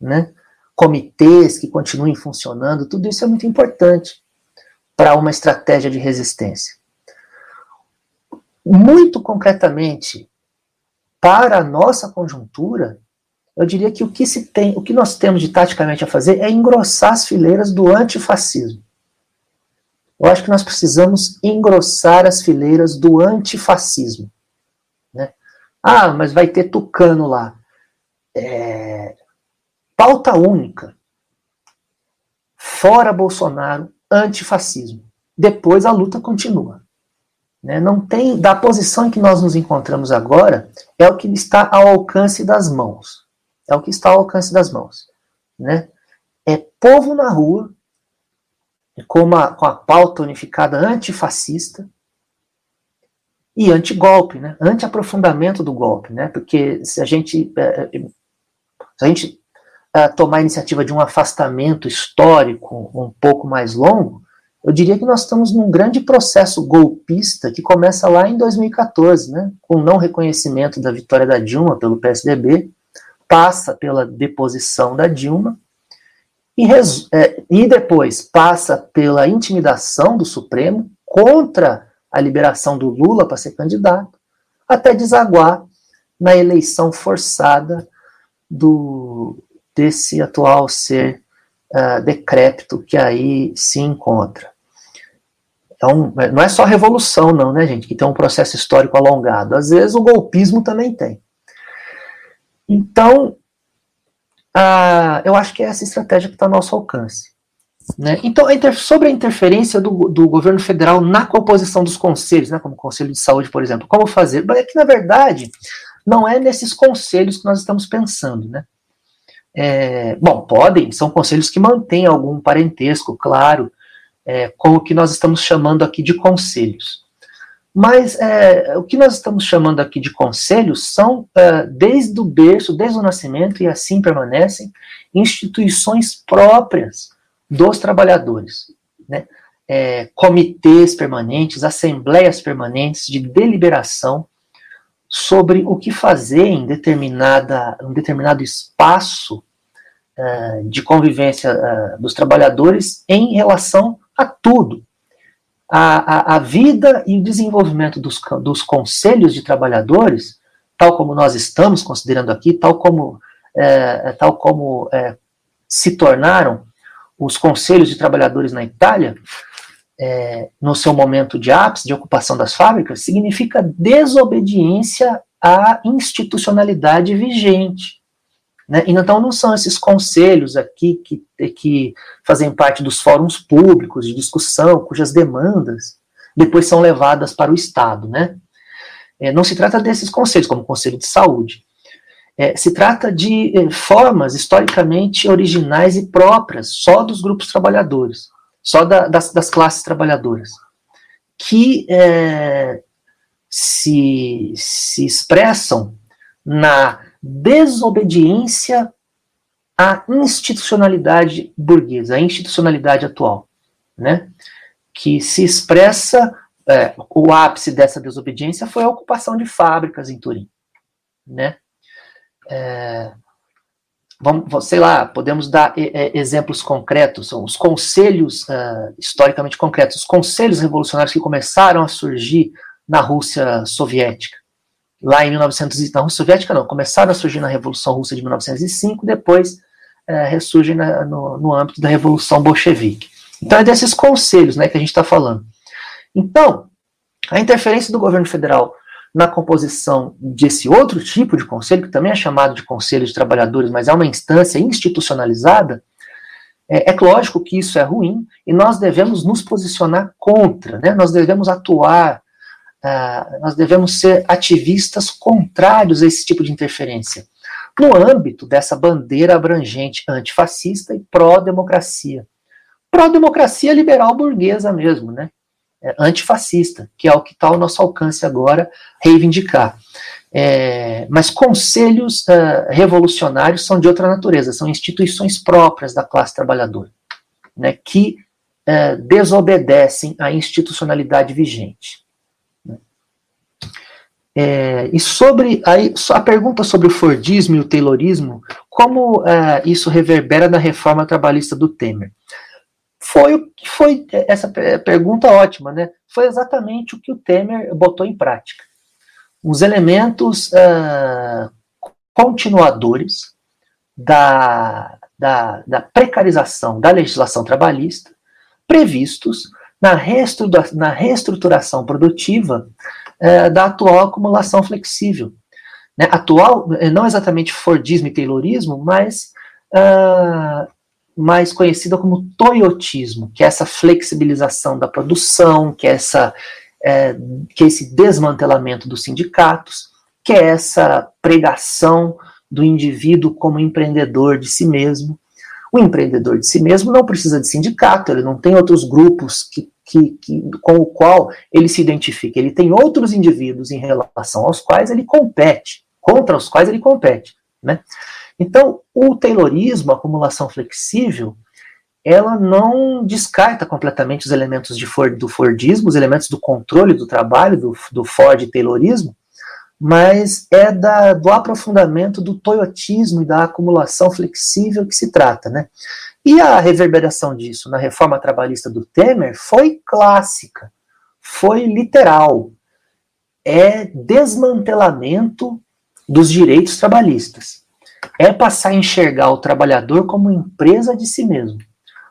Né? Comitês que continuem funcionando, tudo isso é muito importante para uma estratégia de resistência. Muito concretamente, para a nossa conjuntura, eu diria que o que se tem, o que nós temos de taticamente a fazer é engrossar as fileiras do antifascismo. Eu acho que nós precisamos engrossar as fileiras do antifascismo. Né? Ah, mas vai ter tucano lá. É... Pauta única. Fora Bolsonaro, antifascismo. Depois a luta continua. Né? Não tem, da posição em que nós nos encontramos agora, é o que está ao alcance das mãos é o que está ao alcance das mãos. Né? É povo na rua, com, uma, com a pauta unificada antifascista e anti-golpe, né? anti-aprofundamento do golpe, né? porque se a gente, é, é, se a gente tomar a iniciativa de um afastamento histórico um pouco mais longo, eu diria que nós estamos num grande processo golpista que começa lá em 2014, né, com o não reconhecimento da vitória da Dilma pelo PSDB, passa pela deposição da Dilma e, é, e depois passa pela intimidação do Supremo contra a liberação do Lula para ser candidato, até desaguar na eleição forçada do desse atual ser uh, decrépito que aí se encontra. Então, não é só revolução, não, né, gente, que tem um processo histórico alongado. Às vezes o golpismo também tem. Então, ah, eu acho que é essa estratégia que está ao nosso alcance. Né? Então, sobre a interferência do, do, governo federal na composição dos conselhos, né, como o Conselho de Saúde, por exemplo, como fazer? É que, na verdade, não é nesses conselhos que nós estamos pensando. Né? É, bom, podem, são conselhos que mantêm algum parentesco, claro, é, com o que nós estamos chamando aqui de conselhos. Mas é, o que nós estamos chamando aqui de conselhos são, é, desde o berço, desde o nascimento, e assim permanecem, instituições próprias dos trabalhadores. Né? É, comitês permanentes, assembleias permanentes de deliberação sobre o que fazer em determinada, um determinado espaço é, de convivência é, dos trabalhadores em relação a tudo, a, a, a vida e o desenvolvimento dos, dos conselhos de trabalhadores, tal como nós estamos considerando aqui, tal como, é, tal como é, se tornaram os conselhos de trabalhadores na Itália, é, no seu momento de ápice, de ocupação das fábricas, significa desobediência à institucionalidade vigente. Né? Então, não são esses conselhos aqui que, que fazem parte dos fóruns públicos de discussão, cujas demandas depois são levadas para o Estado. Né? É, não se trata desses conselhos, como o Conselho de Saúde. É, se trata de é, formas historicamente originais e próprias, só dos grupos trabalhadores, só da, das, das, classes trabalhadoras, que é, se, se expressam na desobediência à institucionalidade burguesa, à institucionalidade atual, né? que se expressa, é, o ápice dessa desobediência foi a ocupação de fábricas em Turim. Né? É, vamos, sei lá, podemos dar é, exemplos concretos, os conselhos uh, historicamente concretos, os conselhos revolucionários que começaram a surgir na Rússia soviética lá em 1900, na Rússia Soviética não, começaram a surgir na Revolução Russa de 1905, depois é, ressurgem na, no, no âmbito da Revolução Bolchevique. Então é desses conselhos né, que a gente está falando. Então, a interferência do governo federal na composição desse outro tipo de conselho, que também é chamado de conselho de trabalhadores, mas é uma instância institucionalizada, é, é lógico que isso é ruim e nós devemos nos posicionar contra, né? nós devemos atuar ah, nós devemos ser ativistas contrários a esse tipo de interferência, no âmbito dessa bandeira abrangente antifascista e pró-democracia. Pró-democracia liberal burguesa mesmo, né? É, antifascista, que é o que está ao nosso alcance agora reivindicar. É, mas conselhos uh, revolucionários são de outra natureza, são instituições próprias da classe trabalhadora, né, que uh, desobedecem à institucionalidade vigente. É, e sobre a, a, pergunta sobre o Fordismo e o Taylorismo, como é, isso reverbera na reforma trabalhista do Temer? Foi, foi essa pergunta ótima, né? Foi exatamente o que o Temer botou em prática. Os elementos é, continuadores da, da, da, precarização da legislação trabalhista previstos na, na reestruturação produtiva é, da atual acumulação flexível. Né? Atual, é, não exatamente Fordismo e Taylorismo, mas uh, mais conhecida como Toyotismo, que é essa flexibilização da produção, que é, essa, é, que é esse desmantelamento dos sindicatos, que é essa pregação do indivíduo como empreendedor de si mesmo. O empreendedor de si mesmo não precisa de sindicato, ele não tem outros grupos que que, que, com o qual ele se identifica. Ele tem outros indivíduos em relação aos quais ele compete, contra os quais ele compete. Né? Então, o Taylorismo, a acumulação flexível, ela não descarta completamente os elementos de Ford, do Fordismo, os elementos do controle do trabalho, do, do Ford Taylorismo, mas é da, do aprofundamento do toyotismo e da acumulação flexível que se trata. Né? E a reverberação disso na reforma trabalhista do Temer foi clássica, foi literal. É desmantelamento dos direitos trabalhistas. É passar a enxergar o trabalhador como empresa de si mesmo,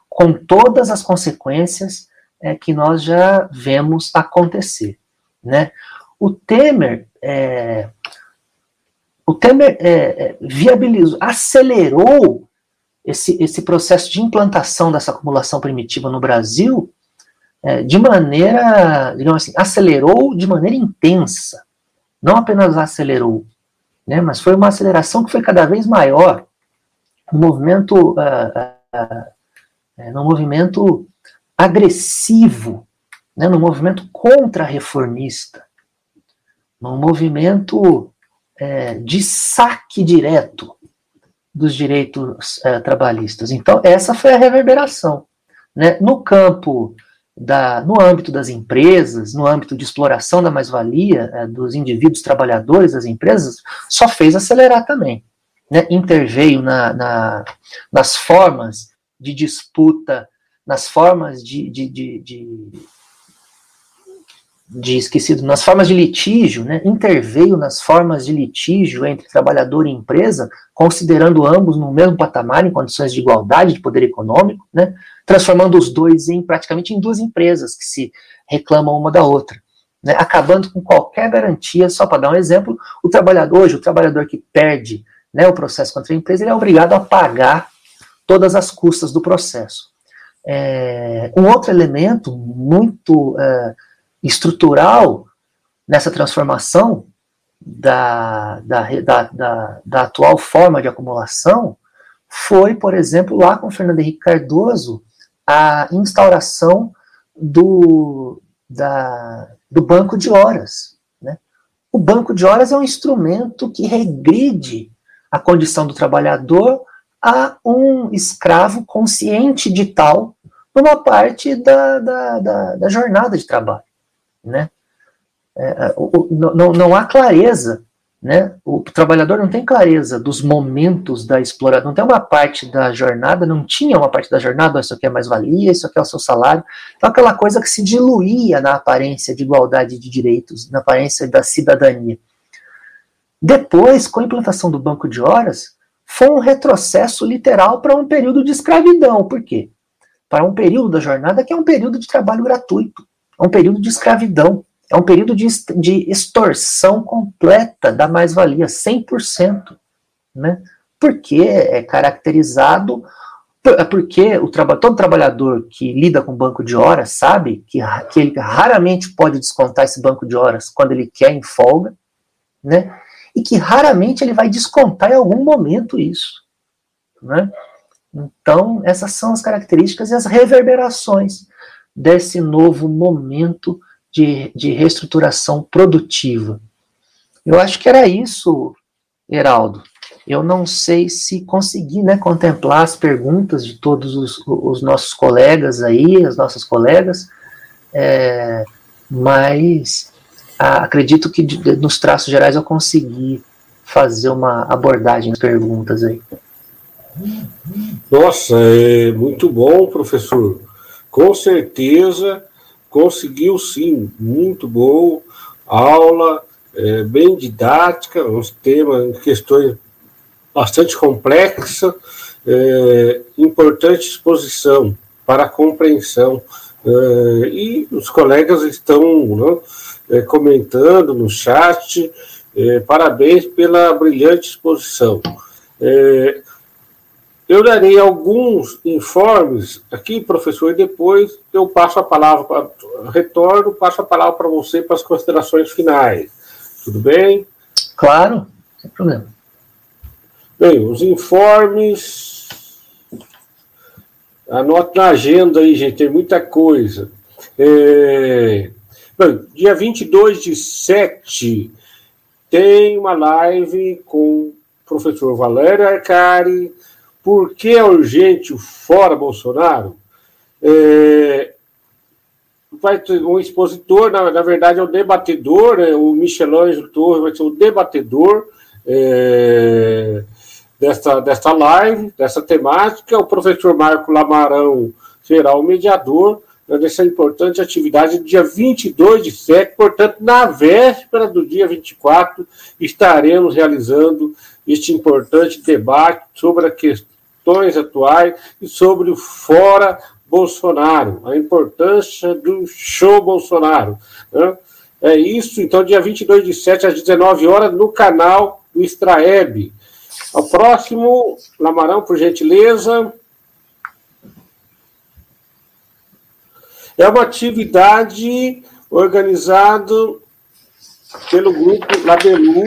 com todas as consequências é, que nós já vemos acontecer. Né? O Temer, é, o Temer é, é viabilizou, acelerou esse, esse processo de implantação dessa acumulação primitiva no Brasil é, de maneira, digamos assim, acelerou de maneira intensa. Não apenas acelerou, né, mas foi uma aceleração que foi cada vez maior no movimento, uh, uh, uh, no movimento agressivo, né, no movimento contra-reformista, no movimento é, de saque direto dos direitos é, trabalhistas. Então, essa foi a reverberação. Né? No campo, da, no âmbito das empresas, no âmbito de exploração da mais-valia é, dos indivíduos trabalhadores das empresas, só fez acelerar também. Né? Interveio na, na, nas formas de disputa, nas formas de, de, de, de de esquecido, nas formas de litígio, né, interveio nas formas de litígio entre trabalhador e empresa, considerando ambos no mesmo patamar em condições de igualdade de poder econômico, né, transformando os dois em praticamente em duas empresas que se reclamam uma da outra, né, acabando com qualquer garantia. Só para dar um exemplo, o trabalhador hoje, o trabalhador que perde né, o processo contra a empresa, ele é obrigado a pagar todas as custas do processo. É, um outro elemento muito é, estrutural nessa transformação da, da, da, da, atual forma de acumulação foi, por exemplo, lá com Fernando Henrique Cardoso, a instauração do, da, do banco de horas. Né? O banco de horas é um instrumento que regride a condição do trabalhador a um escravo consciente de tal numa parte da, da, da, da jornada de trabalho. Né? É, é o, não, não há clareza né? O trabalhador não tem clareza dos momentos da exploração, não tem uma parte da jornada, não tinha uma parte da jornada, isso aqui é mais-valia, isso aqui é o seu salário. Então, aquela coisa que se diluía na aparência de igualdade de direitos, na aparência da cidadania. Depois, com a implantação do banco de horas, foi um retrocesso literal para um período de escravidão. Por quê? Para um período da jornada que é um período de trabalho gratuito, é um período de escravidão. É um período de, de extorsão completa da mais-valia, 100%. Né? Porque é caracterizado. É porque o todo trabalhador que lida com banco de horas sabe que, que ele raramente pode descontar esse banco de horas quando ele quer em folga, né? e que raramente ele vai descontar em algum momento isso. Né? Então, essas são as características e as reverberações desse novo momento de, de reestruturação produtiva. Eu acho que era isso, Heraldo. Eu não sei se consegui né, contemplar as perguntas de todos os, os nossos colegas aí, as nossas colegas, é, mas ah, acredito que de, nos traços gerais eu consegui fazer uma abordagem das perguntas aí. Nossa, é muito bom, professor. Com certeza conseguiu sim, muito bom, aula, é, bem didática, uns temas, questões bastante complexas, é, importante exposição para a compreensão. É, e os colegas estão né, é, comentando no chat, é, parabéns pela brilhante exposição. Eu darei alguns informes aqui, professor, e depois eu passo a palavra, retorno, passo a palavra para você para as considerações finais. Tudo bem? Claro, sem problema. Bem, os informes. Anote na agenda aí, gente, tem muita coisa. É... Bem, dia 22 de 7 tem uma live com o professor Valério Arcari por que é urgente o fora Bolsonaro? É, vai ter um expositor, na, na verdade é o debatedor, né, o Michelangelo Torres vai ser o debatedor é, desta, desta live, dessa temática. O professor Marco Lamarão será o mediador né, dessa importante atividade dia 22 de setembro, portanto, na véspera do dia 24, estaremos realizando este importante debate sobre a questão questões atuais e sobre o fora Bolsonaro, a importância do show Bolsonaro. Né? É isso, então, dia 22 de 7 às 19 horas, no canal do Extraeb. Ao próximo, Lamarão, por gentileza. É uma atividade organizada pelo grupo Labelu,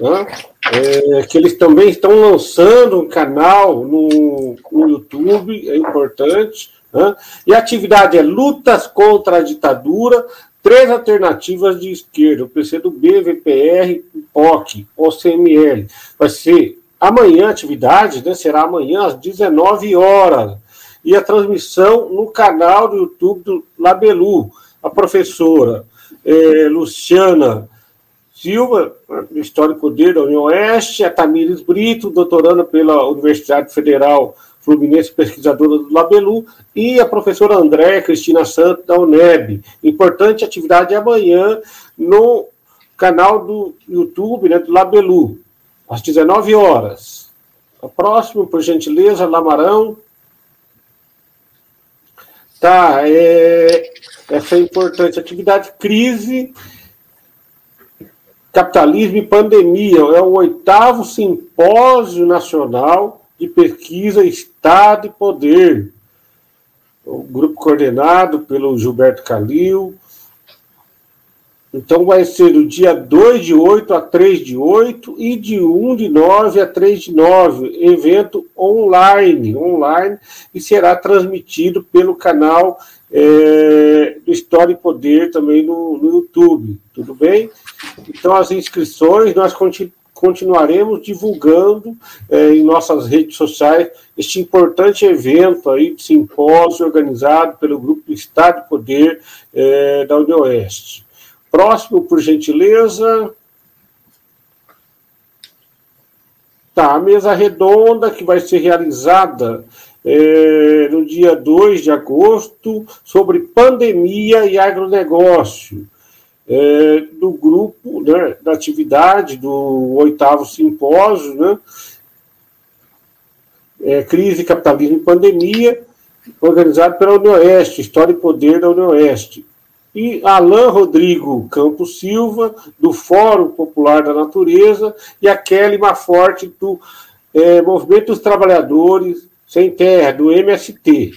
né? É, que eles também estão lançando um canal no, no YouTube, é importante. Né? E a atividade é Lutas contra a Ditadura, três alternativas de esquerda, o PCdoB, VPR, POC, OCML. Vai ser amanhã a atividade, né, será amanhã às 19 horas. E a transmissão no canal do YouTube do Labelu. A professora é, Luciana Silva, histórico dele da União Oeste, a Tamires Brito, doutoranda pela Universidade Federal Fluminense, pesquisadora do Labelu, e a professora Andréa Cristina Santos, da UNEB. Importante atividade amanhã no canal do YouTube, né, do Labelu, às 19 horas. A próxima, por gentileza, Lamarão. Tá, é, essa é importante atividade, crise Capitalismo e Pandemia, é o oitavo simpósio nacional de pesquisa Estado e Poder. O grupo coordenado pelo Gilberto Calil. Então vai ser do dia 2 de 8 a 3 de 8 e de 1 de 9 a 3 de 9, evento online, online, e será transmitido pelo canal é, do História e Poder também no, no YouTube, tudo bem? Então, as inscrições nós continu continuaremos divulgando é, em nossas redes sociais este importante evento aí, simpósio organizado pelo Grupo Estado e Poder é, da União Oeste. Próximo, por gentileza. Tá, a mesa redonda que vai ser realizada é, no dia 2 de agosto, sobre pandemia e agronegócio, é, do grupo, né, da atividade do oitavo simpósio, né, é, Crise, Capitalismo e Pandemia, organizado pela União Oeste, História e Poder da União Oeste. E Alain Rodrigo Campos Silva, do Fórum Popular da Natureza, e a Kelly Maforte, do é, Movimento dos Trabalhadores sem terra, do MST.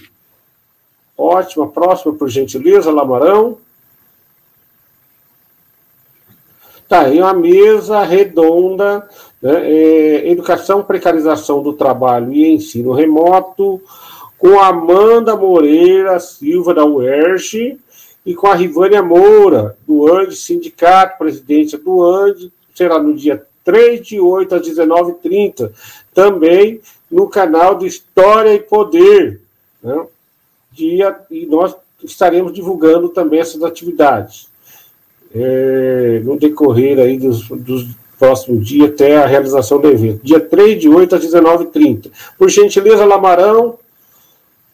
Ótima. Próxima, por gentileza, Lamarão. Tá, aí uma mesa redonda, né, é, educação, precarização do trabalho e ensino remoto, com Amanda Moreira Silva, da UERJ, e com a Rivânia Moura, do ANDE, Sindicato, presidente do ANDE, será no dia 3 de 8 às 19h30. Também no canal do História e Poder. Né? Dia, e nós estaremos divulgando também essas atividades. É, no decorrer aí dos, dos próximos dias até a realização do evento. Dia 3 de 8 às 19h30. Por gentileza, Lamarão,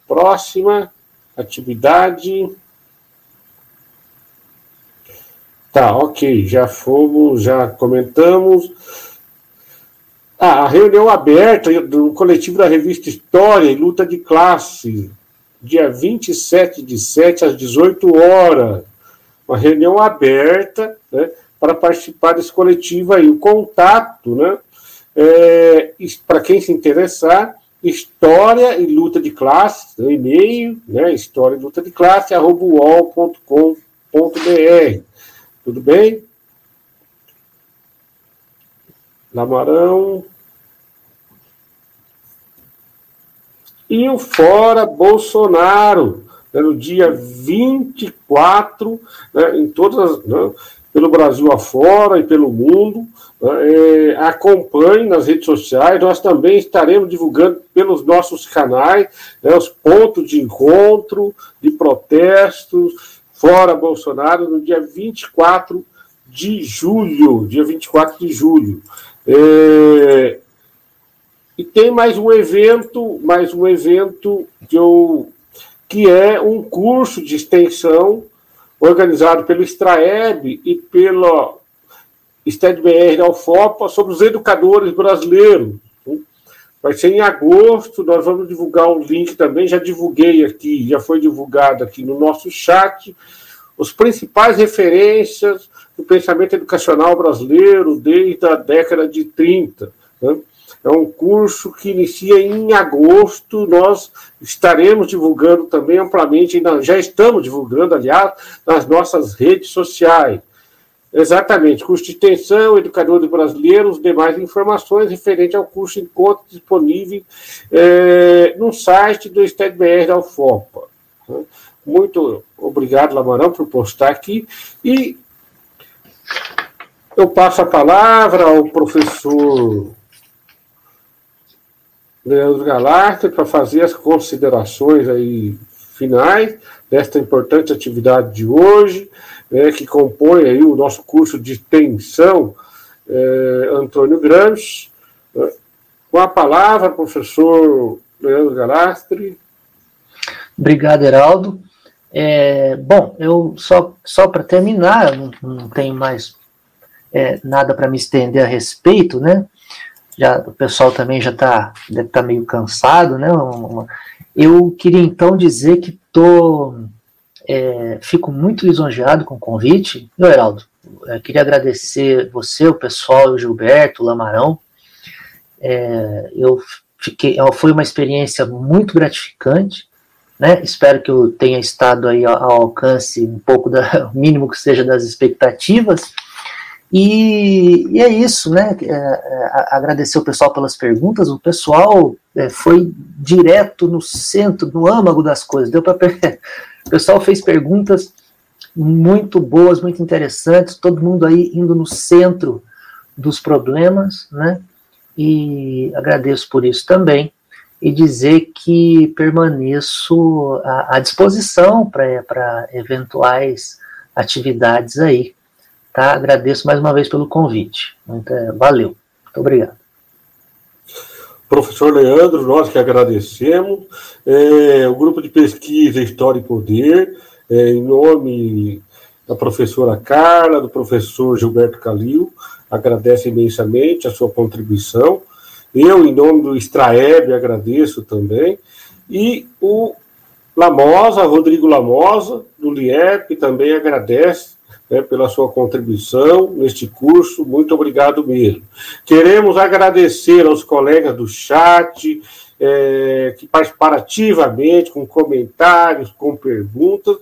próxima atividade. Tá, ok, já fomos, já comentamos. Ah, a reunião aberta do coletivo da revista História e Luta de Classe, dia 27 de 7 às 18 horas. Uma reunião aberta né, para participar desse coletivo aí. O contato, né? É, para quem se interessar, História e Luta de Classe, o e-mail, né? História e Luta de Classe, arroba uol.com.br. Tudo bem? Lamarão. E o Fora Bolsonaro, né, no dia 24, né, em todas né, pelo Brasil afora e pelo mundo. Né, é, acompanhe nas redes sociais, nós também estaremos divulgando pelos nossos canais né, os pontos de encontro, de protestos, fora Bolsonaro, no dia 24 de julho. Dia 24 de julho. É, e tem mais um evento, mais um evento que, eu, que é um curso de extensão organizado pelo Straeb e pela STEDBR da UFOPA sobre os educadores brasileiros. Vai ser em agosto, nós vamos divulgar o link também, já divulguei aqui, já foi divulgado aqui no nosso chat, os principais referências do pensamento educacional brasileiro desde a década de 30. Né? É um curso que inicia em agosto. Nós estaremos divulgando também amplamente, já estamos divulgando, aliás, nas nossas redes sociais. Exatamente, curso de extensão, educadores brasileiros, demais informações referente ao curso encontro disponível é, no site do STEDBR da UFOPA. Muito obrigado, Lamarão, por postar aqui. E eu passo a palavra ao professor Leandro Galarte para fazer as considerações aí finais desta importante atividade de hoje, né, que compõe aí o nosso curso de extensão é, Antônio Gramsci. Né. Com a palavra, professor Leandro Galastre. Obrigado, Heraldo. É, bom, eu só, só para terminar, não, não tenho mais é, nada para me estender a respeito, né? Já, o pessoal também já tá, deve estar tá meio cansado, né? Eu queria então dizer que tô, é, fico muito lisonjeado com o convite. Meu Heraldo, é, queria agradecer você, o pessoal, o Gilberto, o Lamarão. É, eu fiquei, foi uma experiência muito gratificante. Né? Espero que eu tenha estado aí ao, alcance um pouco da [laughs] mínimo que seja das expectativas. E, e, é isso, né? É, é, agradecer o pessoal pelas perguntas. O pessoal é, foi direto no centro, no âmago das coisas. Deu para [laughs] o pessoal fez perguntas muito boas, muito interessantes. Todo mundo aí indo no centro dos problemas, né? E agradeço por isso também e dizer que permaneço à, à disposição para eventuais atividades aí Tá? Agradeço mais uma vez pelo convite. Muito, é, valeu. Muito obrigado. Professor Leandro, nós que agradecemos. É, o grupo de pesquisa História e Poder, é, em nome da professora Carla, do professor Gilberto Calil, agradece imensamente a sua contribuição. Eu, em nome do Extraeb, agradeço também. E o Lamosa, Rodrigo Lamosa, do LIEP, também agradece né, pela sua contribuição neste curso. Muito obrigado mesmo. Queremos agradecer aos colegas do chat, é, que participaram ativamente, com comentários, com perguntas,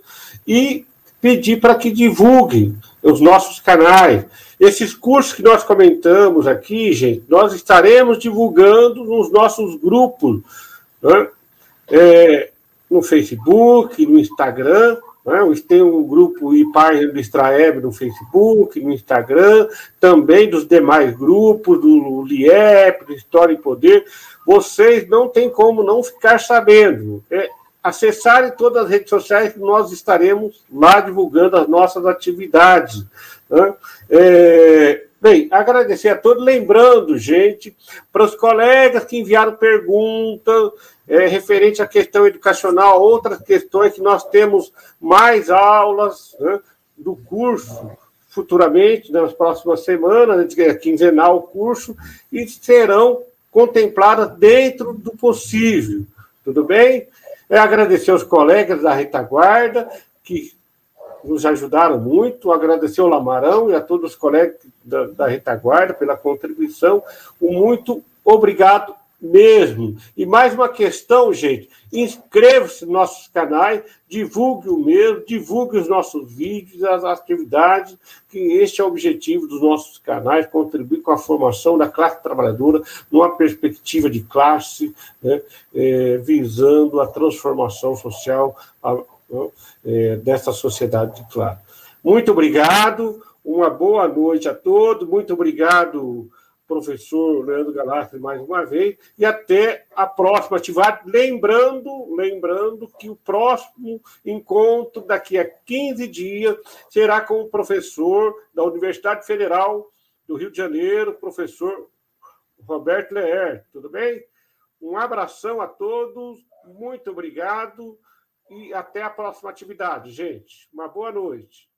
e pedir para que divulguem os nossos canais. Esses cursos que nós comentamos aqui, gente, nós estaremos divulgando nos nossos grupos, né? é, no Facebook, no Instagram, né? Tem o grupo IPAR do Extraeb no Facebook, no Instagram, também dos demais grupos, do LIEP, do História e Poder. Vocês não têm como não ficar sabendo. É, acessarem todas as redes sociais nós estaremos lá divulgando as nossas atividades. Né? É, bem, agradecer a todos, lembrando, gente, para os colegas que enviaram perguntas, é, referente à questão educacional, outras questões que nós temos mais aulas né, do curso futuramente, nas próximas semanas, é quinzenal o curso, e serão contempladas dentro do possível. Tudo bem? É agradecer aos colegas da retaguarda, que nos ajudaram muito, agradecer ao Lamarão e a todos os colegas da, da retaguarda pela contribuição. Um muito obrigado mesmo. E mais uma questão, gente: inscreva-se nos nossos canais, divulgue o mesmo, divulgue os nossos vídeos, as atividades, que este é o objetivo dos nossos canais, contribuir com a formação da classe trabalhadora numa perspectiva de classe, né, é, visando a transformação social a, é, dessa sociedade de classe. Muito obrigado, uma boa noite a todos, muito obrigado professor Leandro Galastri mais uma vez, e até a próxima atividade. Lembrando, lembrando que o próximo encontro, daqui a 15 dias, será com o professor da Universidade Federal do Rio de Janeiro, professor Roberto Leer. Tudo bem? Um abração a todos, muito obrigado e até a próxima atividade, gente. Uma boa noite.